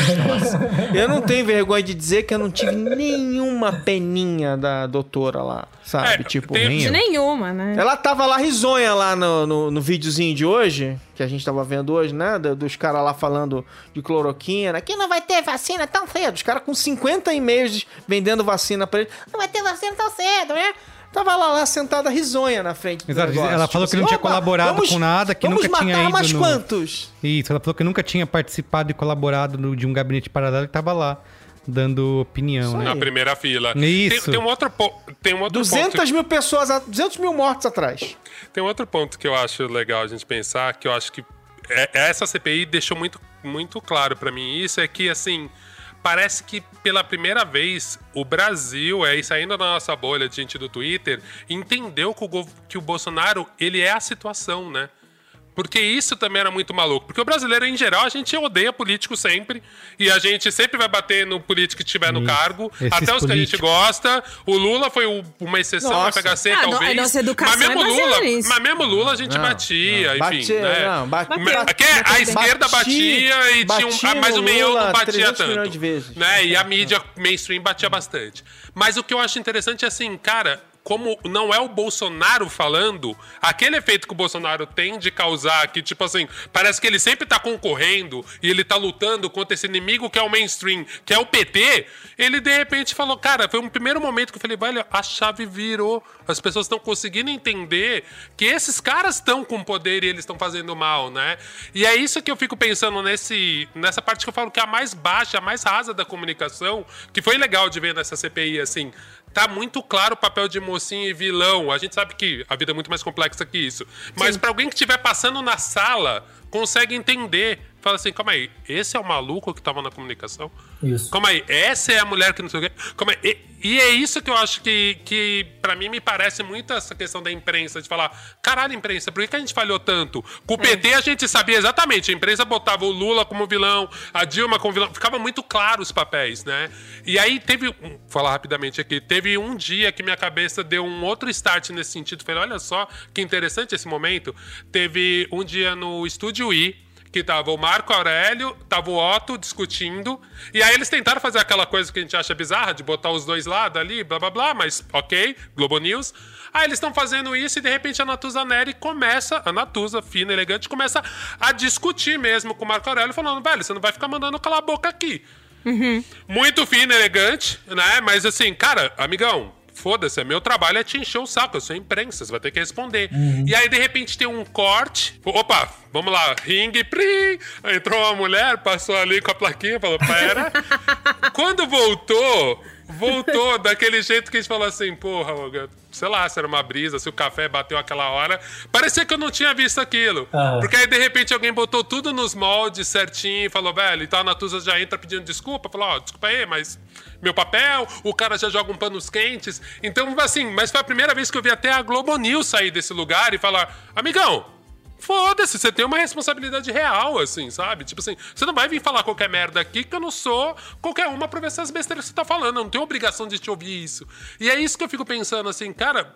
Eu não tenho vergonha de dizer que eu não tive nenhuma peninha da doutora lá, sabe? É, tipo, tem- nenhuma, né? Ela tava lá risonha lá no, no, no videozinho de hoje, que a gente tava vendo hoje, né? do- Dos caras lá falando de cloroquina. Aqui não vai ter vacina tão cedo. Os caras com 50 e-mails vendendo vacina pra ele. Não vai ter vacina tão cedo, né? Tava lá, lá sentada risonha na frente do Exato, ela falou que não tinha "Opa, colaborado vamos- com nada, que vamos nunca tinha matar ido mais no- quantos? Isso, ela falou que nunca tinha participado e colaborado no- de um gabinete paralelo e tava lá dando opinião, né? Na primeira fila. Isso. Tem, tem um outro, po- tem um outro 200 ponto. mil pessoas, a- 200 mil mortos atrás. Tem um outro ponto que eu acho legal a gente pensar, que eu acho que é- essa CPI deixou muito, muito claro pra mim isso, é que, assim, parece que pela primeira vez o Brasil, é, e saindo da nossa bolha de gente do Twitter, entendeu que o, que o Bolsonaro, ele é a situação, né? Porque isso também era muito maluco. Porque o brasileiro, em geral, a gente odeia político sempre. E a gente sempre vai bater no político que estiver no cargo. Esses até os que a gente políticos. gosta. O Lula foi uma exceção, Nossa. vai pegar C, Ah, não, talvez. a nossa educação mas mesmo é Lula. Mas mesmo Lula a gente Não, batia, não. enfim. Batia, né? não, batia. Aqui a Batia. esquerda batia e tinha um, Batia ah, mas o Lula não batia 300 tanto. Né? E a mídia mainstream batia bastante. Mas o que eu acho interessante é assim, cara, como não é o Bolsonaro falando, aquele efeito que o Bolsonaro tem de causar, que tipo assim, parece que ele sempre tá concorrendo e ele tá lutando contra esse inimigo que é o mainstream, que é o PT, ele de repente falou, cara, foi um primeiro momento que eu falei, velho, a chave virou. As pessoas estão conseguindo entender que esses caras estão com poder e eles estão fazendo mal, né? E é isso que eu fico pensando nesse, nessa parte que eu falo que é a mais baixa, a mais rasa da comunicação, que foi legal de ver nessa CPI, assim. Tá muito claro o papel de mocinho e vilão. A gente sabe que a vida é muito mais complexa que isso. Mas pra alguém que estiver passando na sala, consegue entender. Fala assim, calma aí, esse é o maluco que tava na comunicação? Isso. Calma aí, essa é a mulher que não sei o quê. Calma aí. E, e é isso que eu acho que, que para mim, me parece muito essa questão da imprensa, de falar, caralho, imprensa, por que, que a gente falhou tanto? Com o PT a gente sabia exatamente, a imprensa botava o Lula como vilão, a Dilma como vilão, ficava muito claro os papéis, né? E aí teve, vou falar rapidamente aqui, teve um dia que minha cabeça deu um outro start nesse sentido, falei, olha só que interessante esse momento. Teve um dia no Estúdio I, que tava o Marco Aurélio, tava o Otto discutindo, e aí eles tentaram fazer aquela coisa que a gente acha bizarra, de botar os dois lados ali, blá blá blá, mas ok, Globo News. Aí eles estão fazendo isso e de repente a Natuza Neri começa, a Natuza, fina, elegante, começa a discutir mesmo com o Marco Aurélio, falando, velho, você não vai ficar mandando calar a boca aqui. Muito fino, elegante, né? Mas assim, cara, amigão, foda-se, é meu trabalho é te encher o saco, eu sou imprensa, você vai ter que responder. E aí, de repente, tem um corte. Opa, vamos lá, ringue, prim. Entrou uma mulher, passou ali com a plaquinha, falou, pera. Quando voltou, voltou daquele jeito que a gente falou assim, porra, sei lá, se era uma brisa, se o café bateu aquela hora. Parecia que eu não tinha visto aquilo. Aham. Porque aí, de repente, alguém botou tudo nos moldes certinho e falou, velho, então a Natuza já entra pedindo desculpa. Falou, ó, desculpa aí, mas meu papel, o cara já joga um panos quentes. Então, assim, mas foi a primeira vez que eu vi até a Globo News sair desse lugar e falar, amigão, Foda-se, você tem uma responsabilidade real, assim, sabe? Tipo assim, você não vai vir falar qualquer merda aqui que eu não sou qualquer uma pra ver essas besteiras que você tá falando. Eu não tenho obrigação de te ouvir isso. E é isso que eu fico pensando, assim, cara,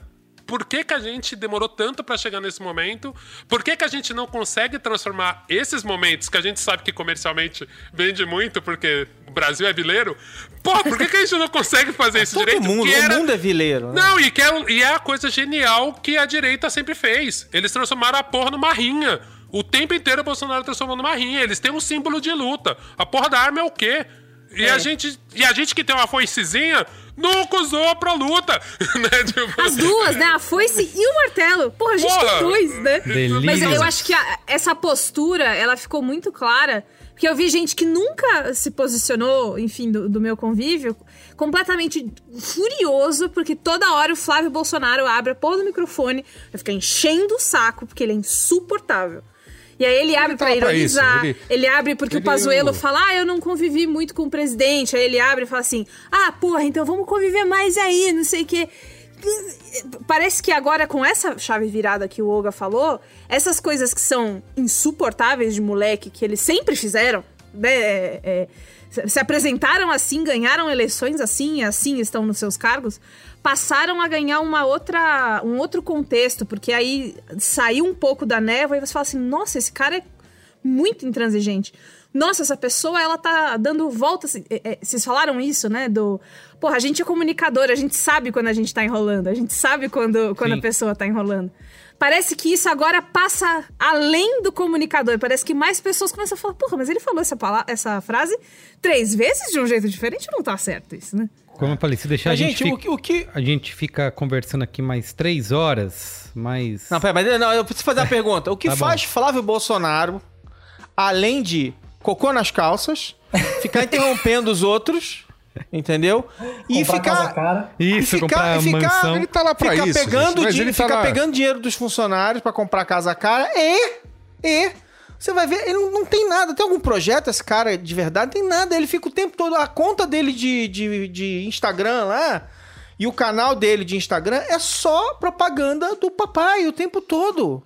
por que, que a gente demorou tanto pra chegar nesse momento? Por que, que a gente não consegue transformar esses momentos que a gente sabe que comercialmente vende muito, porque o Brasil é vileiro? Pô, por que, que a gente não consegue fazer isso Todo direito? mundo, era- o mundo é vileiro. né? não, e, que é, e é a coisa genial que a direita sempre fez. Eles transformaram a porra numa rinha. O tempo inteiro o Bolsonaro transformou numa rinha. Eles têm um símbolo de luta. A porra da arma é o quê? E, a, gente, e a gente que tem uma foicezinha nunca usou pra luta. né? Tipo, As duas, né? A foice e o martelo. Porra, a gente Porra. tem dois, né? Delírio. Mas eu acho que a- essa postura, ela ficou muito clara. Porque eu vi gente que nunca se posicionou, enfim, do, do meu convívio, completamente furioso, porque toda hora o Flávio Bolsonaro abre a porra do microfone, vai ficar enchendo o saco, porque ele é insuportável. E aí ele abre pra isso, ironizar, ele- ele, abre porque ele- o Pazuello fala, ah, eu não convivi muito com o presidente. Aí ele abre e fala assim, ah, porra, então vamos conviver mais aí, não sei o quê. Parece que agora, com essa chave virada que o Olga falou, essas coisas que são insuportáveis de moleque, que eles sempre fizeram, né? é, é, se- se apresentaram assim, ganharam eleições assim, assim estão nos seus cargos, passaram a ganhar uma outra, um outro contexto, porque aí saiu um pouco da névoa e você fala assim, nossa, esse cara é muito intransigente. Nossa, essa pessoa, ela tá dando voltas. é, é, Vocês falaram isso, né? Do. Porra, a gente é comunicador, a gente sabe quando a gente tá enrolando, a gente sabe quando, quando a pessoa tá enrolando. Parece que isso agora passa além do comunicador. Parece que mais pessoas começam a falar, porra, mas ele falou essa, pala- essa frase três vezes de um jeito diferente, não tá certo isso, né? Como eu falei, se deixar Mas, a gente, gente, o que- o que- a gente fica conversando aqui mais três horas, mais... Não, pera, mas não, eu preciso fazer uma pergunta. O que Tá bom. faz Flávio Bolsonaro, além de cocô nas calças, ficar interrompendo os outros, entendeu? E Comprar casa ficar. cara. e Isso, ficar, comprar e ficar, mansão. Ele tá lá pra ficar isso, pegando gente, mas ele tá ficar lá- pegando dinheiro dos funcionários pra comprar casa cara e e você vai ver, ele não, não tem nada. Tem algum projeto esse cara de verdade? Não tem nada. Ele fica o tempo todo. A conta dele de, de, de Instagram lá e o canal dele de Instagram é só propaganda do papai o tempo todo.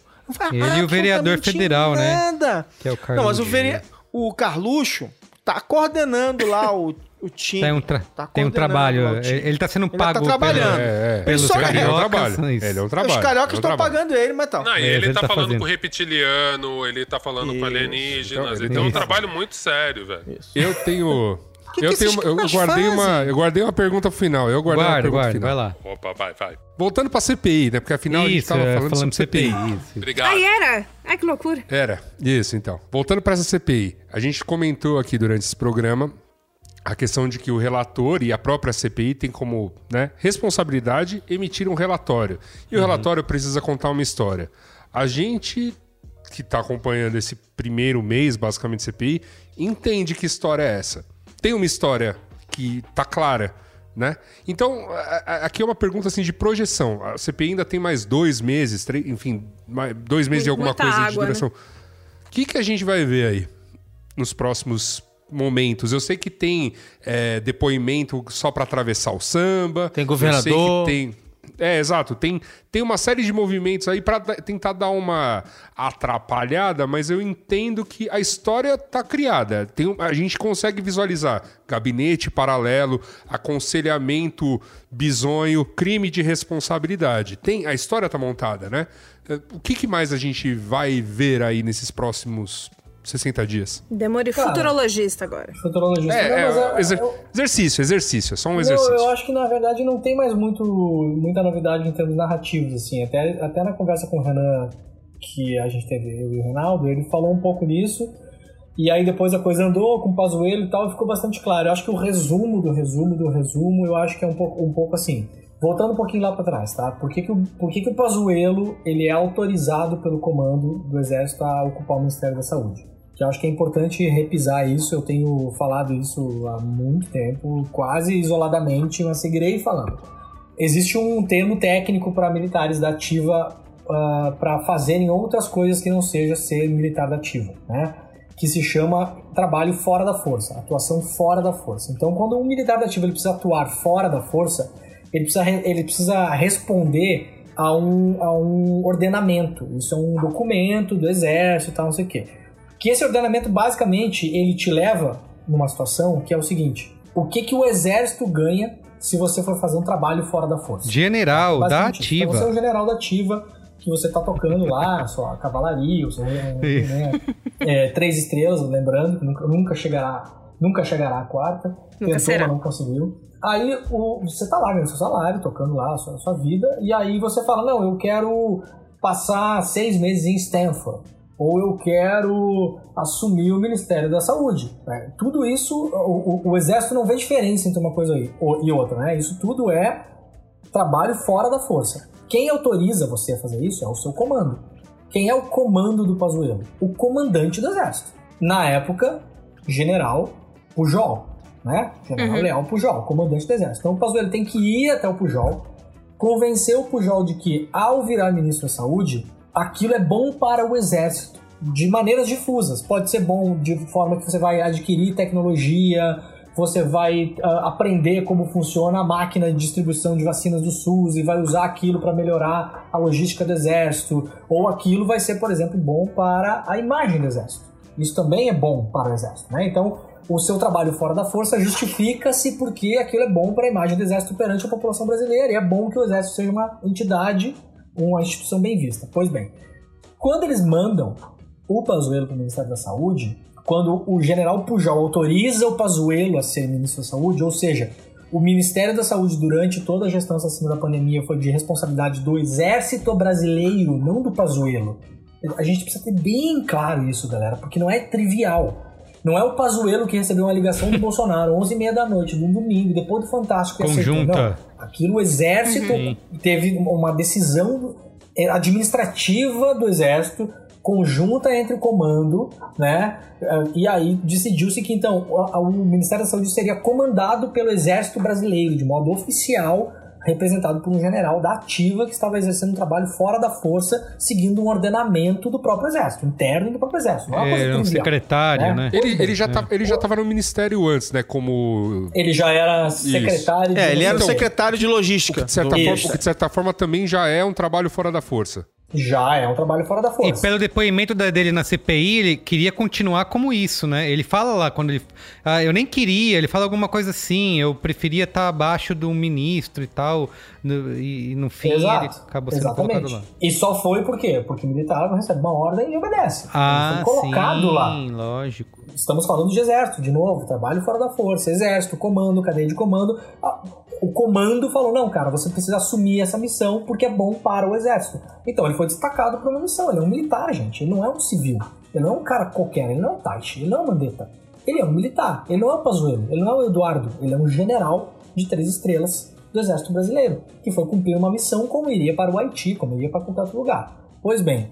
Ele e o vereador absolutamente federal, né? nada. Que é o Não, mas o, Carluxo. vere... o Carluxo tá coordenando lá o, o time. Tem um, tra- Tá tem um trabalho. Ele, ele tá sendo Ele pago tá trabalhando. pelo- É, é. pelos Ele é um cariocas. trabalho. isso. Ele é um trabalho. Os cariocas é um estão trabalho. pagando ele, mas tá. Não, e É, ele, ele tá, tá falando fazendo. com reptiliano, ele tá falando com Isso. alienígenas. Então, Então é um isso. trabalho muito sério, velho. Eu tenho. Que eu, que tenho esses eu guardei uma, eu guardei uma pergunta final. Eu guardei uma Guarda, pergunta guarda, final. vai lá. Opa, vai, vai. Voltando pra CPI, né? Porque afinal a gente Isso, tava é, falando, falando sobre CPI. Isso. Obrigado. Aí era! Ai, que loucura. Era, isso então. Voltando para essa CPI, a gente comentou aqui durante esse programa a questão de que o relator e a própria CPI tem como né, responsabilidade emitir um relatório. E o relatório precisa contar uma história. A gente que está acompanhando esse primeiro mês, basicamente, de CPI, entende que história é essa. Tem uma história que tá clara, né? Então, aqui é uma pergunta assim de projeção. A CPI ainda tem mais dois meses, três, enfim, dois meses de alguma Muita coisa de água, né? duração. O que, que a gente vai ver aí nos próximos momentos? Eu sei que tem é, depoimento só para atravessar o samba. Tem Eu governador. sei que tem. É, exato. Tem, tem uma série de movimentos aí para tentar dar uma atrapalhada, mas eu entendo que a história tá criada. Tem, a gente consegue visualizar gabinete paralelo, aconselhamento bizonho, crime de responsabilidade. Tem, a história tá montada, né? Eh, O que, que mais a gente vai ver aí nesses próximos 60 dias. Demore Cara, futurologista agora. Futurologista. É, Não, é, mas é- exer- eu- exercício, exercício, é só um Não, exercício. eu acho que na verdade não tem mais muito, muita novidade em termos narrativos, assim. Até, até na conversa com o Renan, que a gente teve, eu e o Ronaldo, ele falou um pouco nisso. E aí depois a coisa andou com o Pazuello e tal, e ficou bastante claro. Eu acho que o resumo do resumo do resumo, eu acho que é um pouco, um pouco assim. Voltando um pouquinho lá para trás, tá? Por que, que, o, por que, que o Pazuello ele é autorizado pelo comando do Exército a ocupar o Ministério da Saúde? Que eu acho que é importante repisar isso. Eu tenho falado isso há muito tempo, quase isoladamente, mas seguirei falando. Existe um termo técnico para militares da ativa para fazerem outras coisas que não seja ser militar da ativa, né? Que se chama trabalho fora da força, atuação fora da força. Então, quando um militar da ativa ele precisa atuar fora da força, ele precisa, re- ele precisa responder a um, a um ordenamento. Isso é um documento do exército e tal, não sei o quê. Que esse ordenamento, basicamente, ele te leva numa situação que é o seguinte: o que, que o exército ganha se você for fazer um trabalho fora da força? General da ativa. Então, você é um general da ativa que você tá tocando lá, sua cavalaria, o seu, né, é, três estrelas, lembrando que nunca, nunca chegará, nunca chegará a quarta. Nunca Tentou, será. mas não conseguiu. Aí o, você tá lá ganhando seu salário, tocando lá a sua, a sua vida, e aí você fala, não, eu quero passar seis meses em Stanford. Ou eu quero assumir o Ministério da Saúde. né? Tudo isso, o, o- o Exército não vê diferença entre uma coisa e e outra, né? Isso tudo é trabalho fora da força. Quem autoriza você a fazer isso é o seu comando. Quem é o comando do Pazuello? O comandante do exército. Na época, General Pujol, né? General Uhum. Leal Pujol, comandante do exército. Então o Pazuello tem que ir até o Pujol, convencer o Pujol de que ao virar ministro da Saúde, aquilo é bom para o exército. De maneiras difusas. Pode ser bom de forma que você vai adquirir tecnologia, você vai ah, aprender como funciona a máquina de distribuição de vacinas do SUS e vai usar aquilo para melhorar a logística do exército, ou aquilo vai ser, por exemplo, bom para a imagem do exército. Isso também é bom para o exército, né? Então, o seu trabalho fora da força justifica-se porque aquilo é bom para a imagem do exército perante a população brasileira e é bom que o exército seja uma entidade, uma instituição bem vista. Pois bem, quando eles mandam o Pazuello para o Ministério da Saúde, quando o general Pujol autoriza o Pazuello a ser ministro da Saúde, ou seja, o Ministério da Saúde durante toda a gestão assassina da pandemia foi de responsabilidade do Exército Brasileiro, não do Pazuello. A gente precisa ter bem claro isso, galera, porque não é trivial. Não é o Pazuello que recebeu uma ligação do Bolsonaro 11h30 da noite, num domingo, depois do Fantástico. e aceitou. Aquilo, o Exército Uhum. teve uma decisão eh, administrativa do Exército conjunta entre o comando, né? eh, E aí decidiu-se que então o Ministério da Saúde seria comandado pelo Exército Brasileiro de modo oficial, representado por um general da ativa que estava exercendo um trabalho fora da força, seguindo um ordenamento do próprio Exército, interno do próprio Exército. Não é uma coisa É, um trivial, secretário, né? Ele, ele, já É. tá, ele já tava no ministério antes, né? Como. Ele já era secretário É, ele era o Então, secretário de logística. De certa forma, o que de certa forma também já é um trabalho fora da força. Já é um trabalho fora da E força. pelo depoimento da- dele na CPI, ele queria continuar como isso, né? Ele fala lá quando ele. Ah, eu nem queria, ele fala alguma coisa assim, eu preferia estar abaixo do ministro e tal. no- e, e no fim Exato, ele acabou sendo colocado exatamente. lá. E só foi por quê? Porque o militar recebe uma ordem e obedece. Ah, Ele foi colocado sim, lá. lógico. Estamos falando de exército, de novo, trabalho fora da força, exército, comando, cadeia de comando. Ah, O comando falou: não, cara, você precisa assumir essa missão porque é bom para o exército. Então ele foi destacado para uma missão. Ele é um militar, gente. Ele não é um civil. Ele não é um cara qualquer. Ele não é um Taishi. Ele não é um Mandetta. Ele é um militar. Ele não é o Pazuello. Ele não é o Eduardo. Ele é um general de três estrelas do exército brasileiro que foi cumprir uma missão como iria para o Haiti, como iria para qualquer outro lugar. Pois bem,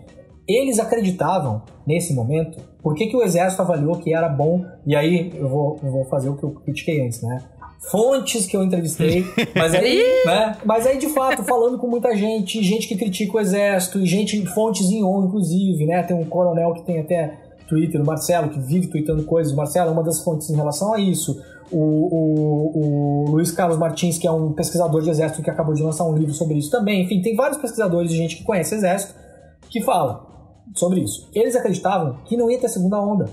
eles acreditavam, nesse momento, por que, que o exército avaliou que era bom, e aí eu vou, eu vou fazer o que eu critiquei antes, né? Fontes que eu entrevistei, mas aí, né? Mas aí, de fato, falando com muita gente, gente que critica o exército, e gente, fontes em on, inclusive, né? Tem um coronel que tem até Twitter, o Marcelo, que vive tweetando coisas. O Marcelo é uma das fontes em relação a isso. O, o, o Luiz Carlos Martins, que é um pesquisador de exército que acabou de lançar um livro sobre isso também. Enfim, tem vários pesquisadores de gente que conhece exército que fala sobre isso. Eles acreditavam que não ia ter segunda onda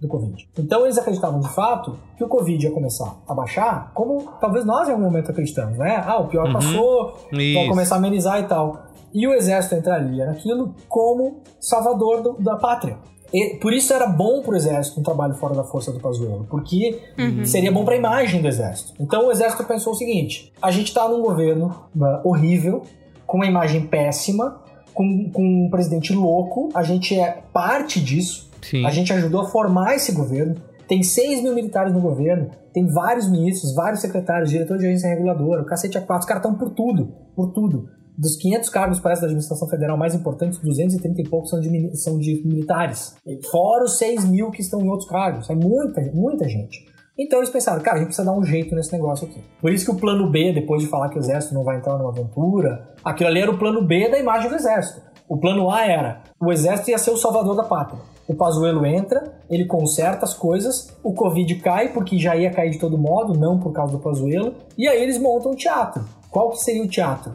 do Covid. Então eles acreditavam de fato que o Covid ia começar a baixar, como talvez nós em algum momento acreditamos, né? Ah, o pior Uhum. passou, vai começar a amenizar e tal. E o exército entraria naquilo como salvador do- da pátria. E por isso era bom pro exército um trabalho fora da força do Pazuello, porque seria bom pra imagem do exército. Então o exército pensou o seguinte: a gente tá num governo uh, horrível, com uma imagem péssima, com, com um presidente louco, a gente é parte disso, Sim. a gente ajudou a formar esse governo. Tem 6 mil militares no governo, tem vários ministros, vários secretários, diretor de agência reguladora, o cacete a quatro, os caras estão por tudo, por tudo. Dos 500 cargos, parece, da administração federal mais importantes, 230 e poucos são de, são de militares. Fora os 6 mil que estão em outros cargos. É muita, muita gente. Então eles pensaram, cara, a gente precisa dar um jeito nesse negócio aqui. Por isso que o plano B, depois de falar que o exército não vai entrar numa aventura, aquilo ali era o plano B da imagem do exército. O plano A era, o exército ia ser o salvador da pátria. O Pazuello entra, ele conserta as coisas, o Covid cai, porque já ia cair de todo modo, não por causa do Pazuello, e aí eles montam um teatro. Qual que seria o teatro?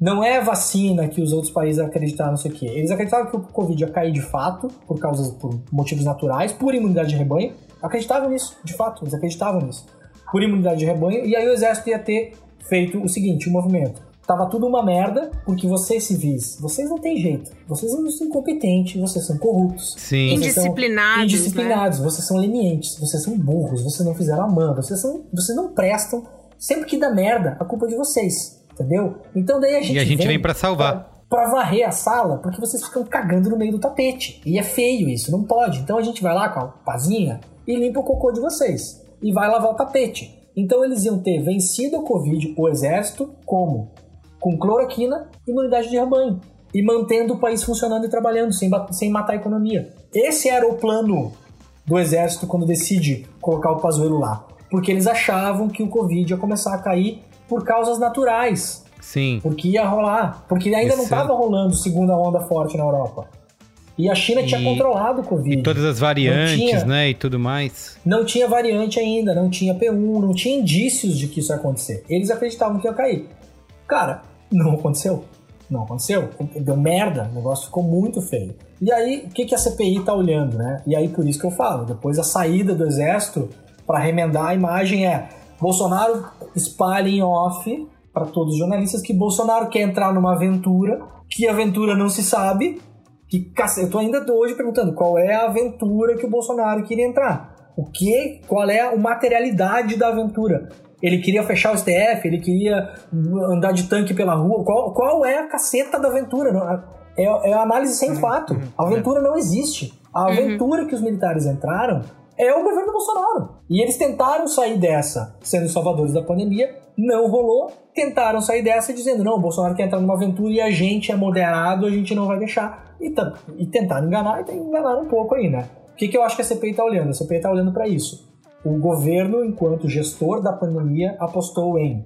Não é vacina que os outros países acreditaram, não sei o quê. Eles acreditavam que o Covid ia cair de fato, por causa por motivos naturais, por imunidade de rebanho. Acreditavam nisso, de fato, eles acreditavam nisso. Por imunidade de rebanho, e aí o exército ia ter feito o seguinte, o movimento. Tava tudo uma merda, porque vocês civis, vocês não têm jeito. Vocês são incompetentes, vocês são corruptos. Sim. Indisciplinados, Indisciplinados, vocês são lenientes, vocês são burros, vocês não fizeram a mão, vocês, são, vocês não prestam. Sempre que dá merda, a culpa é de vocês, entendeu? Então daí a gente E a gente vem pra salvar. Pra varrer a sala, porque vocês ficam cagando no meio do tapete. E é feio isso, não pode. Então a gente vai lá com a pazinha e limpa o cocô de vocês. E vai lavar o tapete. Então eles iam ter vencido o Covid, o exército, como? Com cloroquina e imunidade de rebanho. E mantendo o país funcionando e trabalhando, sem, sem matar a economia. Esse era o plano do exército quando decide colocar o Pazuello lá. Porque eles achavam que o Covid ia começar a cair por causas naturais. Sim. Porque ia rolar. Porque ainda não Esse é- estava rolando segunda onda forte na Europa. E a China tinha E- controlado o Covid. E todas as variantes, tinha- né? E tudo mais. Não tinha variante ainda, não tinha P1, não tinha indícios de que isso ia acontecer. Eles acreditavam que ia cair. Cara, não aconteceu. Não aconteceu. Deu merda, o negócio ficou muito feio. E aí, o que, que a CPI tá olhando, né? E aí, por isso que eu falo, depois a saída do exército para remendar a imagem é Bolsonaro espalha em off para todos os jornalistas que Bolsonaro quer entrar numa aventura, que aventura não se sabe, que eu tô ainda hoje perguntando qual é a aventura que o Bolsonaro queria entrar. O que, qual é a materialidade da aventura? Ele queria fechar o STF, ele queria andar de tanque pela rua. Qual, qual é a caceta da aventura? É, é a análise sem fato. A aventura não existe. A aventura que os militares entraram é o governo Bolsonaro. E eles tentaram sair dessa sendo salvadores da pandemia, não rolou. Tentaram sair dessa dizendo: não, o Bolsonaro quer entrar numa aventura e a gente é moderado, a gente não vai deixar. E, e tentaram enganar e enganaram um pouco aí, né? O que, que eu acho que a CPI está olhando? A CPI está olhando para isso. O governo, enquanto gestor da pandemia, apostou em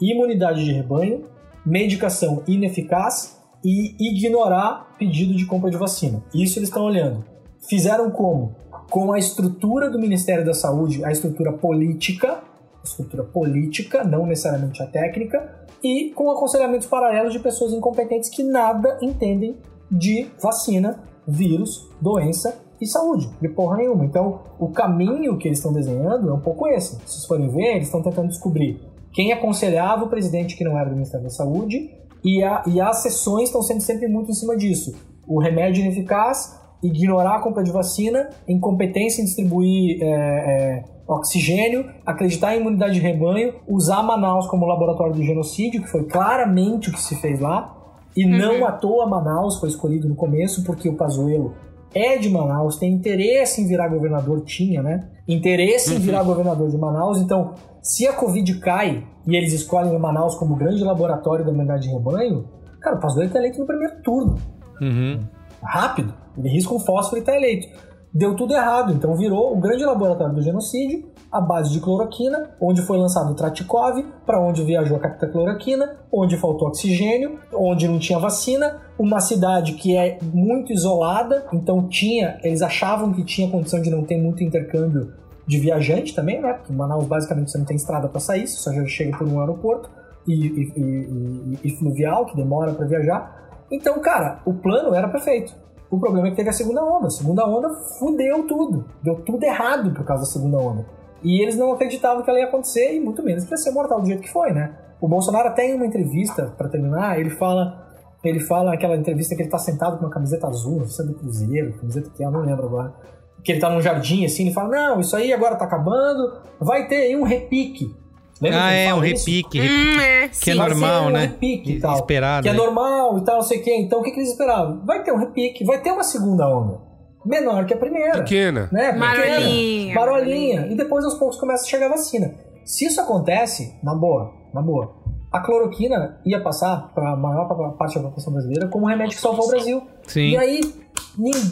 imunidade de rebanho, medicação ineficaz e ignorar pedido de compra de vacina. Isso eles estão olhando. Fizeram como? Com a estrutura do Ministério da Saúde, a estrutura política, estrutura política, não necessariamente a técnica, e com aconselhamentos paralelos de pessoas incompetentes que nada entendem de vacina, vírus, doença e saúde, de porra nenhuma. Então, o caminho que eles estão desenhando é um pouco esse. Se vocês forem ver, eles estão tentando descobrir quem aconselhava o presidente que não era do Ministério da Saúde, e, a- e as sessões estão sendo sempre muito em cima disso. O remédio ineficaz, ignorar a compra de vacina, incompetência em distribuir é, é, oxigênio, acreditar em imunidade de rebanho, usar Manaus como laboratório do genocídio, que foi claramente o que se fez lá, e não à toa Manaus foi escolhido no começo, porque o Pazuello é de Manaus, tem interesse em virar governador, tinha, né? Interesse em virar governador de Manaus, então se a Covid cai e eles escolhem o Manaus como grande laboratório da imunidade de rebanho, cara, o Pazuello tá eleito no primeiro turno Uhum. rápido. Ele risca um fósforo e está eleito. Deu tudo errado, então virou o grande laboratório do genocídio, a base de cloroquina, onde foi lançado o Tratikov, para onde viajou a captacloroquina, onde faltou oxigênio, onde não tinha vacina, uma cidade que é muito isolada, então tinha, eles achavam que tinha condição de não ter muito intercâmbio de viajante também, né? Porque Manaus basicamente você não tem estrada para sair, você só já chega por um aeroporto e- e- e- e fluvial que demora para viajar. Então, cara, o plano era perfeito. O problema é que teve a segunda onda. A segunda onda fudeu tudo. Deu tudo errado por causa da segunda onda. E eles não acreditavam que ela ia acontecer e muito menos que ia ser mortal do jeito que foi, né? O Bolsonaro até em uma entrevista, para terminar, ele fala. ele fala naquela entrevista que ele tá sentado com uma camiseta azul, não sei se é do Cruzeiro, camiseta que é, eu não lembro agora. Que ele tá num jardim assim, ele fala: Não, isso aí agora tá acabando, vai ter aí um repique. Lembra Ah, é, um repique, Hum, é, Que é normal, um né? repique e tal. Esperado. Que é né? normal e tal, não sei o quê. Então o que, que eles esperavam? Vai ter um repique, vai ter uma segunda onda. Menor que a primeira. Pequena. Né? Marolinha, Marolinha. E depois aos poucos começa a chegar a vacina. Se isso acontece, na boa, na boa, a cloroquina ia passar para a maior parte da população brasileira como um remédio que salvou o Brasil. Sim. E aí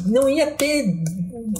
não ia ter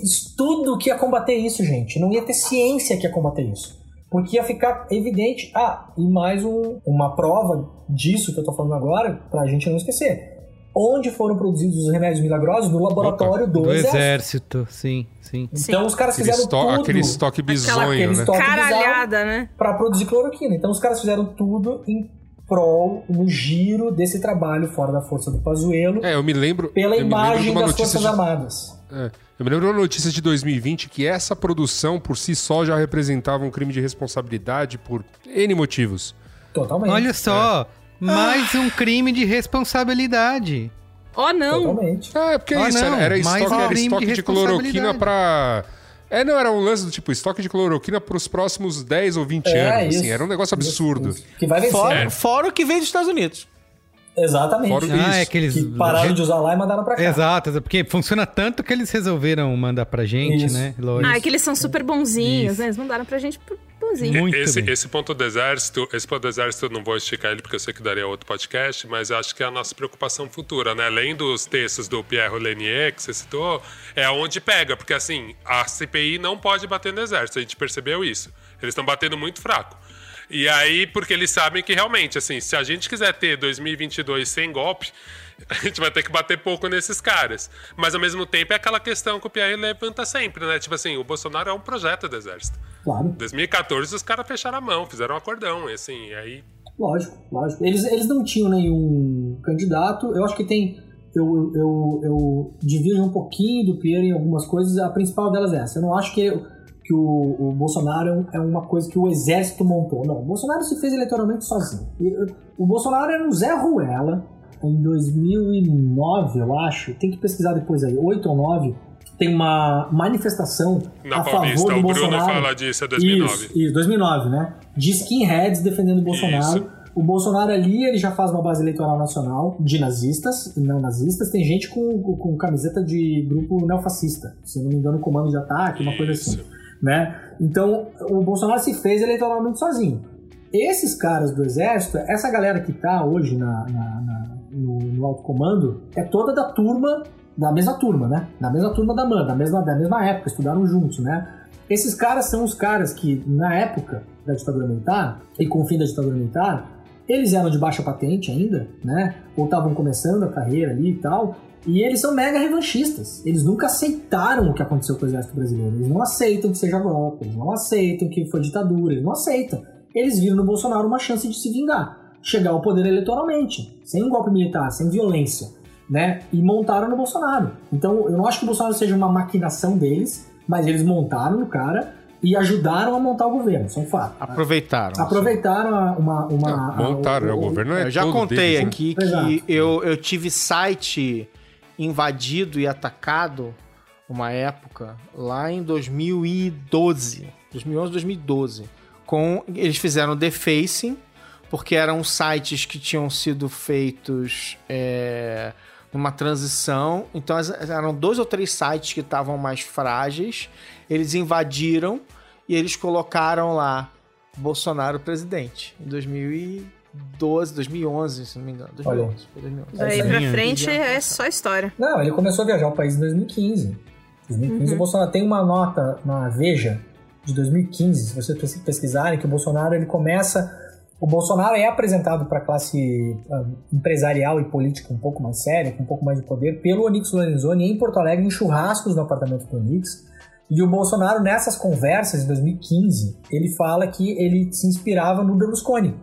estudo que ia combater isso, gente. Não ia ter ciência que ia combater isso. Porque ia ficar evidente. Ah, e mais um- uma prova disso que eu tô falando agora, pra gente não esquecer. Onde foram produzidos os remédios milagrosos? No laboratório do, Do exército. exército, sim, sim. Então os caras Aquele, fizeram tudo aquele estoque bizonho, aquele né? estoque Caralhada, né? para produzir cloroquina. Então os caras fizeram tudo em prol, no giro desse trabalho fora da força do Pazuello, É, eu me lembro. pela eu me lembro de imagem uma das Forças de- Armadas. É, eu me lembro de uma notícia de 2020 que essa produção por si só já representava um crime de responsabilidade por N motivos. Totalmente. Olha só, mais um crime de responsabilidade. Oh, não. Totalmente. É, porque é Ah, isso, não, era, era mais estoque, um era crime estoque de de, cloroquina responsabilidade. pra. É, não, era um lance do tipo, estoque de cloroquina pros próximos 10 ou 20 É, anos, assim, isso. era um negócio absurdo. Isso. Que vai vencer. Fora, fora o que veio dos Estados Unidos. Exatamente. Fora Ah, isso. é que eles. Que pararam de usar lá e mandaram pra cá. Exato, porque funciona tanto que eles resolveram mandar pra gente, Isso. né? Lógico. Ah, é que eles são super bonzinhos, Isso. né? Eles mandaram pra gente bonzinho. Muito esse, bem. esse ponto do exército, esse ponto do exército eu não vou esticar ele porque eu sei que daria outro podcast, mas acho que é a nossa preocupação futura, né? Além dos textos do Pierre Lenier que você citou, é onde pega, porque assim, a CPI não pode bater no exército, a gente percebeu isso. Eles estão batendo muito fraco. E aí, porque eles sabem que realmente, assim, se a gente quiser ter 2022 sem golpe, a gente vai ter que bater pouco nesses caras. Mas ao mesmo tempo é aquela questão que o Pierre levanta sempre, né? Tipo assim, o Bolsonaro é um projeto do exército. Claro, 2014 os caras fecharam a mão, fizeram um acordão, e assim, aí. lógico, lógico. Eles, eles não tinham nenhum candidato. Eu acho que tem. Eu, eu, eu divido um pouquinho do Pierre em algumas coisas. A principal delas é essa. Eu não acho que, que o, o Bolsonaro é é uma coisa que o exército montou. Não, o Bolsonaro se fez eleitoralmente sozinho. E, uh, O Bolsonaro era um Zé Ruela em 2009, eu acho. Tem que pesquisar depois aí, 8 ou 9. Tem uma manifestação Na a Paulista, favor do o Bruno Bolsonaro. fala disso, é 2009. Isso, isso, 2009, né? De skinheads defendendo o Bolsonaro. Isso. O Bolsonaro ali, ele já faz uma base eleitoral nacional de nazistas e não nazistas. Tem gente com, com, camiseta de grupo neofascista. Se não me engano, comando de ataque, uma coisa assim. Né? Então, o Bolsonaro se fez eleitoralmente sozinho. Esses caras do exército, essa galera que tá hoje na, na- na- no, no alto comando, é toda da turma, da mesma turma, né? Da mesma turma da MAN, da mesma, da mesma época, estudaram juntos, né? Esses caras são os caras que, na época da ditadura militar, e com o fim da ditadura militar, eles eram de baixa patente ainda, né? Ou estavam começando a carreira ali e tal. E eles são mega revanchistas. Eles nunca aceitaram o que aconteceu com o exército brasileiro. Eles não aceitam que seja golpe, eles não aceitam que foi ditadura, eles não aceitam. Eles viram no Bolsonaro uma chance de se vingar, chegar ao poder eleitoralmente, sem um golpe militar, sem violência, né? E montaram no Bolsonaro. Então, eu não acho que o Bolsonaro seja uma maquinação deles, mas eles montaram no cara e ajudaram a montar o governo, é um fato. Aproveitaram. Aproveitaram a- uma. uma Não, a- montaram, o- né? o governo é Eu já contei deles, né? aqui que Exato. eu, eu tive site invadido e atacado uma época lá em 2012, 2011, 2012, com eles fizeram defacing porque eram sites que tinham sido feitos é, numa transição, então eram dois ou três sites que estavam mais frágeis, eles invadiram e eles colocaram lá Bolsonaro presidente em 2012, 2011, se não me engano. 2011, foi 2011. Daí pra frente é só história. Não, ele começou a viajar ao país em 2015. 2015 o Bolsonaro tem uma nota na Veja de 2015, se vocês pes- pesquisarem, que o Bolsonaro ele começa. O Bolsonaro é apresentado para a classe ah, empresarial e política um pouco mais séria, com um pouco mais de poder, pelo Onix Lorenzoni em Porto Alegre, em churrascos no apartamento do Onix. E o Bolsonaro, nessas conversas, em 2015, ele fala que ele se inspirava no Berlusconi,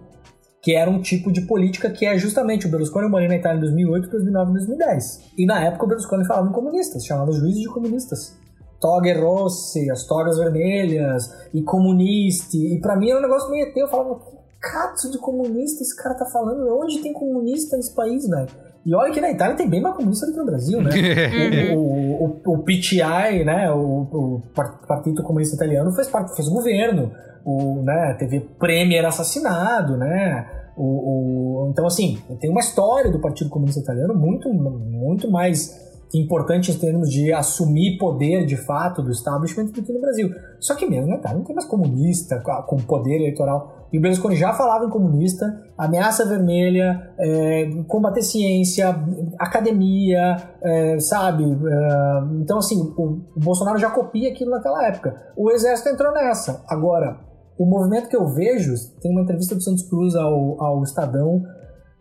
que era um tipo de política que é justamente o Berlusconi eu morei na Itália em 2008, 2009 e 2010. E na época o Berlusconi falava em comunistas, chamava os juízes de comunistas. Toghe Rossi, as togas vermelhas, e comunista. E pra mim era um negócio meio ET. Eu falava, que cato de comunista esse cara tá falando? Onde tem comunista nesse país, velho? E olha que na Itália tem bem mais comunista do que no Brasil, né? o, o, o, o PTI, né? O, o Partido Comunista Italiano fez, parte, fez governo. O, né, teve Premier assassinado, né? O, o, então, assim, tem uma história do Partido Comunista Italiano muito, muito mais importante em termos de assumir poder de fato do establishment do que no Brasil. Só que mesmo na Itália não tem mais comunista com poder eleitoral. E o Berlusconi já falava em comunista, ameaça vermelha, é, combater ciência, academia, é, sabe? É, então, assim, o, o Bolsonaro já copia aquilo naquela época. O exército entrou nessa. Agora, o movimento que eu vejo, tem uma entrevista do Santos Cruz ao, ao Estadão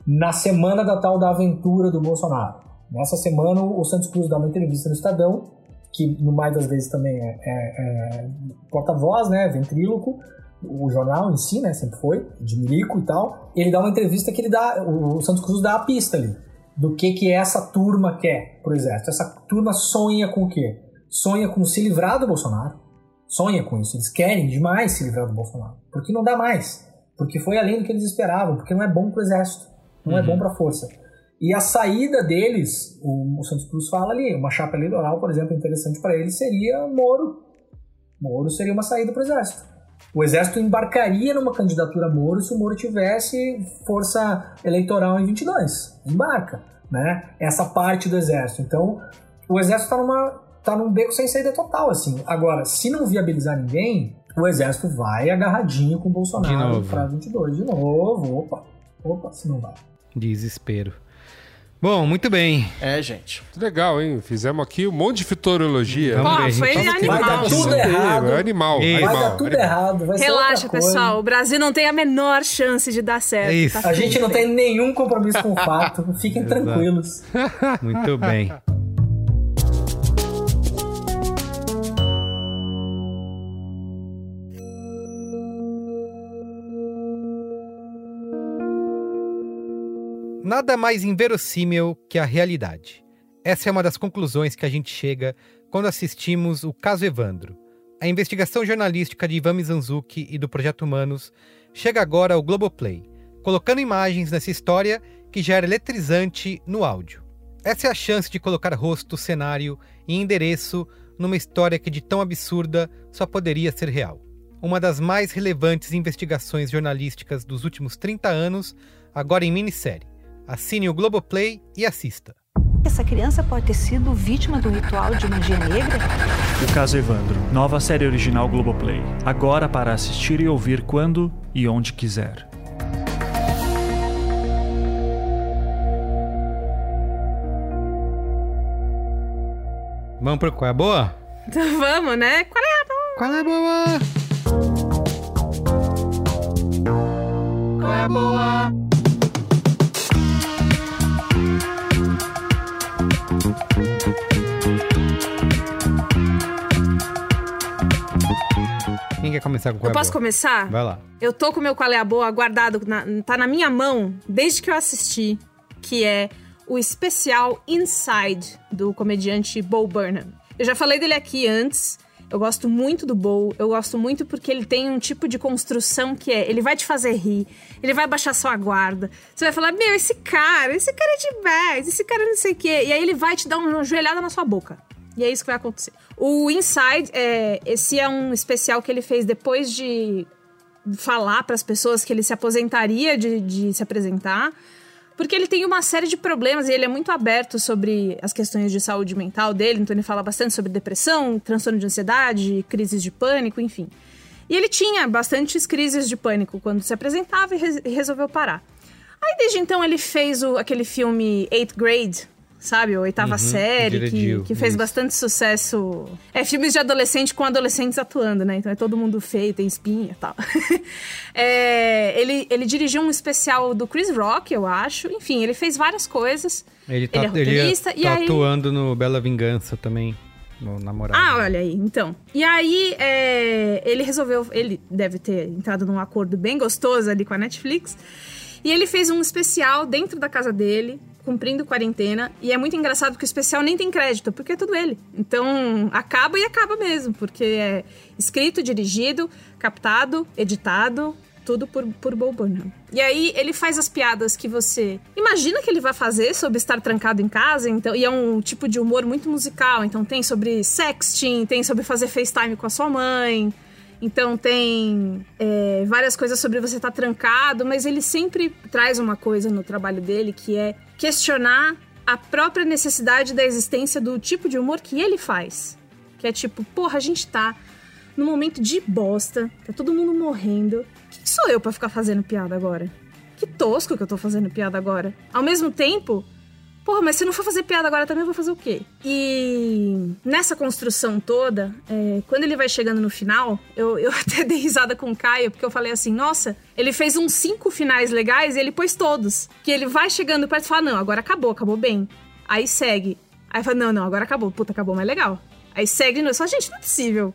na semana da tal da aventura do Bolsonaro. Nessa semana, o Santos Cruz dá uma entrevista no Estadão, que no mais das vezes também é, é, é porta-voz, né, ventríloco, o jornal em si, né, sempre foi, de milico e tal. Ele dá uma entrevista que ele dá, o Santos Cruz dá a pista ali, do que que essa turma quer pro exército. Essa turma sonha com o quê? Sonha com se livrar do Bolsonaro, sonha com isso. Eles querem demais se livrar do Bolsonaro, porque não dá mais, porque foi além do que eles esperavam, porque não é bom pro exército, não é uhum. é bom pra força. E a saída deles, o, o Santos Cruz fala ali, uma chapa eleitoral, por exemplo, interessante para eles seria Moro. Moro seria uma saída para o Exército. O Exército embarcaria numa candidatura Moro se o Moro tivesse força eleitoral em 22. Embarca, né? Essa parte do Exército. Então, o Exército está numa tá num beco sem saída total, assim. Agora, se não viabilizar ninguém, o Exército vai agarradinho com o Bolsonaro para 22 de novo. Opa, opa, se não vai. Desespero. Bom, muito bem. É, gente. Legal, hein? Fizemos aqui um monte de futurologia. Pô, ver, foi animal. Vai dar tudo errado. É animal, vai animal. dar tudo errado. Vai Relaxa, pessoal. O Brasil não tem a menor chance de dar certo. É isso. Tá a gente não tem nenhum compromisso com o fato. Fiquem tranquilos. Muito bem. Nada mais inverossímil que a realidade. Essa é uma das conclusões que a gente chega quando assistimos o caso Evandro. A investigação jornalística de Ivan Mizanzuki e do Projeto Humanos chega agora ao Globoplay, colocando imagens nessa história que já era eletrizante no áudio. Essa é a chance de colocar rosto, cenário e endereço numa história que de tão absurda só poderia ser real. Uma das mais relevantes investigações jornalísticas dos últimos 30 anos, agora em minissérie. Assine o Globoplay e assista. Essa criança pode ter sido vítima do ritual de magia negra? O caso Evandro, nova série original Globoplay. Agora para assistir e ouvir quando e onde quiser. Vamos pro qual é a boa? Então vamos, né? Qual é a boa? Qual é a boa? Qual é a boa? Quer começar com qual Eu é posso boa? começar? Vai lá. Eu tô com o meu Qual é a Boa guardado, na, tá na minha mão desde que eu assisti, que é o especial Inside, do comediante Bo Burnham. Eu já falei dele aqui antes, eu gosto muito do Bo, eu gosto muito porque ele tem um tipo de construção que é, ele vai te fazer rir, ele vai baixar sua guarda. Você vai falar, meu, esse cara, esse cara é demais, esse cara não sei o quê. E aí ele vai te dar uma joelhada na sua boca. E é isso que vai acontecer. O Inside, é, esse é um especial que ele fez depois de falar para as pessoas que ele se aposentaria de, de se apresentar. Porque ele tem uma série de problemas e ele é muito aberto sobre as questões de saúde mental dele, então ele fala bastante sobre depressão, transtorno de ansiedade, crises de pânico, enfim. E ele tinha bastantes crises de pânico quando se apresentava e, re resolveu parar. Aí desde então ele fez o, aquele filme Eighth Grade, sabe? A oitava Uhum, série, que, dirigiu, que fez isso. bastante sucesso. É filmes de adolescente com adolescentes atuando, né? Então é todo mundo feio, tem espinha e tal. É, ele, ele dirigiu um especial do Chris Rock, eu acho. Enfim, ele fez várias coisas. Ele tá, Ele é roteirista, ele e tá aí- atuando no Bela Vingança também, no namorado. Ah, olha aí, então. E aí, é, ele resolveu. Ele deve ter entrado num acordo bem gostoso ali com a Netflix. E ele fez um especial dentro da casa dele, cumprindo quarentena. E é muito engraçado porque o especial nem tem crédito, porque é tudo ele. Então, acaba e acaba mesmo, porque é escrito, dirigido, captado, editado, Tudo por, por Bo Burnham. E aí ele faz as piadas que você imagina que ele vai fazer sobre estar trancado em casa, então, e é um tipo de humor muito musical. Então tem sobre sexting, tem sobre fazer FaceTime com a sua mãe. Então tem é, várias coisas sobre você estar trancado, mas ele sempre traz uma coisa no trabalho dele que é questionar a própria necessidade da existência do tipo de humor que ele faz. Que é tipo, porra, a gente tá num momento de bosta, tá todo mundo morrendo. Quem sou eu para ficar fazendo piada agora? Que tosco que eu tô fazendo piada agora. Ao mesmo tempo, porra, mas se não for fazer piada agora também, eu vou fazer o quê? E nessa construção toda, é, quando ele vai chegando no final, eu, eu até dei risada com o Caio, porque eu falei assim, nossa, ele fez uns cinco finais legais e ele pôs todos. Que ele vai chegando perto e fala, não, agora acabou, acabou bem. Aí segue. Aí fala, não, não, agora acabou. Puta, acabou, mas legal. Aí segue de novo. Só, gente, não é possível.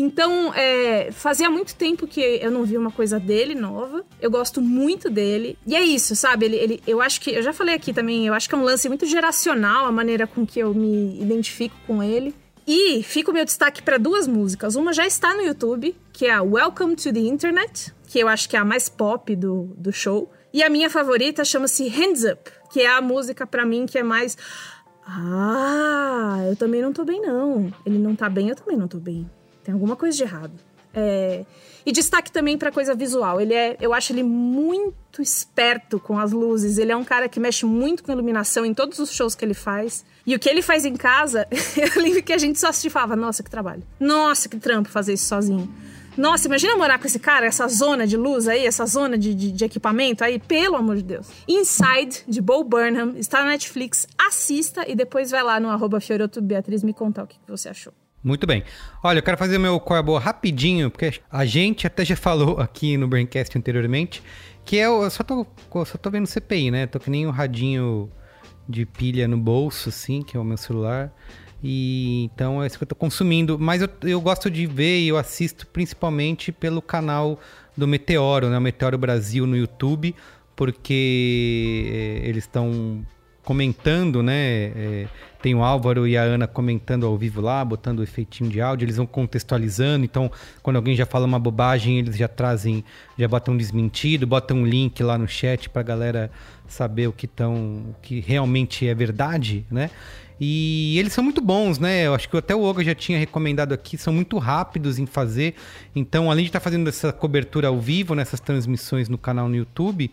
Então, é, fazia muito tempo que eu não vi uma coisa dele nova. Eu gosto muito dele. E é isso, sabe? Ele, ele, eu acho que. Eu já falei aqui também, eu acho que é um lance muito geracional a maneira com que eu me identifico com ele. E fica o meu destaque para duas músicas. Uma já está no YouTube, que é a Welcome to the Internet, que eu acho que é a mais pop do, do show. E a minha favorita chama-se Hands Up, que é a música para mim que é mais. Ah, eu também não tô bem, não. Ele não tá bem, eu também não tô bem. Tem alguma coisa de errado. É... E destaque também para coisa visual. Ele é, eu acho ele muito esperto com as luzes. Ele é um cara que mexe muito com iluminação em todos os shows que ele faz. E o que ele faz em casa, eu lembro que a gente só assistia e falava: Nossa, que trabalho. Nossa, que trampo fazer isso sozinho. Nossa, imagina morar com esse cara, essa zona de luz aí, essa zona de, de, de, equipamento aí, pelo amor de Deus. Inside, de Bo Burnham, está na Netflix. Assista e depois vai lá no arroba Beatriz me contar o que você achou. Muito bem. Olha, eu quero fazer meu qual é boa rapidinho, porque a gente até já falou aqui no Braincast anteriormente, que é eu só tô, só tô vendo CPI, né? Tô que nem um radinho de pilha no bolso, assim, que é o meu celular. E então é isso que eu tô consumindo. Mas eu, eu gosto de ver e eu assisto principalmente pelo canal do Meteoro, né? O Meteoro Brasil no YouTube, porque eh, eles estão comentando, né? É, tem o Álvaro e a Ana comentando ao vivo lá, botando o efeitinho de áudio, eles vão contextualizando. Então, quando alguém já fala uma bobagem, eles já trazem, já botam desmentido, botam um link lá no chat pra galera saber o que tão, o que realmente é verdade, né? E eles são muito bons, né? Eu acho que até o Oga já tinha recomendado aqui, são muito rápidos em fazer. Então, além de estar fazendo essa cobertura ao vivo nessas transmissões no canal no YouTube,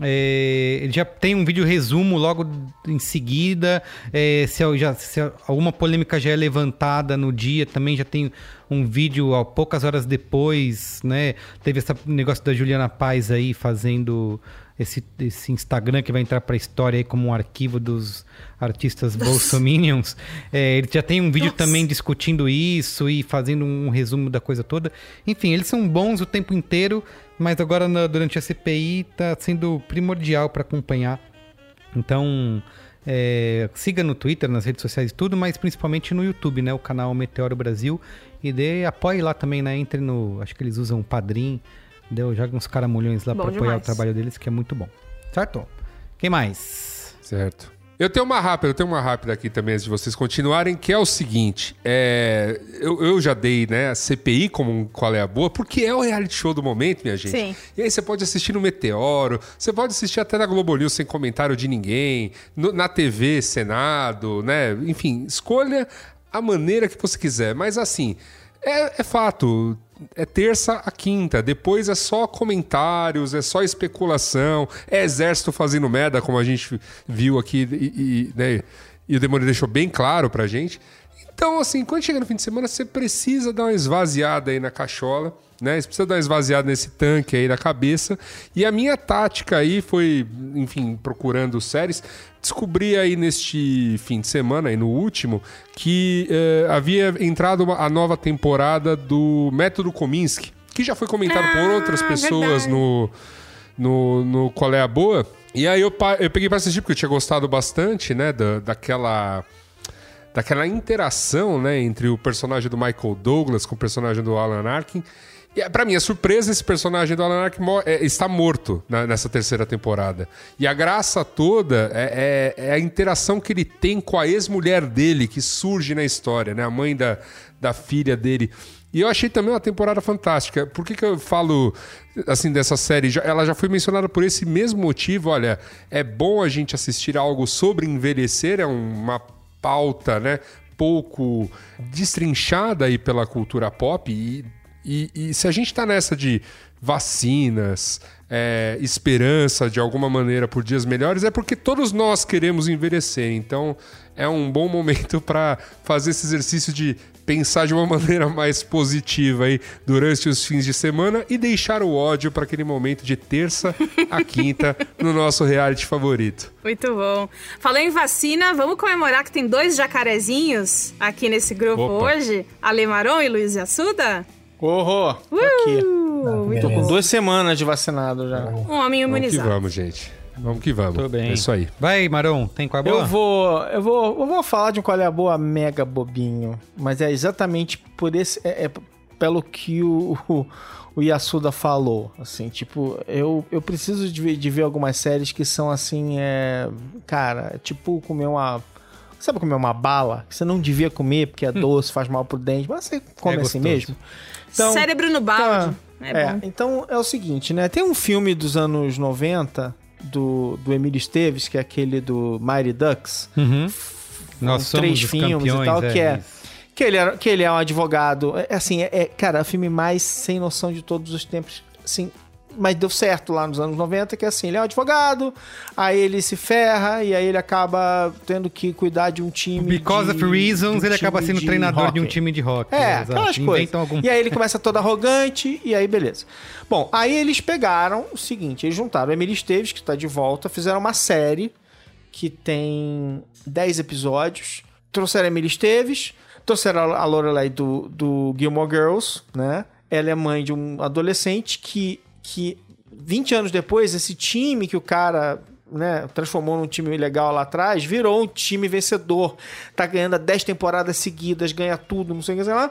é, ele já tem um vídeo resumo logo em seguida. É, se, já, se alguma polêmica já é levantada no dia, também já tem um vídeo ó, poucas horas depois, né? Teve esse negócio da Juliana Paz aí fazendo esse, esse Instagram que vai entrar para a história aí como um arquivo dos artistas bolsominions. É, ele já tem um vídeo Nossa. também discutindo isso e fazendo um resumo da coisa toda. Enfim, eles são bons o tempo inteiro mas agora na, durante a CPI está sendo primordial para acompanhar. Então, é, siga no Twitter, nas redes sociais e tudo, mas principalmente no YouTube, né? O canal Meteoro Brasil. E dê, apoie lá também, né? Entre no. Acho que eles usam o Padrim. Deu, joga uns caramulhões lá para apoiar o trabalho deles, que é muito bom. Certo? Quem mais? Certo. Eu tenho uma rápida, eu tenho uma rápida aqui também antes de vocês continuarem, que é o seguinte: é, eu, eu, já dei né, a CPI como um qual é a boa, porque é o reality show do momento, minha gente. Sim. E aí você pode assistir no Meteoro, você pode assistir até na Globo News sem comentário de ninguém, no, na TV, Senado, né? Enfim, escolha a maneira que você quiser. Mas assim, é, é fato é terça a quinta. Depois é só comentários, é só especulação, é exército fazendo merda, como a gente viu aqui e, e, né, e o Demônio deixou bem claro pra gente. Então, assim, quando chega no fim de semana, você precisa dar uma esvaziada aí na cachola, né? Você precisa dar uma esvaziada nesse tanque aí na cabeça. E a minha tática aí foi, enfim, procurando séries, descobri aí neste fim de semana, aí no último, que eh, havia entrado uma, a nova temporada do Método Kominsky, que já foi comentado ah, por outras pessoas no, no, no Qual é a Boa. E aí eu, eu peguei para assistir porque eu tinha gostado bastante, né, da, daquela daquela interação né, entre o personagem do Michael Douglas com o personagem do Alan Arkin. E, pra mim, a surpresa, esse personagem do Alan Arkin é, está morto na- nessa terceira temporada. E a graça toda é, é- é a interação que ele tem com a ex-mulher dele, que surge na história, né? A mãe da, da filha dele. E eu achei também uma temporada fantástica. Por que, que eu falo assim dessa série? Ela já foi mencionada por esse mesmo motivo. Olha, é bom a gente assistir algo sobre envelhecer, é uma pauta, né? Pouco destrinchada aí pela cultura pop. E, e- e se a gente tá nessa de vacinas, é, esperança de alguma maneira por dias melhores, é porque todos nós queremos envelhecer. Então é um bom momento para fazer esse exercício de pensar de uma maneira mais positiva aí durante os fins de semana e deixar o ódio para aquele momento de terça a quinta no nosso reality favorito. Muito bom. Falou em vacina, vamos comemorar que tem dois jacarezinhos aqui nesse grupo Opa. hoje. Ale Maron e Luiz Assuda. Horror! Tô aqui. Tô com duas semanas de vacinado já. Um homem Vamos que imunizado. vamos, gente. Vamos que vamos. Tudo bem. É isso aí. Vai, Maron, tem qual é boa? Eu vou, eu vou, eu vou falar de um qual é a boa mega bobinho, mas é exatamente por esse, é, é pelo que o, o, o Yasuda falou, assim, tipo, eu, eu preciso de, ver- de ver algumas séries que são assim, é, cara, é tipo comer uma, sabe comer uma bala que você não devia comer porque é doce, faz mal pro dente, mas você come É assim mesmo. Cérebro no balde. Tá, É, é, bom. então é o seguinte, né? Tem um filme dos anos 90 do, do Emílio Esteves, que é aquele do Mighty Ducks. Uhum. Nós somos três filmes campeões, e tal, é, que é. isso. Que ele, era, que ele é um advogado. É, assim, é, é, cara, é o filme mais sem noção de todos os tempos. Assim, mas deu certo lá nos anos 90, que é assim, ele é um advogado, aí ele se ferra e aí ele acaba tendo que cuidar de um time. Because de, of reasons, um ele acaba sendo de treinador de um time de rock. É, aquelas coisas. Algum... E aí ele começa todo arrogante, e aí beleza. Bom, aí eles pegaram o seguinte, eles juntaram o Emílio Esteves, que tá de volta, fizeram uma série que tem 10 episódios, trouxeram a Emílio Esteves, trouxeram a Lorelai do, do Gilmore Girls, né? Ela é mãe de um adolescente que, que 20 anos depois, esse time que o cara né, transformou num time legal lá atrás, virou um time vencedor. Tá ganhando há 10 temporadas seguidas, ganha tudo, não sei o que, sei lá.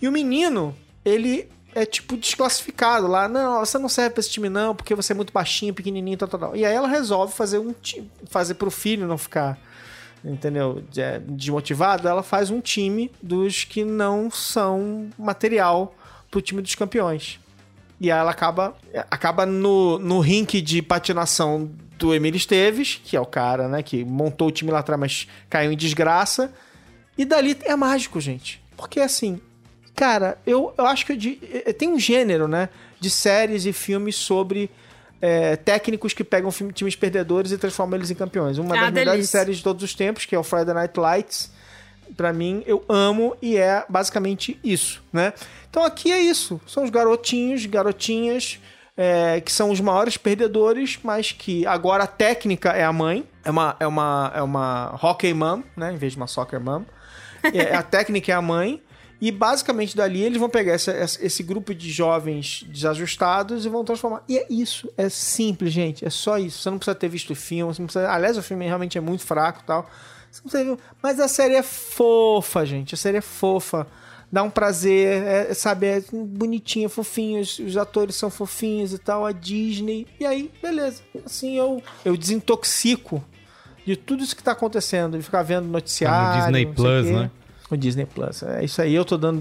E o menino, ele é tipo desclassificado lá. Não, você não serve pra esse time não, porque você é muito baixinho, pequenininho, tal, tal, tal. E aí ela resolve fazer um time, fazer pro filho não ficar, entendeu, de- é, desmotivado. Ela faz um time dos que não são material pro time dos campeões. E aí ela acaba, acaba no, no rink de patinação do Emílio Esteves, que é o cara, né, que montou o time lá atrás, mas caiu em desgraça. E dali é mágico, gente. Porque assim, cara, eu, eu acho que eu di- eh, tem um gênero, né, de séries e filmes sobre eh, técnicos que pegam times perdedores e transformam eles em campeões. Uma Ah, das melhores delícia. séries de todos os tempos, que é o Friday Night Lights, Pra mim, eu amo e é basicamente isso, né? Então aqui é isso. São os garotinhos, garotinhas, é, que são os maiores perdedores, mas que agora a técnica é a mãe. É uma, é uma, é uma hockey mom, né? Em vez de uma soccer mom. É, a técnica é a mãe. E basicamente dali eles vão pegar essa- esse grupo de jovens desajustados e vão transformar. E é isso. É simples, gente. É só isso. Você não precisa ter visto o filme. Você não precisa... Aliás, o filme realmente é muito fraco e tal. Mas a série é fofa, gente. A série é fofa. Dá um prazer, é, sabe? É bonitinha, fofinho. Os, os atores são fofinhos e tal. A Disney. E aí, beleza. Assim eu, eu desintoxico de tudo isso que tá acontecendo. De ficar vendo noticiário. Disney não sei Plus, o né? O Disney Plus. É isso aí. Eu tô dando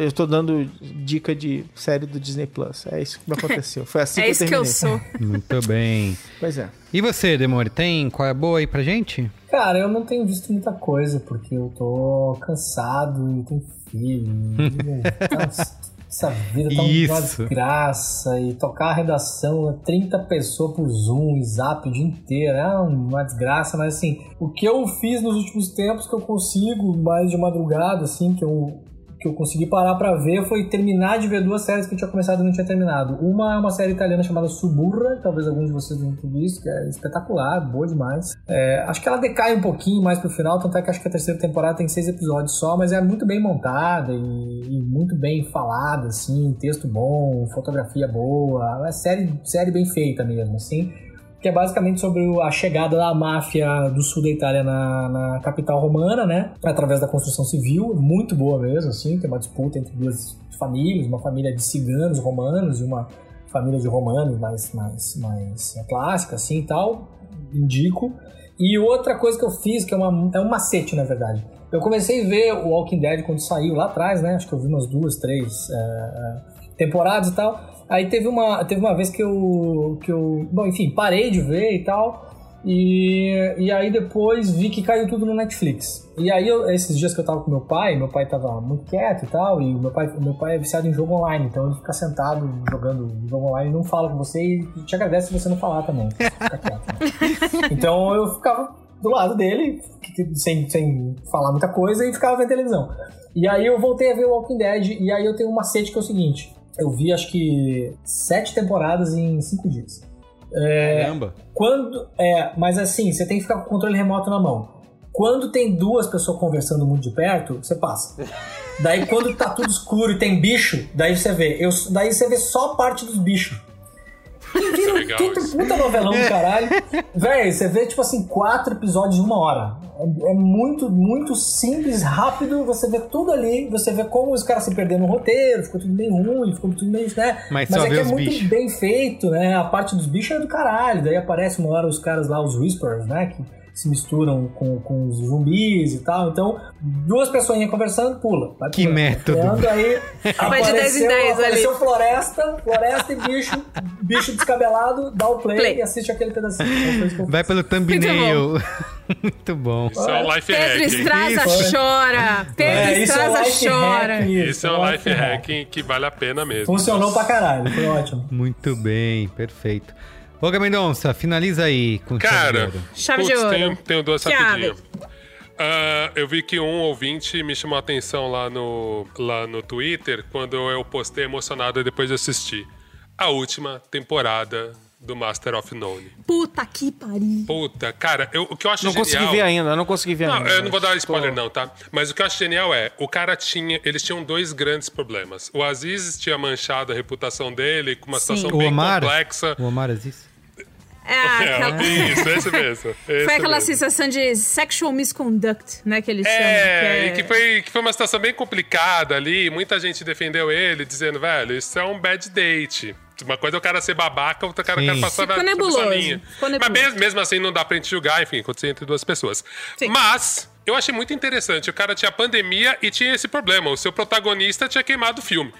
eu tô dando dica de série do Disney Plus. É isso que me aconteceu. Foi assim É que eu isso que eu terminei. sou. Muito bem. Pois é. E você, Demore, tem qual é boa aí pra gente? Cara, eu não tenho visto muita coisa, porque eu tô cansado e tenho filho. e, Essa vida tá uma Isso. desgraça. E tocar a redação, é 30 pessoas por Zoom Zap o dia inteiro. É uma desgraça, mas assim, o que eu fiz nos últimos tempos que eu consigo, mais de madrugada, assim, que eu, que eu consegui parar pra ver foi terminar de ver duas séries que eu tinha começado e não tinha terminado. Uma é uma série italiana chamada Suburra, talvez alguns de vocês tenham visto, que é espetacular, boa demais. É, acho que ela decai um pouquinho mais pro final, tanto é que acho que a terceira temporada tem seis episódios só, mas é muito bem montada e, e muito bem falada, assim, texto bom, fotografia boa, é série, série bem feita mesmo, assim. Que é basicamente sobre a chegada da máfia do sul da Itália na, na capital romana, né? Através da construção civil, muito boa mesmo, assim, tem uma disputa entre duas famílias, uma família de ciganos romanos e uma família de romanos mais, mais, mais clássica, assim, e tal, indico. E outra coisa que eu fiz, que é, uma, é um macete, na verdade. Eu comecei a ver o Walking Dead quando saiu lá atrás, né? Acho que eu vi umas duas, três é, é, temporadas e tal. Aí teve uma, teve uma vez que eu, que eu. Bom, enfim, parei de ver e tal. E, e aí depois vi que caiu tudo no Netflix. E aí, eu- esses dias que eu tava com meu pai, meu pai tava muito quieto e tal, e meu pai, meu pai é viciado em jogo online, então ele fica sentado jogando jogo online e não fala com você e te agradece se você não falar também. Fica quieto. né? Então eu ficava do lado dele, sem, sem falar muita coisa, e ficava vendo televisão. E aí eu voltei a ver o Walking Dead, e aí eu tenho um macete que é o seguinte: eu vi acho que sete temporadas em cinco dias. É, Caramba. Quando. É, mas assim, você tem que ficar com o controle remoto na mão. Quando tem duas pessoas conversando muito de perto, você passa. Daí quando tá tudo escuro e tem bicho, daí você vê. Eu, daí você vê só a parte dos bichos. E vira um puta, puta novelão do caralho. Véi, você vê, tipo assim, quatro episódios de uma hora. É, é muito, muito simples, rápido. Você vê tudo ali. Você vê como os caras se perderam no roteiro. Ficou tudo meio ruim, ficou tudo meio, né? Mas só é que é muito bichos. bem feito, né? A parte dos bichos é do caralho. Daí aparece uma hora os caras lá, os Whispers, né? Que se misturam com, com os zumbis e tal. Então, duas pessoinhas conversando, pula. Vai Que método. Aí Vai de 10 em 10 ali. apareceu floresta, floresta e bicho, bicho descabelado, dá o play, Play. e assiste aquele pedacinho. Então, isso Vai pelo thumbnail. Muito bom. Isso é um life Pedro hack. Estraza Isso. chora. Pedro É, isso é chora. hack. Isso é um Life hack. hacking que vale a pena mesmo. Funcionou pra caralho, foi ótimo. Muito bem, perfeito. Ô, Mendonça, finaliza aí com Cara, Chave de putz, ouro. Tenho, tenho duas Chave. rapidinho. Ah, eu vi que um ouvinte me chamou a atenção lá no, lá no Twitter quando eu postei emocionado depois de assistir a última temporada do Master of None. Puta que pariu. Puta, cara, eu- o que eu acho Não genial... consegui ver ainda, eu não consegui ver Não, ainda. eu não vou dar spoiler tô- não, tá? Mas o que eu acho genial é, o cara tinha, eles tinham dois grandes problemas. O Aziz tinha manchado a reputação dele com uma Sim. situação O bem Omar, complexa. o Omar Aziz. É, aquela... É, isso, esse mesmo. Foi esse aquela mesmo. sensação de sexual misconduct, né? Que eles É, chamam. e que foi, que foi uma situação bem complicada ali. Muita gente defendeu ele, dizendo, velho, isso é um bad date. Uma coisa é o cara ser babaca, outra cara quer passar Ficou na essa linha. Ficou Mas mesmo, mesmo assim não dá pra gente julgar, enfim, aconteceu entre duas pessoas. Sim. Mas eu achei muito interessante. O cara tinha pandemia e tinha esse problema. O seu protagonista tinha queimado o filme.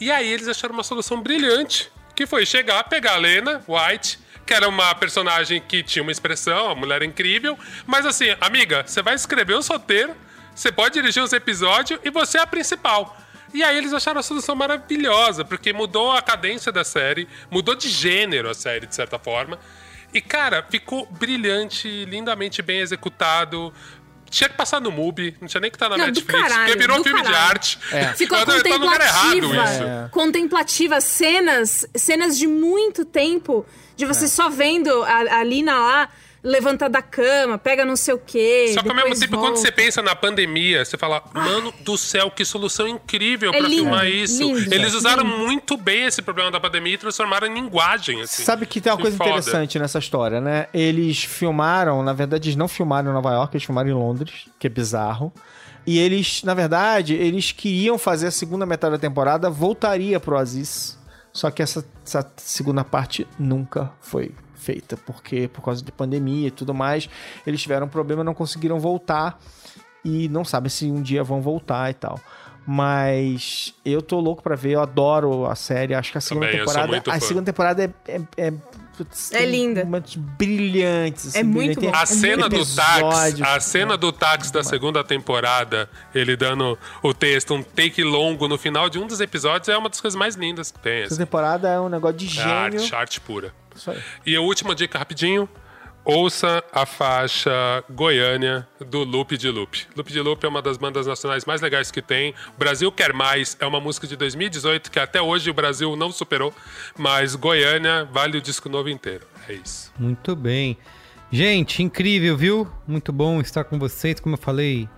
E aí eles acharam uma solução brilhante, que foi chegar, pegar a Lena White, que era uma personagem que tinha uma expressão, a mulher incrível, mas assim, amiga, você vai escrever o roteiro, você pode dirigir os episódios e você é a principal. E aí eles acharam a solução maravilhosa, porque mudou a cadência da série, mudou de gênero a série, de certa forma. E, cara, ficou brilhante, lindamente bem executado. Tinha que passar no MUBI, não tinha nem que estar na Não, Netflix, caralho, porque virou do filme de caralho. arte. Ficou Eu tô- tô no lugar errado contemplativa. isso. É. Contemplativa. Cenas, cenas de muito tempo, de você só vendo a, a Lina lá, levanta da cama, pega não sei o quê. Só que ao mesmo tempo, quando volta. você pensa na pandemia, você fala, mano do céu, que solução incrível É pra lindo, filmar isso. lindo, Eles usaram lindo. muito bem esse problema da pandemia e transformaram em linguagem, assim. Sabe que tem uma Que coisa foda. interessante nessa história, né? Eles filmaram, na verdade, eles não filmaram em Nova York, eles filmaram em Londres, que é bizarro. E eles, na verdade, eles queriam fazer a segunda metade da temporada, voltaria pro Aziz. Só que essa, essa segunda parte nunca foi feita, porque por causa de pandemia e tudo mais, eles tiveram um problema, não conseguiram voltar e não sabem se um dia vão voltar e tal. Mas eu tô louco pra ver, eu adoro a série, acho que a segunda Também, temporada, a fã. segunda temporada é, é, é putz, É linda. brilhantes. assim, É muito brilhantes. bom. A cena do táxi, a cena do táxi da segunda temporada, ele dando o texto, um take longo no final de um dos episódios, é uma das coisas mais lindas que tem. Essa Assim. temporada é um negócio de É gênio. arte, arte pura. Isso aí. E a última dica rapidinho. Ouça a faixa Goiânia do Loop de Loop. Loop de Loop é uma das bandas nacionais mais legais que tem. O Brasil Quer Mais é uma música de 2018 que até hoje o Brasil não superou, mas Goiânia vale o disco novo inteiro. É isso. Muito bem. Gente, incrível, viu? Muito bom estar com vocês. Como eu falei,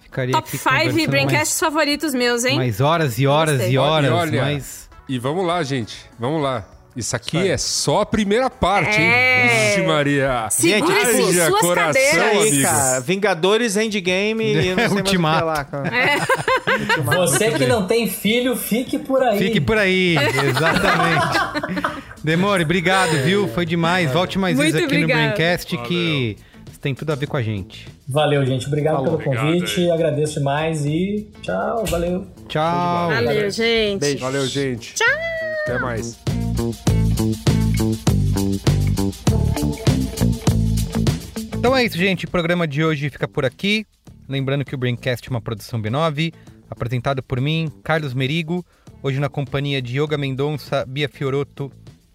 ficaria Top aqui 5 conversando Braincasts favoritos meus, hein? mais, horas e horas e horas, E olha, mas... E vamos lá, gente. Vamos lá. Isso aqui é só a primeira parte, hein? É. Vixe, Maria. Segure-se em suas coração, cadeiras. Aí, amigo. cara, Vingadores Endgame e não sei mais o que Ultimato. lá, cara. Você que não tem filho, fique por aí. Fique por aí, exatamente. Demore, obrigado, viu? Foi demais. Volte mais vezes aqui no obrigada. Braincast que tem tudo a ver com a gente. Valeu, gente. Obrigado Falou. pelo convite. Agradeço demais e tchau. Valeu. Tchau. Valeu, gente. Beijo. Valeu, gente. Tchau. Até mais. Então é isso, gente. O programa de hoje fica por aqui. Lembrando que o Braincast é uma produção B9, apresentado por mim, Carlos Merigo, hoje na companhia de Yoga Mendonça, Bia Fioroto,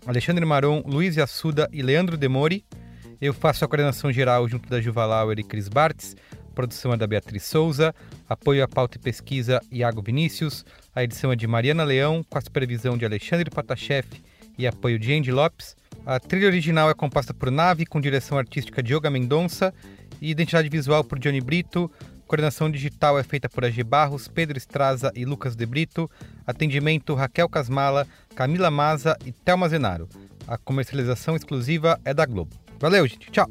Alexandre Maron, Luiz Assuda e Leandro Demori. Eu faço a coordenação geral junto da Juva Lauer e Cris Bartz. Produção é da Beatriz Souza. Apoio à pauta e pesquisa Iago Vinícius. A edição é de Mariana Leão, com a supervisão de Alexandre Patachef e apoio de Andy Lopes. A trilha original é composta por Nave, com direção artística de Yoga Mendonça e identidade visual por Johnny Brito. Coordenação digital é feita por AG Barros, Pedro Estraza e Lucas De Brito. Atendimento Raquel Casmala, Camila Maza e Thelma Zenaro. A comercialização exclusiva é da Globo. Valeu, gente. Tchau.